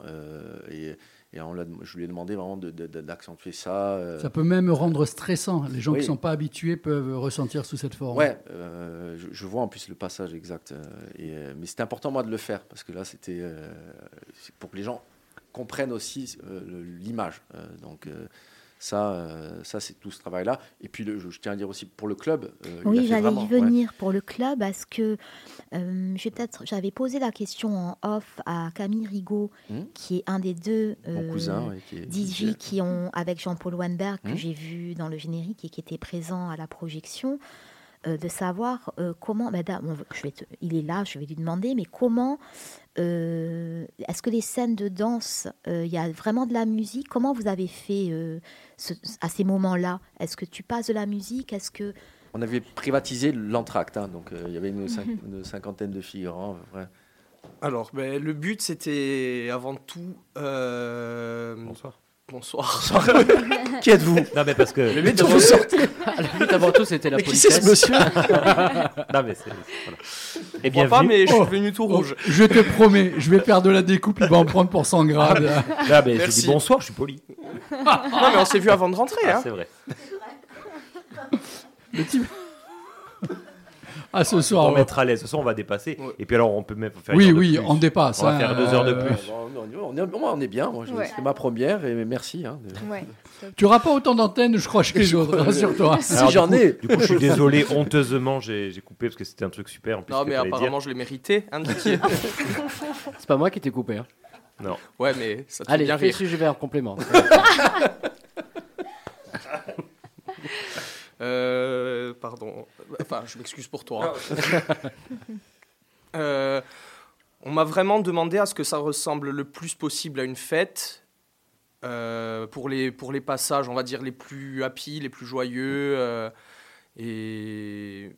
et, Et on je lui ai demandé vraiment de- de- de- d'accentuer ça. euh, Ça peut même rendre stressant. Les gens qui ne sont pas habitués peuvent ressentir sous cette forme. Ouais, euh, je, je vois en plus le passage exact. euh, et, euh, mais c'était important moi de le faire parce que là c'était euh, pour que les gens comprennent aussi l'image. Donc ça, euh, ça c'est tout ce travail-là. Et puis le- je, je tiens à dire aussi pour le club. euh, Oui, j'allais y ouais. venir pour le club parce que euh, j'avais posé la question en off à Camille Rigaud, Hmm. qui est un des deux Mon cousin, oui, qui est DJ DJ. qui ont avec Jean-Paul Weinberg que Hmm. j'ai vu dans le générique et qui était présent à la projection. Euh, de savoir euh, comment, ben, d'ab- bon, je vais te- il est là, je vais lui demander, mais comment, euh, est-ce que les scènes de danse, euh, il y a vraiment de la musique? Comment vous avez fait euh, ce- à ces moments-là? Est-ce que tu passes de la musique? Est-ce que On avait privatisé l'entracte, hein, donc euh, il y avait une, cin- une cinquantaine de figurants. Alors, ben, le but, c'était avant tout. euh, Bonsoir. Bonsoir. Qui êtes-vous Non, mais parce que. Le but, vous sortez. Le but avant tout, c'était la Mais qui c'est ce politesse. monsieur non, mais c'est. Voilà. Et Je crois pas, mais je suis venu tout Oh, rouge. je te promets, je vais faire de la découpe, il va en prendre pour 100 grades. Ah, mais j'ai Merci. dit bonsoir, je suis poli. non, mais on s'est vu avant de rentrer. Ah, hein. c'est vrai. Le type- Ah, ce Pour soir. ouais. mettre à l'aise. Ce soir, on va dépasser. Et puis alors, on peut même faire. Oui, une heure de oui, plus. on dépasse, On va hein, faire deux heures de euh, plus. Bon, on, est, on est bien, moi, je- Ouais. c'était ma première et merci. hein, de- Ouais. Tu n'auras pas autant d'antennes, je crois, chez les autres, rassure-toi. Si j'en ai. Du coup, je suis désolé, honteusement, j'ai coupé parce que c'était un truc super. En plus, Non, mais dire. apparemment, je l'ai mérité. Hein. C'est pas moi qui t'ai coupé. hein. Non. ouais, mais ça te fait Allez, bien fais le rire. sujet vers complément. Euh, pardon. Enfin, je m'excuse pour toi. Euh, on m'a vraiment demandé à ce que ça ressemble le plus possible à une fête. euh, pour, les, pour les passages, on va dire, les plus happy, les plus joyeux. et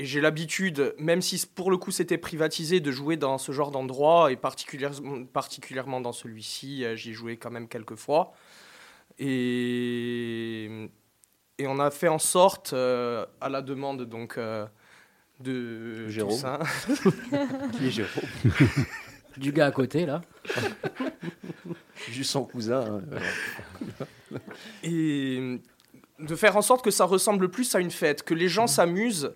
et j'ai l'habitude, même si pour le coup c'était privatisé, de jouer dans ce genre d'endroit, et particulièrement, particulièrement dans celui-ci, j'y ai joué quand même quelques fois. Et, et on a fait en sorte, euh, à la demande donc euh, de Jérôme. Toussaint, Qui est Jérôme Du gars à côté, là. Juste son cousin. hein, et de faire en sorte que ça ressemble plus à une fête, que les gens s'amusent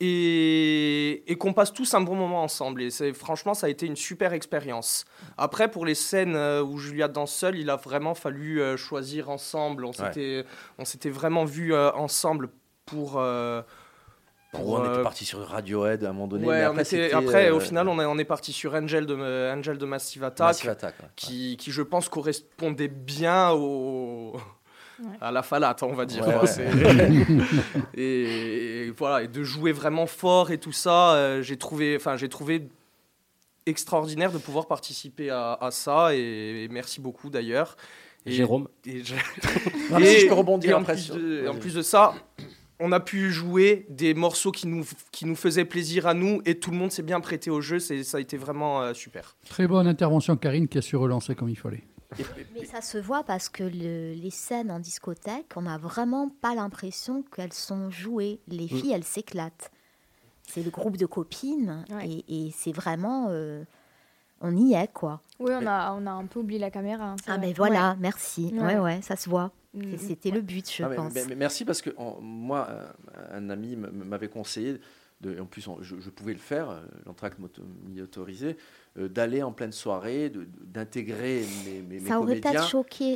et, et qu'on passe tous un bon moment ensemble. Et franchement, ça a été une super expérience. Après, pour les scènes euh, où Julia danse seule, il a vraiment fallu euh, choisir ensemble. On s'était, s'était vraiment vus euh, ensemble pour. Pour on euh, était parti sur Radiohead à un moment donné. Ouais, après, était- c'était, après, euh, au final, on est, on est parti sur Angel de, Angel de Massive Attack, Massive Attack, ouais. qui, qui, je pense, correspondait bien au, à la falate, on va dire. Ouais, ouais. Et, et voilà, et de jouer vraiment fort et tout ça, euh, j'ai trouvé, enfin, j'ai trouvé extraordinaire de pouvoir participer à, à ça, et, et merci beaucoup d'ailleurs. Et- Jérôme. et je- Non, mais si je peux rebondir en après plus de- en plus de ça, on a pu jouer des morceaux qui nous, qui nous faisaient plaisir à nous et tout le monde s'est bien prêté au jeu. C'est, ça a été vraiment euh, super. Très bonne intervention, Karine, qui a su relancer comme il fallait. Mais ça se voit parce que le- les scènes en discothèque, on n'a vraiment pas l'impression qu'elles sont jouées. Les Mm. filles, elles s'éclatent. C'est le groupe de copines Ouais. et, et c'est vraiment. euh, on y est, quoi. Oui, on a, on a un peu oublié la caméra. hein, Ah, vrai. ben voilà, Ouais. merci. Ouais. Ouais, ouais, ça se voit. Mm. C'était le but, je Ah, mais- pense. mais- mais merci parce que en- moi, euh, un ami m'avait conseillé, de, et en plus je, je pouvais le faire, euh, l'entracte m'y autorisait, euh, d'aller en pleine soirée, d'intégrer mes, mes, mes ça aurait comédiens. peut-être choqué.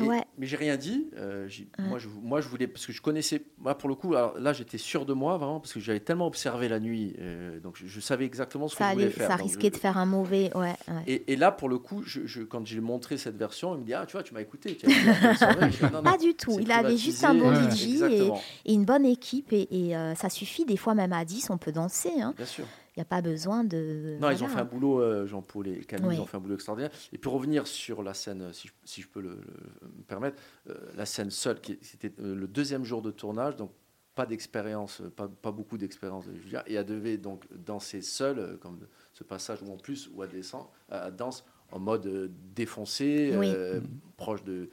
Et- Ouais. Mais j'ai rien dit. euh, Ouais. moi, je, moi, je voulais parce que je connaissais. Moi, pour le coup, alors là, j'étais sûr de moi vraiment parce que j'avais tellement observé la nuit, euh, donc je, je savais exactement ce Ça, que je voulais faire. ça risquait je- de faire un mauvais. Ouais, ouais. Et, et là, pour le coup, je, je- quand j'ai montré cette version, il me dit ah tu vois, tu m'as écouté. tu as dit, c'est vrai. Je dis, Non, non, Pas du tout. Il avait juste un bon. DJ et, et une bonne équipe. Et, et, euh, ça suffit. Des fois, même à 10, on peut danser. hein. Bien sûr. Il n'y a pas besoin de. Non, ils ont fait un boulot, euh, Jean-Paul et Camille, Oui. ils ont fait un boulot extraordinaire. Et pour revenir sur la scène, si je, si je peux le, le- me permettre, euh, la scène seule, qui- c'était euh, le deuxième jour de tournage, donc pas d'expérience, euh, pas, pas beaucoup d'expérience de Julia, et elle devait donc danser seule, euh, comme ce passage où en plus, où elle descend, elle danse en mode euh, défoncé, Oui. euh, proche de,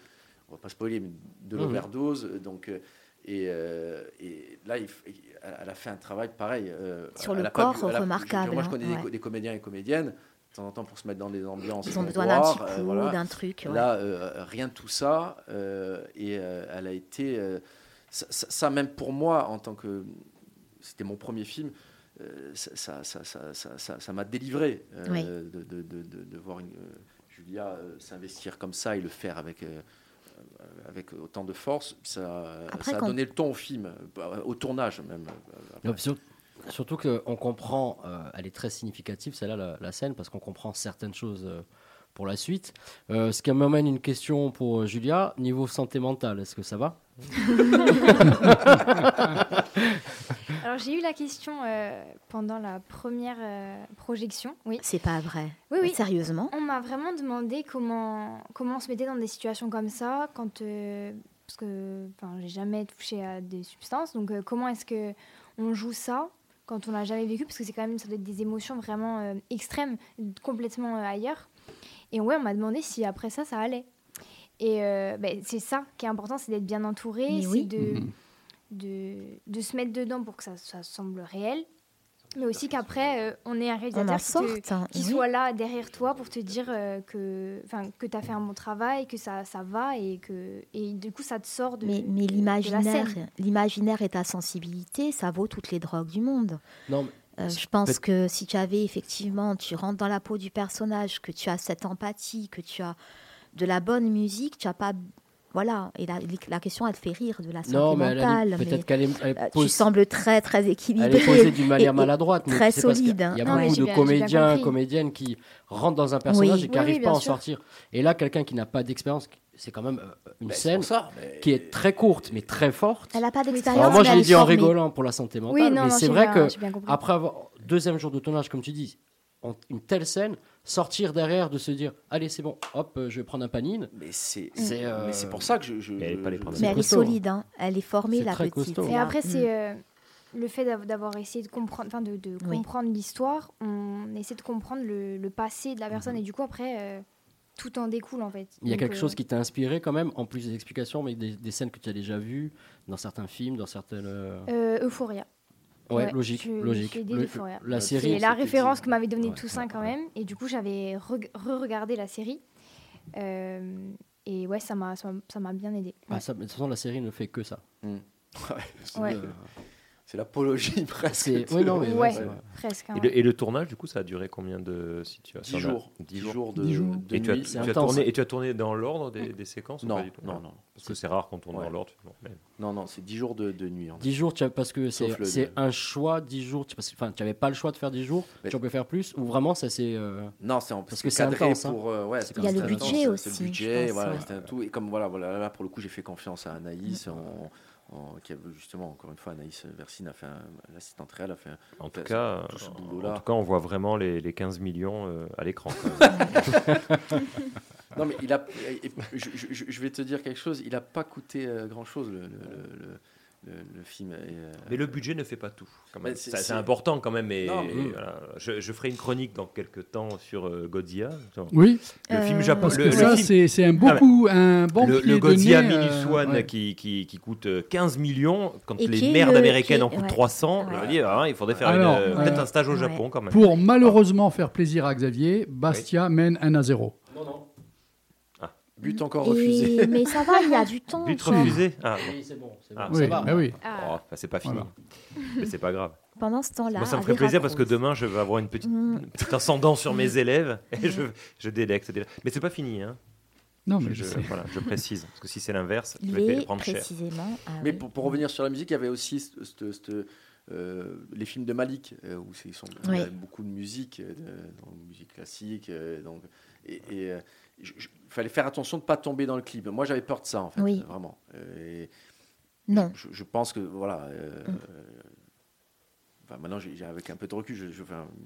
on va pas spoiler, mais de Mhm. l'overdose. Donc, euh, et, euh, et là, il elle a fait un travail pareil. euh, Sur le corps, bu- a- remarquable, Moi, je hein, connais des ouais. co- des comédiens et comédiennes de temps en temps pour se mettre dans des ambiances. Ils ont besoin d'un petit euh, coup, voilà. d'un truc, ouais. Là, euh, rien de tout ça. et elle a été. ça, ça- ça, même pour moi, en tant que. C'était mon premier film. ça ça- ça- ça- ça- ça- ça m'a délivré Oui. de, de- voir une, Julia s'investir comme ça et le faire avec, avec autant de force. Ça, Après, ça a donné le ton au film, au tournage même. Non, sur- surtout qu'on comprend, euh, elle est très significative, celle-là, la, la scène, parce qu'on comprend certaines choses euh, pour la suite. Euh, ce qui m'amène une question pour Julia. Niveau santé mentale, est-ce que ça va? Alors j'ai eu la question euh, pendant la première euh, projection. Oui. C'est pas vrai. Oui, oui. Sérieusement? On m'a vraiment demandé comment, comment on se mettait dans des situations comme ça, quand, euh, parce que enfin, j'ai jamais touché à des substances, donc euh, comment est-ce que on joue ça quand on l'a jamais vécu, parce que c'est quand même ça doit être des émotions vraiment euh, extrêmes, complètement euh, ailleurs. Et ouais, on m'a demandé si après ça, ça allait. Et euh, ben, c'est ça qui est important, c'est d'être bien entouré, Mais c'est oui. de, Mhm. de, de se mettre dedans pour que ça, ça semble réel. Mais aussi qu'après, euh, on ait un réalisateur qui, te- hein, qui oui. soit là derrière toi pour te dire euh, que, que tu as fait un bon travail, que ça, ça va et que et du coup ça te sort de, Mais, mais de- de la l'imaginaire, scène. l'imaginaire et ta sensibilité, ça vaut toutes les drogues du monde. Non, Euh, je pense que si tu avais effectivement, tu rentres dans la peau du personnage, que tu as cette empathie, que tu as de la bonne musique, tu as pas. Voilà, et la, la question, elle fait rire de la santé Non, mais mentale. peut-être qu'elle est- elle euh, Tu sembles très, très équilibré. Elle est posée d'une manière et maladroite, mais Très solide. hein. Il y a Non, beaucoup j'ai de bien- j'ai comédiens, comédiennes qui rentrent dans un personnage Oui. et qui n'arrivent oui, pas à en sûr. sortir. Et là, quelqu'un qui n'a pas d'expérience, c'est quand même euh, une scène pour ça, mais- qui est très courte, mais très forte. Elle n'a pas d'expérience. Alors moi, est dit en rigolant pour la santé mentale, Oui, non, mais c'est j'ai vrai bien- que j'ai après avoir deuxième jour de tournage, comme tu dis, en- une telle scène, sortir derrière, de se dire, allez, c'est bon, hop, euh, je vais prendre un panine. Mais c'est c'est euh, mais c'est pour ça que je. je, Mais elle est pas les prendre. Mais elle est costaud. solide, hein. elle est formée, la très petite. costaud. Et après, Mm. c'est euh, le fait d'av- d'avoir essayé de comprendre, enfin de, de Oui. comprendre l'histoire, on essaie de comprendre le, le passé de la personne et du coup après euh, tout en découle en fait. Il y a Donc, quelque euh, chose qui t'a inspiré quand même, en plus des explications, mais des, des scènes que tu as déjà vues dans certains films, dans certaines... Euphoria. Ouais, logique, je- logique. je Euphoria. la C'est série, la c'était référence que m'avait donnée Ouais, Toussaint ouais, quand même, et du coup j'avais re- re-regardé la série. Euh, et ouais, ça m'a ça bien aidé. Ah, ça, de toute façon, la série ne fait que ça. Hmm. Ouais, c'est Ouais. le- c'est l'apologie presque. C'est- de- oui, non, mais ouais, Ouais, c'est vrai. presque. hein, Et, le, et le tournage, du coup, ça a duré combien de situations Dix là jours. Dix Dix jours. jours de- Dix jours. de Et tu as, tu tourné, et tu as tourné dans l'ordre des, des séquences ou Non, pas du tout non, non. Parce que c'est rare qu'on tourne Ouais. dans l'ordre. non, mais- Non, non, c'est 10 jours de, de nuit. en fait. 10 jours, tu as- parce que c'est Sauf le- c'est un choix, 10 jours, tu- parce que, enfin, tu n'avais pas le choix de faire 10 jours, Mais- tu en peux faire plus, ou vraiment ça c'est... euh, Non, c'est en Parce que c'est intense, hein. pour. euh, ouais, Il y a le budget aussi, le budget, voilà, ouais. c'était un tout. Et comme voilà, voilà, là pour le coup, j'ai fait confiance à Anaïs. on- qui a- justement, encore une fois, Anaïs Versine a fait un, l'assistante réelle a fait un- En tout fait cas, tout ce en tout cas, on voit vraiment les, les 15 millions euh, à l'écran. Non, mais il a. je, je- je vais te dire quelque chose. Il a pas coûté grand chose le, le, le- le- le film. Euh, Mais le budget ne fait pas tout. c'est- Ça, C'est c'est- important quand même. Et, Non, mais- voilà, je, je ferai une chronique dans quelques temps sur euh, Godzilla. Genre, Oui. Le film Euh, japonais. Le- ça, film- c'est un, Ah, beaucoup, un bon le, pied le de Godzilla nez, Minus euh, One ouais. qui, qui, qui coûte euh, 15 millions, quand Et les merdes le- américaines qui en coûtent ouais. 300, je Ouais. veux dire, hein, il faudrait faire Alors, une, euh, euh, peut-être un stage au ouais. Japon quand même. Pour malheureusement faire plaisir à Xavier, Bastia mène 1 à 0. But encore Et- refusé. Mais ça va, il y a du temps. But refusé Ah, bon. Oui, c'est bon, c'est bon, Ah, ça Oui, va. oui. Ah. Oh, bah, c'est pas fini. Voilà. Mais c'est pas grave. Pendant ce temps-là. Moi, ça me ferait plaisir parce que demain, je vais avoir une petite, Mm. ascendant sur mes élèves et je, je délecte. délecte. Mais c'est pas fini. Hein. Non, Je, mais je je- sais. voilà, je précise. Parce que si c'est l'inverse, je Il vais prendre cher. précisément. ah Mais oui. pour, pour revenir sur la musique, il y avait aussi euh, les films de Malik, euh, où c'est- ils sont, il y a Oui. beaucoup de musique, euh, musique classique. euh, donc, et euh, il fallait faire attention de ne pas tomber dans le clip. Moi, j'avais peur de ça, en fait, Oui. vraiment. Et Non. je, je pense que, voilà. euh, Mm. enfin, maintenant, j'ai, avec un peu de recul, je, je-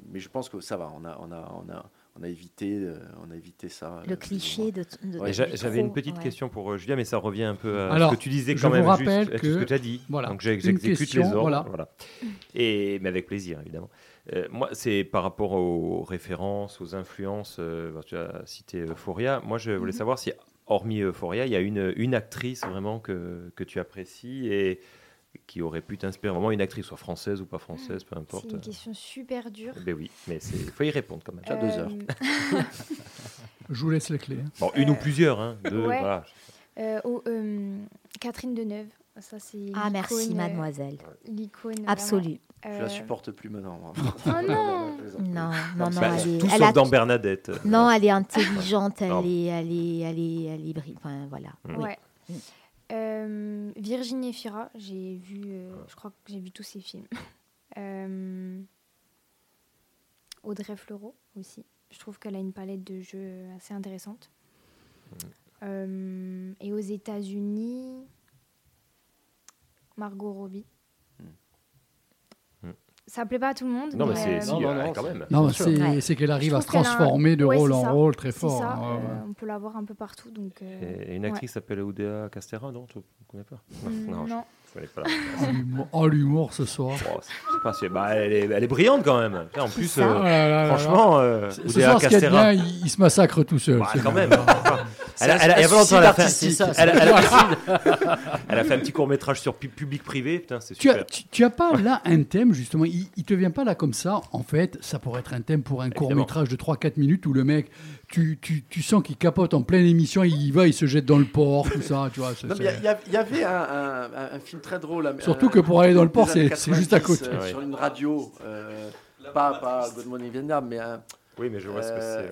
mais je pense que ça va. On a, on a, on a, on a évité, euh, on a évité ça. Le euh, cliché de. de- J'avais une petite ouais. question pour euh, Julia, mais ça revient un peu à Alors, ce que tu disais je quand vous même. rappelle juste, que- ce que tu as dit. voilà, Donc j'exécute question, les ordres. voilà. Voilà. Et, mais avec plaisir, évidemment. Euh, moi, c'est par rapport aux références, aux influences. euh, bah, tu as cité Euphoria. Moi, je voulais Mhm. savoir si, hormis Euphoria, il y a une, une actrice vraiment que, que tu apprécies et qui aurait pu t'inspirer Vraiment une actrice, soit française ou pas française, peu importe. C'est une question super dure. Ben oui, mais il faut y répondre quand même. Tu as deux heures. Je vous laisse les clés. hein. Bon, une ou plusieurs, hein. Deux, Ouais. voilà. Euh, oh, euh, Catherine Deneuve. Ça, c'est Ah, merci, euh, mademoiselle. L'icône. Absolue. Je la Euh, supporte plus maintenant. moi. Oh non Non, non, non. Bah, elle est- tout elle sauf a- dans Bernadette. Non, elle est intelligente, elle est, elle est, elle est, elle est Enfin, voilà. Mm. Oui. Euh, Virginie Efira, j'ai vu, euh, je crois que j'ai vu tous ses films. Euh, Audrey Fleurot aussi. Je trouve qu'elle a une palette de jeux assez intéressante. Et aux États-Unis, Margot Robbie. Mm. Ça plaît pas à tout le monde. Non, mais mais, c'est- euh, si, Non, non, non, quand même. Non, Bien sûr. c'est Ouais. qu'elle arrive à se a transformer de Ouais, rôle en ça. rôle très fort. ça, hein, ouais, euh, on peut la voir un peu partout. Donc, euh, Et une actrice s'appelle Oudéa Castera, non? Tu ne connais pas? Mm, non. Je pas. Oh, l'humour- Oh, l'humour ce soir. Oh, c'est- je sais pas bah, elle, est, elle est brillante quand même. En plus, ça euh, Oh là là là franchement, euh, Ce- ce Oudéa soir, ce qu'il y a de Castera. bien, il, il se massacre tout seul. Bah, c'est quand bien. même. Elle a, elle a- il y a pas longtemps, elle a fait, artistique. elle a- elle a- elle a fait un petit court métrage sur pu- public privé. Putain, c'est Tu as, super. tu, tu as pas là un thème, justement, il, il te vient pas là comme ça. En fait, ça pourrait être un thème pour un court métrage de 3-4 minutes où le mec, tu, tu, tu sens qu'il capote en pleine émission, il y va, il se jette dans le port, tout ça, tu vois. Il y, avait un, un- un- un film très drôle. Surtout un- que pour aller dans le port, c'est- juste à 90, côté. euh, Ouais. Sur une radio, euh, pas, pas Good Morning Vietnam, mais un. Oui, mais je vois ce que euh,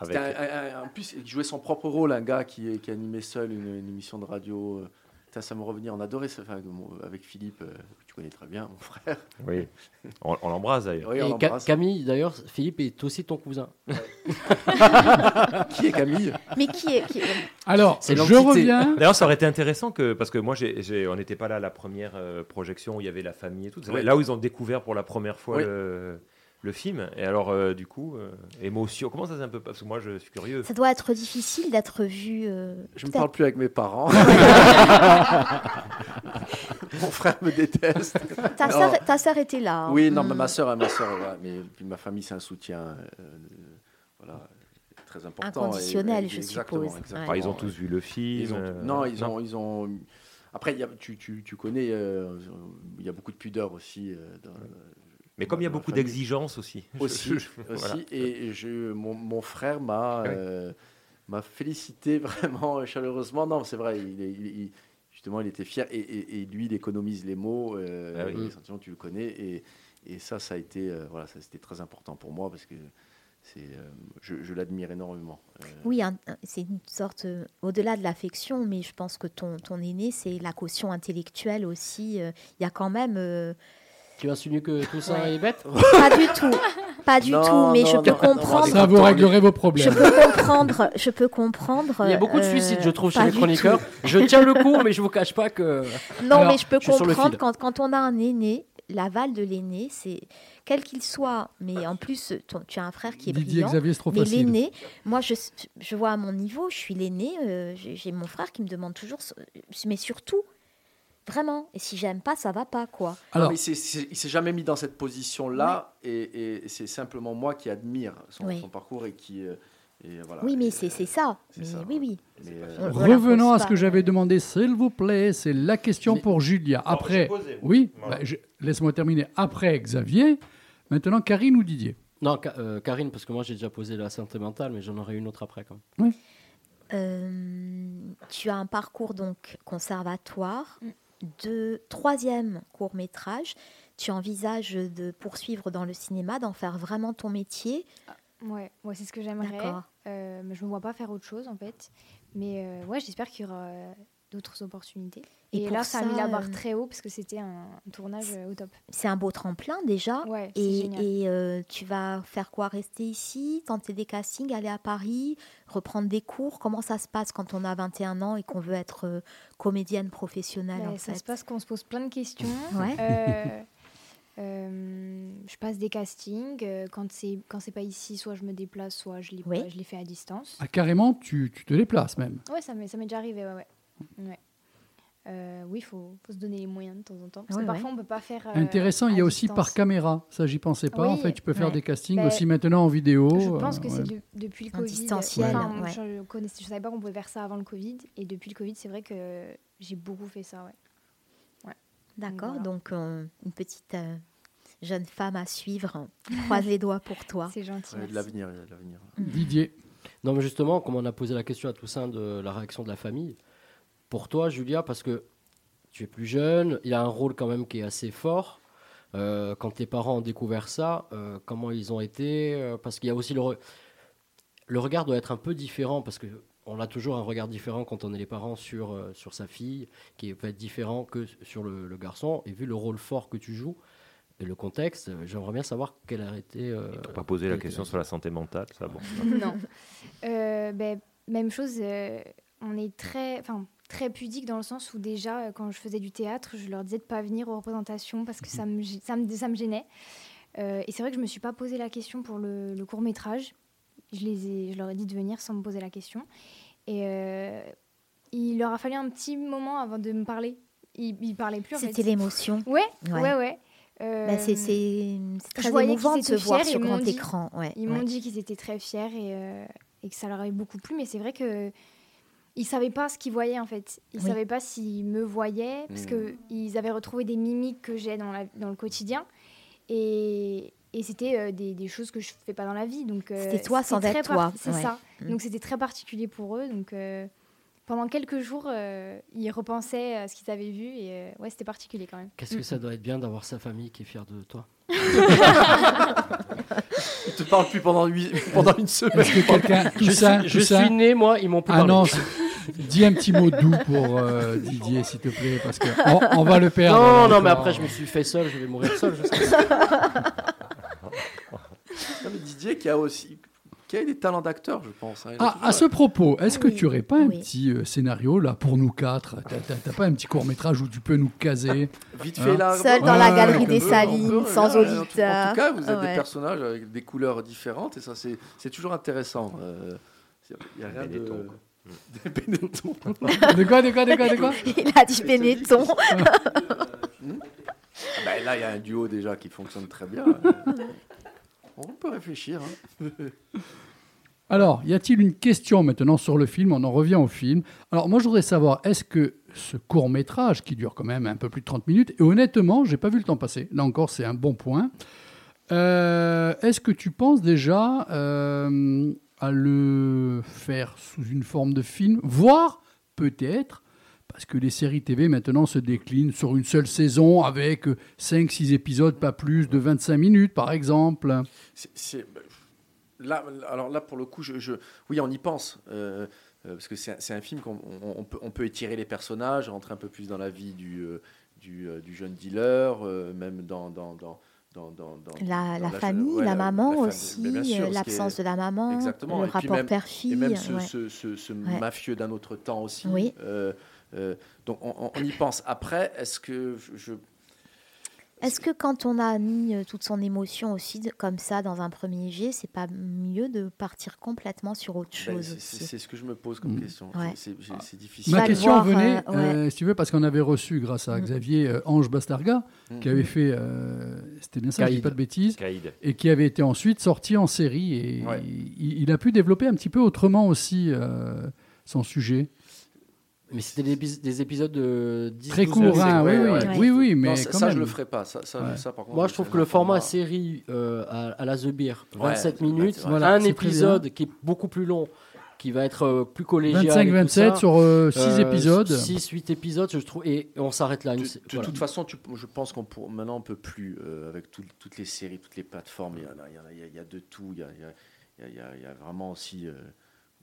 c'est. en plus, il jouait son propre rôle, un gars qui, qui animait seul une, une émission de radio. Putain, ça me revenait, on adorait ça. Enfin, avec Philippe, euh, que tu connais très bien, mon frère. Oui, on, on l'embrasse d'ailleurs. Oui, on Ca-. Camille, d'ailleurs, Philippe est aussi ton cousin. qui est Camille? Mais qui est. qui est- Alors, C'est je reviens. D'ailleurs, ça aurait été intéressant que, parce que moi, on n'était pas là à la première euh, projection où il y avait la famille et tout. C'est Oui. Là où ils ont découvert pour la première fois Oui. le, le film. Et alors, euh, du coup, euh, émotion. Comment ça c'est un peu Parce que moi, je suis curieux. Ça doit être difficile d'être vu. euh, Je ne parle plus avec mes parents. Mon frère me déteste. Ta sœur, ta sœur était là. hein. Oui, non, mais Mm. ma sœur, ma sœur, voilà, mais puis ma famille, c'est un soutien, euh, voilà, très important. Inconditionnel, Et- je exactement, suppose. exactement. Ils ont tous vu le film. Ils ont- euh, non, ils ont, ils ont. Après, il y a- tu, tu, tu connais, euh, il y a beaucoup de pudeur aussi. euh, dans- Mais comme il y a beaucoup d'exigences aussi. Aussi, je- aussi. voilà. Et je, mon, mon frère m'a Oui. euh, m'a félicité vraiment chaleureusement. Non, c'est vrai, il, est- il- il- justement, il était fier. Et, et- et lui, il économise les mots, euh, Ah oui. les sentiments, tu le connais. Et, et ça, ça a été, euh, voilà, ça c'était très important pour moi parce que c'est, euh, je, je l'admire énormément. Euh, Oui, un- un- c'est une sorte, euh, au-delà de l'affection, mais je pense que ton, ton aîné, c'est la caution intellectuelle aussi. euh, Il y a quand même... Tu insinues que tout ça Ouais. est bête Pas du tout, pas du Non, tout, mais non, je peux non, comprendre... Ça vous réglerait vos problèmes. Je peux comprendre, je peux comprendre... Il y a beaucoup de euh, suicides, je trouve, chez les chroniqueurs. tout. Je tiens le coup, mais je vous cache pas que. Non, Alors, mais je peux je comprendre quand, quand on a un aîné, l'aval de l'aîné, c'est quel qu'il soit, mais en plus, ton- tu as un frère qui est Didier brillant. Xavier, c'est trop mais l'aîné, moi, je, je vois à mon niveau, je suis l'aîné, euh, j'ai mon frère qui me demande toujours, mais surtout, vraiment, et si j'aime pas, ça va pas, quoi. non, Alors- mais c'est- c'est- il s'est jamais mis dans cette position-là, et, et c'est simplement moi qui admire son, Oui. son parcours et qui, euh, et voilà. oui, mais c'est c'est ça. Mais ça, oui, oui. mais, euh, Revenons à ce que j'avais demandé, s'il vous plaît, c'est la question pour Julia. Après, oui, Voilà. bah, je- laisse-moi terminer. Après Xavier, maintenant Karine ou Didier? Non, Ka- euh, Karine, parce que moi j'ai déjà posé la santé mentale, mais j'en aurai une autre après quand même. Euh, tu as un parcours donc conservatoire, de troisième court métrage. Tu envisages de poursuivre dans le cinéma, d'en faire vraiment ton métier. Ouais, ouais c'est ce que j'aimerais. Euh, je me vois pas faire autre chose en fait. Mais euh, ouais, j'espère qu'il y aura d'autres opportunités. Et là, ça, a mis ça, la barre euh, très haut parce que c'était un, un tournage euh, au top. C'est un beau tremplin déjà. Ouais, et et, euh, tu vas faire quoi? Rester ici, tenter des castings, aller à Paris, reprendre des cours? Comment ça se passe quand on a 21 ans et qu'on veut être euh, comédienne professionnelle Ouais, en ça fait? se passe qu'on se pose plein de questions. Ouais. Euh, euh, je passe des castings. quand c'est quand c'est pas ici, soit je me déplace, soit je les, Oui. je les fais à distance. ah, Carrément, tu, tu te déplaces même. Ouais, ça m'est ça m'est déjà arrivé. Ouais, ouais. Ouais. Euh, oui, il faut, faut se donner les moyens de temps en temps. Parce Ouais, que parfois, ouais. on peut pas faire. euh, Intéressant, il y a aussi par caméra. Ça, j'y pensais pas. en fait, tu peux faire ouais. des castings Ben, aussi maintenant en vidéo. Je euh, pense que ouais. c'est de- depuis le En Covid. distanciel, Enfin, ouais. je, je savais pas qu'on pouvait faire ça avant le Covid. Et depuis le Covid, c'est vrai que j'ai beaucoup fait ça. Ouais. D'accord, Voilà. donc euh, une petite euh, jeune femme à suivre. Croise les doigts pour toi. C'est gentil. De l'avenir, il y a de l'avenir. Didier. Non, mais justement, comme on a posé la question à Toussaint de la réaction de la famille, pour toi, Julia, parce que tu es plus jeune, il a un rôle quand même qui est assez fort. Euh, quand tes parents ont découvert ça, euh, comment ils ont été euh, Parce qu'il y a aussi le, re- le regard doit être un peu différent parce que on a toujours un regard différent quand on est les parents sur, euh, sur sa fille, qui peut être différent que sur le, le garçon. Et vu le rôle fort que tu joues et le contexte, j'aimerais bien savoir quelle a été. Euh, T'as pas posé la question sur la santé mentale, ça bon. non. Euh, ben, même chose, euh, on est très, enfin, très pudique dans le sens où déjà, euh, quand je faisais du théâtre, je leur disais de pas venir aux représentations parce que ça me, ça me, ça me gênait. Euh, et c'est vrai que je me suis pas posé la question pour le, le court métrage. Je, les ai, je leur ai dit de venir sans me poser la question. Et euh, il leur a fallu un petit moment avant de me parler. Ils, ils parlaient plus. C'était l'émotion. Ouais, Ouais. ouais, ouais. Euh, Bah, c'est- très émouvant de se voir sur grand dit- écran. Ouais, ils ouais. m'ont dit qu'ils étaient très fiers et, et que ça leur avait beaucoup plu, mais c'est vrai que ils savaient pas ce qu'ils voyaient en fait. Ils Oui. savaient pas s'ils me voyaient parce Mm. que ils avaient retrouvé des mimiques que j'ai dans, la- dans le quotidien et, et c'était euh, des, des choses que je fais pas dans la vie. Donc euh, C'était toi sans être toi, C'est ouais. ça. Mm. Donc c'était très particulier pour eux. Donc euh, pendant quelques jours, euh, ils repensaient à ce qu'ils avaient vu et euh, ouais, c'était particulier quand même. Qu'est-ce que ça doit être bien d'avoir sa famille qui est fière de toi? Il te parle plus pendant, huit- pendant une semaine. Que. Je Toussaint, suis- je Toussaint suis né, moi, ils m'ont plus Ah parlé. non, dis un petit mot doux pour euh, Didier, s'il te plaît, parce qu'on on va le perdre. Non, non, mais après, je me suis fait seul, je vais mourir seul. je sais. Non, mais Didier qui a aussi qui a des talents d'acteur, je pense. hein. Ah, à ce propos, est-ce que Oui, tu aurais pas un oui. petit euh, scénario là pour nous quatre? T'as- pas un petit court métrage où tu peux nous caser? Vite Hein? là. Seul dans la galerie des Salines, sans voilà, en tout- auditeur. En tout cas, vous êtes Ouais. des personnages avec des couleurs différentes et ça, c'est c'est toujours intéressant. Euh, Il n'y a rien de. Benetton, Des Benetton. De quoi, de quoi, de quoi, de quoi Il a dit Benetton. Ah ben, là, il y a un duo déjà qui fonctionne très bien. On peut réfléchir. hein. Alors, y a-t-il une question maintenant sur le film? On en revient au film. Alors, moi, je voudrais savoir, est-ce que ce court métrage, qui dure quand même un peu plus de 30 minutes, et honnêtement, j'ai pas vu le temps passer. Là encore, c'est un bon point. Euh, est-ce que tu penses déjà euh, à le faire sous une forme de film, voire peut-être parce que les séries TV maintenant se déclinent sur une seule saison avec 5-6 épisodes, pas plus de 25 minutes par exemple. Là, alors là, pour le coup, oui, on y pense. euh, euh, parce que c'est un- film qu'on on- peut, étirer les personnages, rentrer un peu plus dans la vie du, euh, jeune dealer, même dans dans, dans- dans- La, dans la jeune- famille, ouais, la maman aussi, l'absence de la maman, Exactement. le Et rapport père-fille, Et même ce, ouais. ce, ce- ce Ouais. mafieux d'un autre temps aussi. Oui. Euh, euh, donc on, on- on y pense. Après, est-ce que je, je- Est-ce que quand on a mis euh, toute son émotion aussi de- comme ça dans un premier jet, c'est pas mieux de partir complètement sur autre ben, chose c'est- ce que je me pose comme Mm. question. Ouais. C'est- difficile. Ma question voir, venait, euh, ouais. euh, si tu veux, parce qu'on avait reçu, grâce à Mm. Xavier euh, Ange Bastarga, Mm. qui avait fait, euh, c'était bien ça, je dis pas de bêtises, Caïd. et qui avait été ensuite sorti en série. Et Ouais. il, il a pu développer un petit peu autrement aussi euh, son sujet. Mais c'était des, épis- des épisodes de 10 Très 12 court, minutes. hein, oui, ouais, oui, ouais. oui, oui, mais Non, ça, quand ça, même. je le ferai pas. Ça, ça, Ouais. ça, par contre, Moi, je trouve que le un format série euh, à, à la The Beer, 27 Ouais, minutes, voilà, un épisode qui est beaucoup plus long, qui va être euh, plus collégial. 25-27 sur 6 épisodes. 6-8 épisodes, je trouve, et on s'arrête là. De, Une- de voilà. toute façon, tu- je pense qu'on maintenant on peut plus euh, avec tout- toutes les séries, toutes les plateformes. Il y, a, y y y de tout. Il y a, vraiment aussi, euh,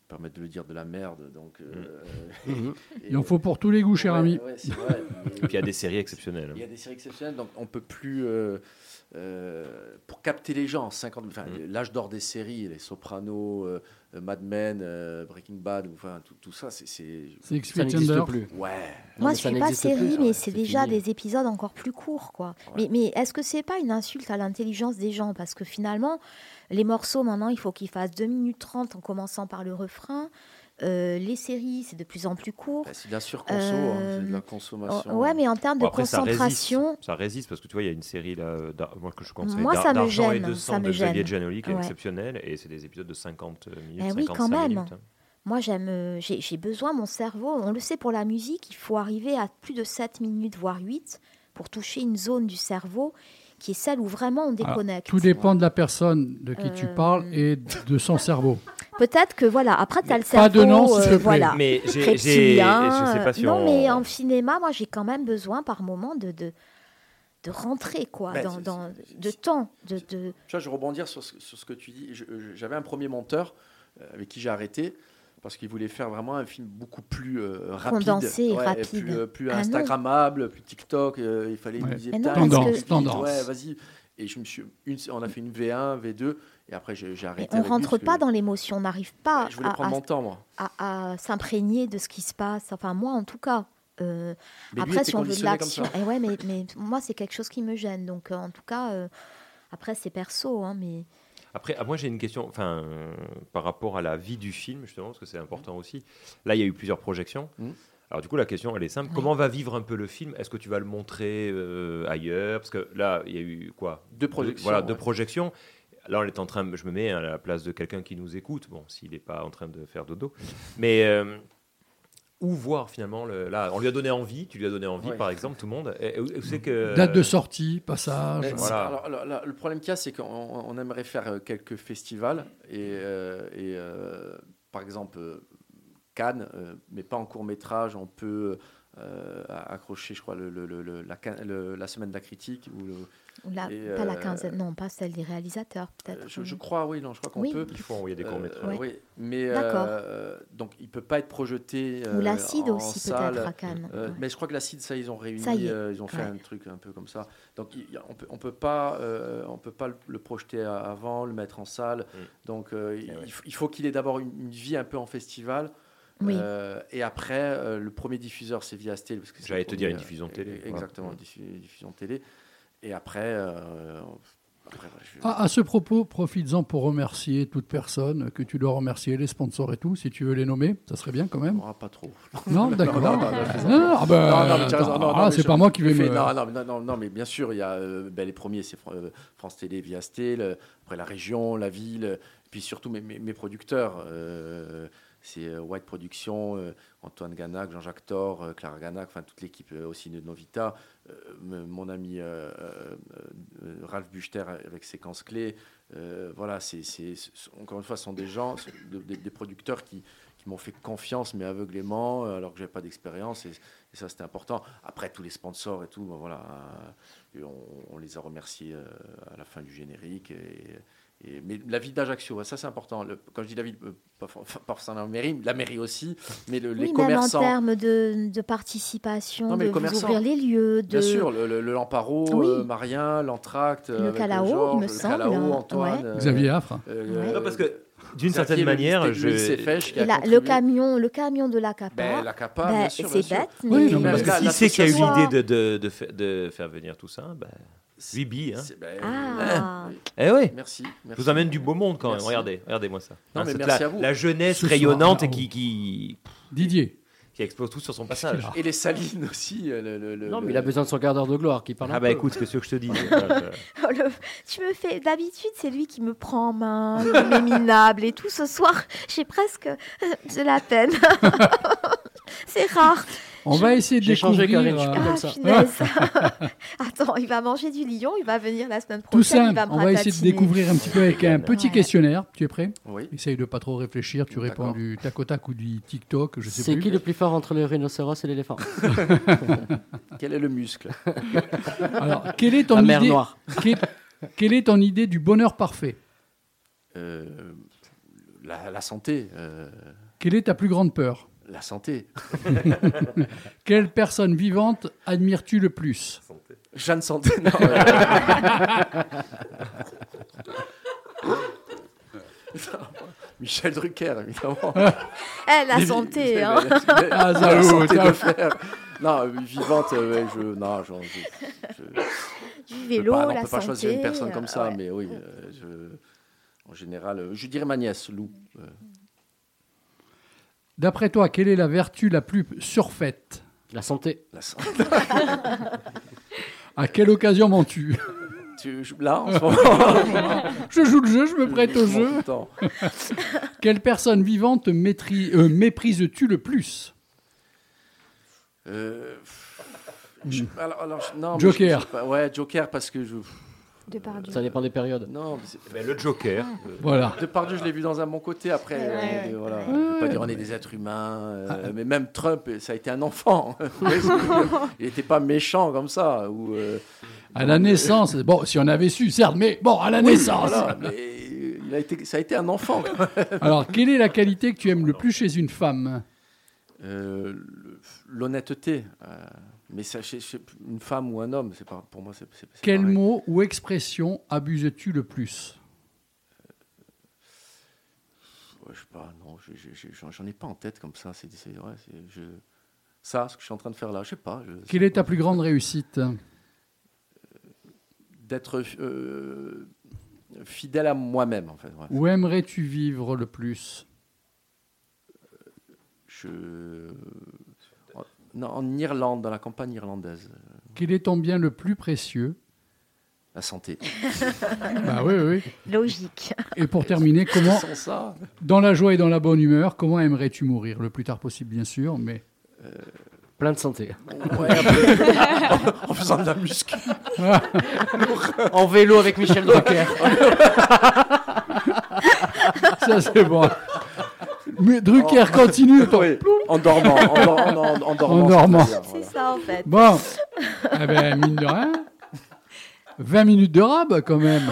permettre de le dire, de la merde. Donc, euh, Mhm. et- Il en faut pour tous les goûts, cher Ouais, ami. ouais, c'est vrai. Et puis il y a des séries exceptionnelles. Il y a des séries exceptionnelles, donc on peut plus. euh, euh, pour capter les gens, 50, enfin, Mm. l'âge d'or des séries, les Sopranos, Mad Men, euh, Breaking Bad, enfin tout, tout ça, c'est. Ça n'existe plus. Ouais. Moi, je suis pas série, plus, mais ouais, c'est c'est déjà fini. des épisodes encore plus courts, quoi. Mais, mais est-ce que c'est pas une insulte à l'intelligence des gens? Parce que finalement, les morceaux, maintenant, il faut qu'ils fassent 2 minutes 30 en commençant par le refrain. Euh, les séries, c'est de plus en plus court. Bah, c'est de la surconso, hein, c'est de la Euh, consommation. Ouais, mais en termes de Bon, après, ça concentration, résiste. Ça résiste parce que tu vois, il y a une série là, moi que je conseille, Moi, ça me d'argent et gêne, de ça sang me de Xavier gêne. Giannoli qui est Ouais. exceptionnel et c'est des épisodes de 50 minutes, Eh oui, 55 quand même. minutes. hein. Moi, j'aime, euh, j'ai j'ai besoin, mon cerveau, on le sait pour la musique, il faut arriver à plus de 7 minutes, voire 8 pour toucher une zone du cerveau qui est celle où vraiment on Alors, déconnecte. tout dépend de la personne de qui tu Euh, parles et de son cerveau. Peut-être que voilà, après tu as le cerveau. Pas de nom, s'il te plaît. voilà, Mais j'ai- j'ai- reptilien, je sais pas si non, on- mais en cinéma, moi j'ai quand même besoin par moment de, de, de rentrer quoi, Ben, dans, dans- de temps. De, de... Tu vois, je rebondir sur ce, sur ce que tu dis. J'avais un premier monteur euh, avec qui j'ai arrêté parce qu'il voulait faire vraiment un film beaucoup plus euh, rapide, Condensé Ouais, rapide. plus, euh, plus Ah non. Instagrammable, plus TikTok. euh, il fallait Ouais. parce vite, que- Tendance. Ouais, vas-y. Et je me suis, une, on a fait une V1, V2, et après j'ai arrêté. on lui rentre que pas dans l'émotion, on n'arrive pas Je voulais à, prendre à- mon temps, moi. à- à s'imprégner de ce qui se passe. Enfin, moi, en tout cas. Euh, après, si on veut de l'action, eh ouais, mais, mais moi, c'est quelque chose qui me gêne. Donc, euh, en tout cas, euh, après, c'est perso. Hein, mais Après, ah, moi j'ai une question, enfin, euh, par rapport à la vie du film, justement, parce que c'est important aussi. Là, il y a eu plusieurs projections. Mhm. Alors du coup, la question, elle est simple. Comment va vivre un peu le film? Est-ce que tu vas le montrer euh, ailleurs? Parce que là, il y a eu quoi? Deux projections, Voilà, ouais. deux projections. Là, on est en train, je me mets à la place de quelqu'un qui nous écoute. Bon, s'il n'est pas en train de faire dodo, mais euh, où voir finalement le, Là, on lui a donné envie. Tu lui as donné envie, Ouais. par exemple, tout le monde. Et, où- où c'est que Date de sortie, passage. Voilà. alors, alors, là, le problème qu'il y a, c'est qu'on on aimerait faire euh, quelques festivals. Et, euh, et, euh, par exemple, euh, Cannes, euh, mais pas en court métrage, on peut euh, accrocher, je crois, le, le- le- le- la, Cannes- le- la semaine de la critique. Ou le- ou la- et, pas la euh, quinzaine, non, pas celle des réalisateurs, peut-être. Je, je crois, oui, non, je crois qu'on Oui. peut. Il faut envoyer des Euh, courts-métrages. Ouais. Oui, mais D'accord. euh, donc il peut pas être projeté. Ou euh, l'acide aussi, peut-être, à Cannes. Euh, Ouais. Mais je crois que l'acide, ça, ils ont réuni, euh, ils ont fait Ouais. un truc un peu comme ça. Donc il on peut, on peut pas, euh, on peut pas le, le projeter a- avant, le mettre en salle. Donc euh, il, faut- il faut qu'il ait d'abord une, une vie un peu en festival. Oui. Euh, et après, euh, le premier diffuseur, c'est via c'est J'allais te dire une premier, diffusion euh, télé. Exactement, Mm. diffu- diffusion télé. Et après, euh, je- À, à ce propos, profites-en pour remercier toute personne que tu dois remercier, les sponsors et tout, si tu veux les nommer, ça serait bien quand même. Ah, pas trop. Non, d'accord. Non, non, c'est pas moi qui vais me- Non, non, non, non, non, mais bien sûr, il y a euh, ben, les premiers, c'est Fran- euh, France Télé via Stel, euh, après la région, la ville, euh, puis surtout mes, mes- mes producteurs. euh, c'est euh, White Production, euh, Antoine Ganac, Jean-Jacques Thor, euh, Clara Ganac, enfin toute l'équipe aussi de Novita, mon ami Ralph Buchter avec Séquence Clé. voilà, c'est, encore une fois, ce sont des gens, des- producteurs qui, qui m'ont fait confiance, mais aveuglément, alors que j'avais pas d'expérience. Et, ça, c'était important. Après, tous les sponsors et tout, voilà, on, les a remerciés à la fin du générique. Et- mais la ville d'Ajaccio, ça c'est important. Le- quand je dis la ville, euh, pas, for- pas forcément la mairie, la mairie aussi, mais le- les oui, même en commerçants. termes de, de participation, Non, mais de les vous ouvrir les lieux, de... Bien sûr, le, le, le Lamparo, Oui. euh, Marien, l'Entracte, Le euh, Calao, Georges, il me le semble, Calao, hein, Antoine. ouais. euh, Xavier Affre. euh, Non, parce que, d'une certaine manière, je- lycée Fèche qui a Et là, le camion, le camion de la CAPA, Ben, la CAPA, ben, c'est bête, mais Oui, non, mais Parce que qui c'est qui a eu l'idée de, de, de faire venir tout ça ben, Bibi. Hein. C'est- ben, Ah. oui. Eh oui. Merci. Je merci. vous amène du beau monde quand même. Merci. Regardez, regardez-moi ça. Non, mais c'est merci la, à vous. la jeunesse Ce soir, rayonnante et là-haut. qui, qui, Didier. qui explose tout sur son passage. Et les salines aussi. euh, Le, le- le- Non, mais le- il a besoin de son quart d'heure de gloire qui parle Ah un bah peu. écoute, ce que je te je- Oh, le- Tu me fais. D'habitude, c'est lui qui me prend en main, il est minable et tout. Ce soir, j'ai presque euh, de la peine. c'est rare. On va essayer de découvrir. Karine, je suis euh, Ah, ça. punaise. Attends, il va manger du lion, il va venir la semaine Tout prochaine. il simple, va me on va essayer de découvrir un petit peu avec un petit Ouais. questionnaire. Tu es prêt? Oui. Essaye de pas trop réfléchir. Tu réponds du tac au tac ou du TikTok, je sais C'est qui le plus fort entre le rhinocéros et l'éléphant? Quel est le muscle? Alors, quelle est ton La mer idée Noire. quelle, quelle est ton idée du bonheur parfait? Euh, la, la santé. euh, Quelle est ta plus grande peur? La santé. Quelle personne vivante admires-tu le plus? Jeanne Santé. non, euh, Michel Drucker, évidemment. Eh, la santé, hein. la santé de. Non, vivante, euh, ouais, je, non, je, je- je- Du vélo, peux pas, non, on la peut pas choisir une santé, personne comme ça, ouais. mais oui, euh, je- en général, euh, je dirais ma nièce, Lou. D'après toi, quelle est la vertu la plus surfaite La santé. la santé. À quelle occasion mens-tu? Tu- je- là, en ce moment. Je joue le jeu, je me prête au Je jeu. Quelle personne vivante euh, méprises-tu le plus? Euh, Je- alors- alors, je- non, mais Joker. je- je sais pas, ouais, Joker parce que je. Depardieu. Ça dépend des périodes. Non, mais Ben, le Joker. Ah. euh, Voilà. Depardieu, je l'ai vu dans un bon côté. Après, Ouais, euh, ouais. euh, voilà, pas dire on est des êtres humains, euh, mais même Trump, ça a été un enfant. Il n'était pas méchant comme ça. Ou, euh, À la naissance, bon, si on avait su, certes, mais bon, à la oui, naissance. voilà, mais il a été, ça a été un enfant. quand même. Alors, quelle est la qualité que tu aimes le plus chez une femme? Euh, L'honnêteté. Euh, mais ça, chez, chez une femme ou un homme, c'est pas pour moi. c'est Quel pareil. mot ou expression abuses-tu le plus? Ouais, je sais pas, non, je- je- je- j'en ai pas en tête comme ça. C'est, c'est- ouais, c'est- je, ça, ce que je suis en train de faire là, je sais pas. je- Quelle est ta plus grande réussite? D'être euh, fidèle à moi-même, en fait. ouais. Où aimerais-tu vivre le plus? Je... en- Irlande, dans la campagne irlandaise. Quel est ton bien le plus précieux? La santé. Bah oui, oui. Logique. Et pour terminer, comment, ça. dans la joie et dans la bonne humeur, comment aimerais-tu mourir? Le plus tard possible, bien sûr, mais Plein de santé. Ouais, en faisant de la muscu. en vélo avec Michel Drucker. ça c'est bon. Mais Drucker continue. attends. Oui, en dormant. En, dor- en- en- en dormant. En dormant. c'est-à-dire, C'est voilà. ça en fait. Bon, eh ben, mine de rien, 20 minutes de rab quand même.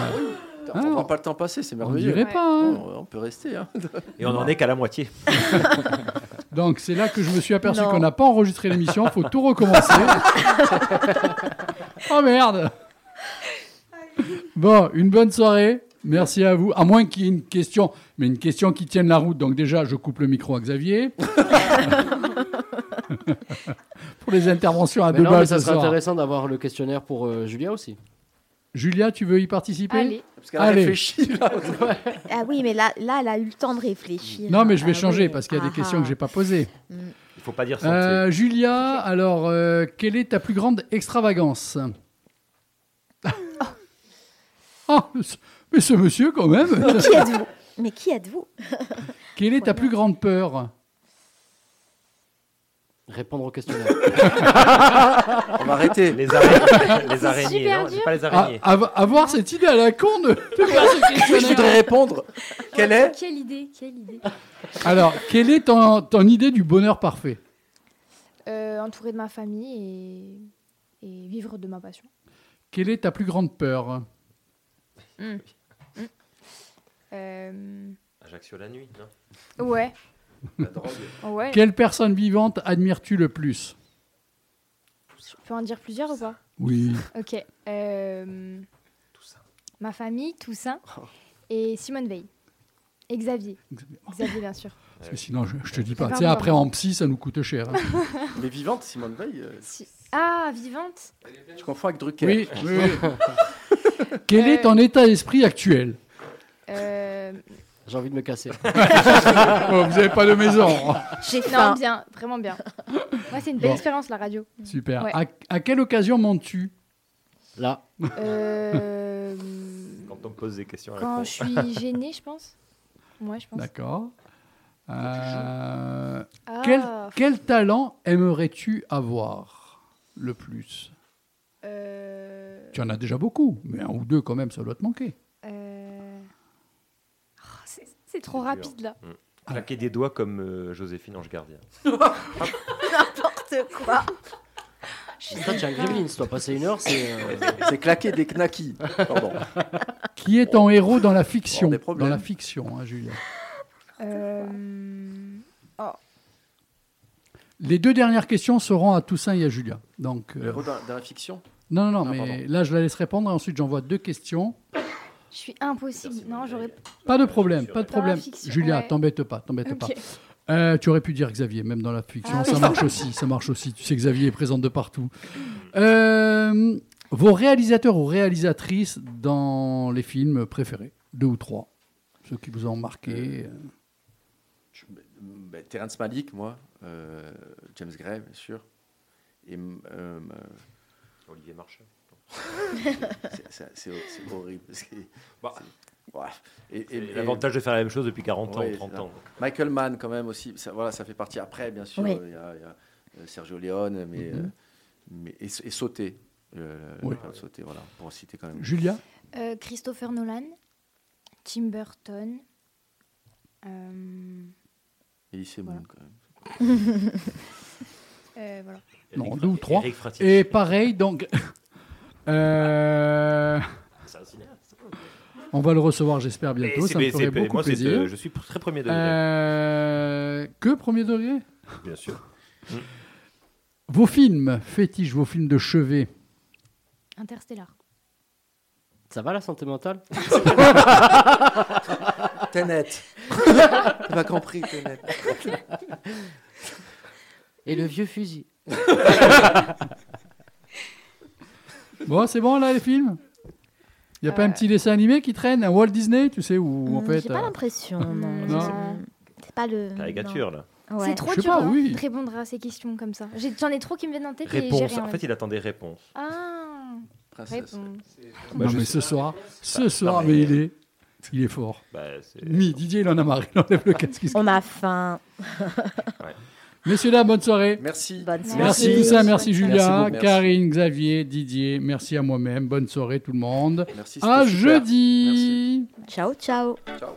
On ne voit pas le temps passer, c'est merveilleux. dirait pas, hein. Bon, on peut rester. hein. Et on n'en est qu'à la moitié. Donc c'est là que je me suis aperçu qu'on n'a pas enregistré l'émission, faut tout recommencer. oh merde Bon, une bonne soirée. Merci à vous. À moins qu'il y ait une question, mais une question qui tienne la route. Donc déjà, je coupe le micro à Xavier. pour les interventions à Mais deux non, mais balles ça ce serait soir. intéressant d'avoir le questionnaire pour euh, Julia aussi. Julia, tu veux y participer Allez. Parce qu'elle a Allez. réfléchi. Là. Ah oui, mais là, là, elle a eu le temps de réfléchir. Non, mais je vais Ah changer oui. parce qu'il y a des Ah questions ah. que j'ai pas posées. Il faut pas dire santé. Euh, Julia, alors, euh, quelle est ta plus grande extravagance? Oh, ce- mais ce monsieur, quand même Mais qui êtes-vous? Mais qui êtes-vous? Quelle est ta plus grande peur? Répondre au questionnaire. On va arrêter. Les araignées. les araignées, super non, dur. c'est pas les Ah, araignées. av- Avoir cette idée à la con de, de faire ce Je voudrais répondre. Quelle est? Quelle idée, quelle idée. Alors, quelle est ton, ton idée du bonheur parfait? Euh, entouré de ma famille et, et vivre de ma passion. Quelle est ta plus grande peur? Euh, Ajaccio la nuit, non? Ouais, La drogue. ouais. Quelle personne vivante admires-tu le plus? Je peux en dire plusieurs ou pas? Oui. Ok. euh, Ma famille, Toussaint et Simone Veil. Et Xavier. Xavier, bien sûr. Parce que sinon, je, je te dis pas. Tu sais, après, en psy, ça nous coûte cher. hein. Mais vivante, Simone Veil. euh, Si- Ah, vivante Tu confonds avec Drucker. Oui, oui. Quel est Euh, ton état d'esprit actuel? Euh, J'ai envie de me casser. Oh, Vous n'avez pas de maison. J'ai Non, faim. bien, vraiment bien. Moi, c'est une belle Bon. expérience, la radio. Super. Ouais. À, à quelle occasion montes-tu Là. Euh, Quand on me pose des questions à la quand je suis gênée, je pense. Ouais, je pense. D'accord. Euh, Ah. quel, quel talent aimerais-tu avoir le plus? Euh, Tu en as déjà beaucoup, mais un ou deux quand même, ça doit te manquer. C'est- trop dur. rapide là. Mm. Claquer des doigts comme euh, Joséphine Ange Gardien. N'importe quoi. Toi, tu as un gremlin, toi, passer une heure, c'est. euh, C'est claquer des knackis. Pardon. Qui est ton héros dans la fiction Bon, des problèmes. Dans la fiction, hein, Julien. Euh, oh, Les deux dernières questions seront à Toussaint et à Julien. Donc, Le euh, héros dans, dans la fiction? Non, non, non, Ah, mais pardon. là, je la laisse répondre et ensuite j'envoie deux questions. Je suis impossible. Non, j'aurais. Pas de problème, pas de problème. fiction, Julia, ouais. t'embête pas, t'embête pas. Euh, tu aurais pu dire Xavier, même dans la fiction, Ah ça oui. marche aussi, ça marche aussi. Tu sais, Xavier est présent de partout. Euh, vos réalisateurs ou réalisatrices dans les films préférés, deux ou trois, ceux qui vous ont marqué. euh. Je- ben, Terrence Malick, moi. euh, James Gray, bien sûr. Et euh, Olivier Marchal. C'est- horrible. Bah, ouais. Et- et- et- L'avantage de faire la même chose depuis 40 ans, Ouais, 30 c'est ça. ans. Michael Mann, quand même, aussi. Ça, voilà, ça fait partie après, bien sûr. Oui. Il y a, il y a, euh, Sergio Leone, mais euh, mais, et, et sauter. Le, le- Oui. le sauter, voilà, pour citer quand même. Julia Euh, Christopher Nolan, Tim Burton. euh, Voilà. Moon, quand même. euh, voilà. Non, deux ou trois. Et pareil, donc. Euh, on va le recevoir, j'espère, bientôt. Ça me ferait beaucoup moi, plaisir. euh, je suis très premier degré. Euh, que premier degré? Bien sûr. Vos films fétiches, vos films de chevet. Interstellar. Ça va la santé mentale? T'es net. T'as pas compris, t'es net. Et le vieux fusil. Bon, c'est bon là les films? Il n'y a pas un petit dessin animé qui traîne, un Walt Disney, tu sais, où en Hmm, fait. J'ai pas euh, l'impression, non. Non. C'est- pas le. Caricature, non. là. Ouais. C'est trop dur pas, hein, oui. de répondre à ces questions comme ça. J'en ai, trop qui me viennent en tête et j'ai Réponse. rien. En fait, il attend des réponses. Ah réponse. non, je mais ce soir, ce Bah, soir, non, mais mais- il est, il est fort. Bah, c'est- Mi, Didier, il en a marre, il enlève le casque. On a faim. Messieurs, là, bonne soirée. Merci. Merci, merci Toussaint, merci Julia, Karine, Xavier, Didier, merci à moi-même. Bonne soirée tout le monde. Merci. À jeudi. Ciao, ciao. Ciao.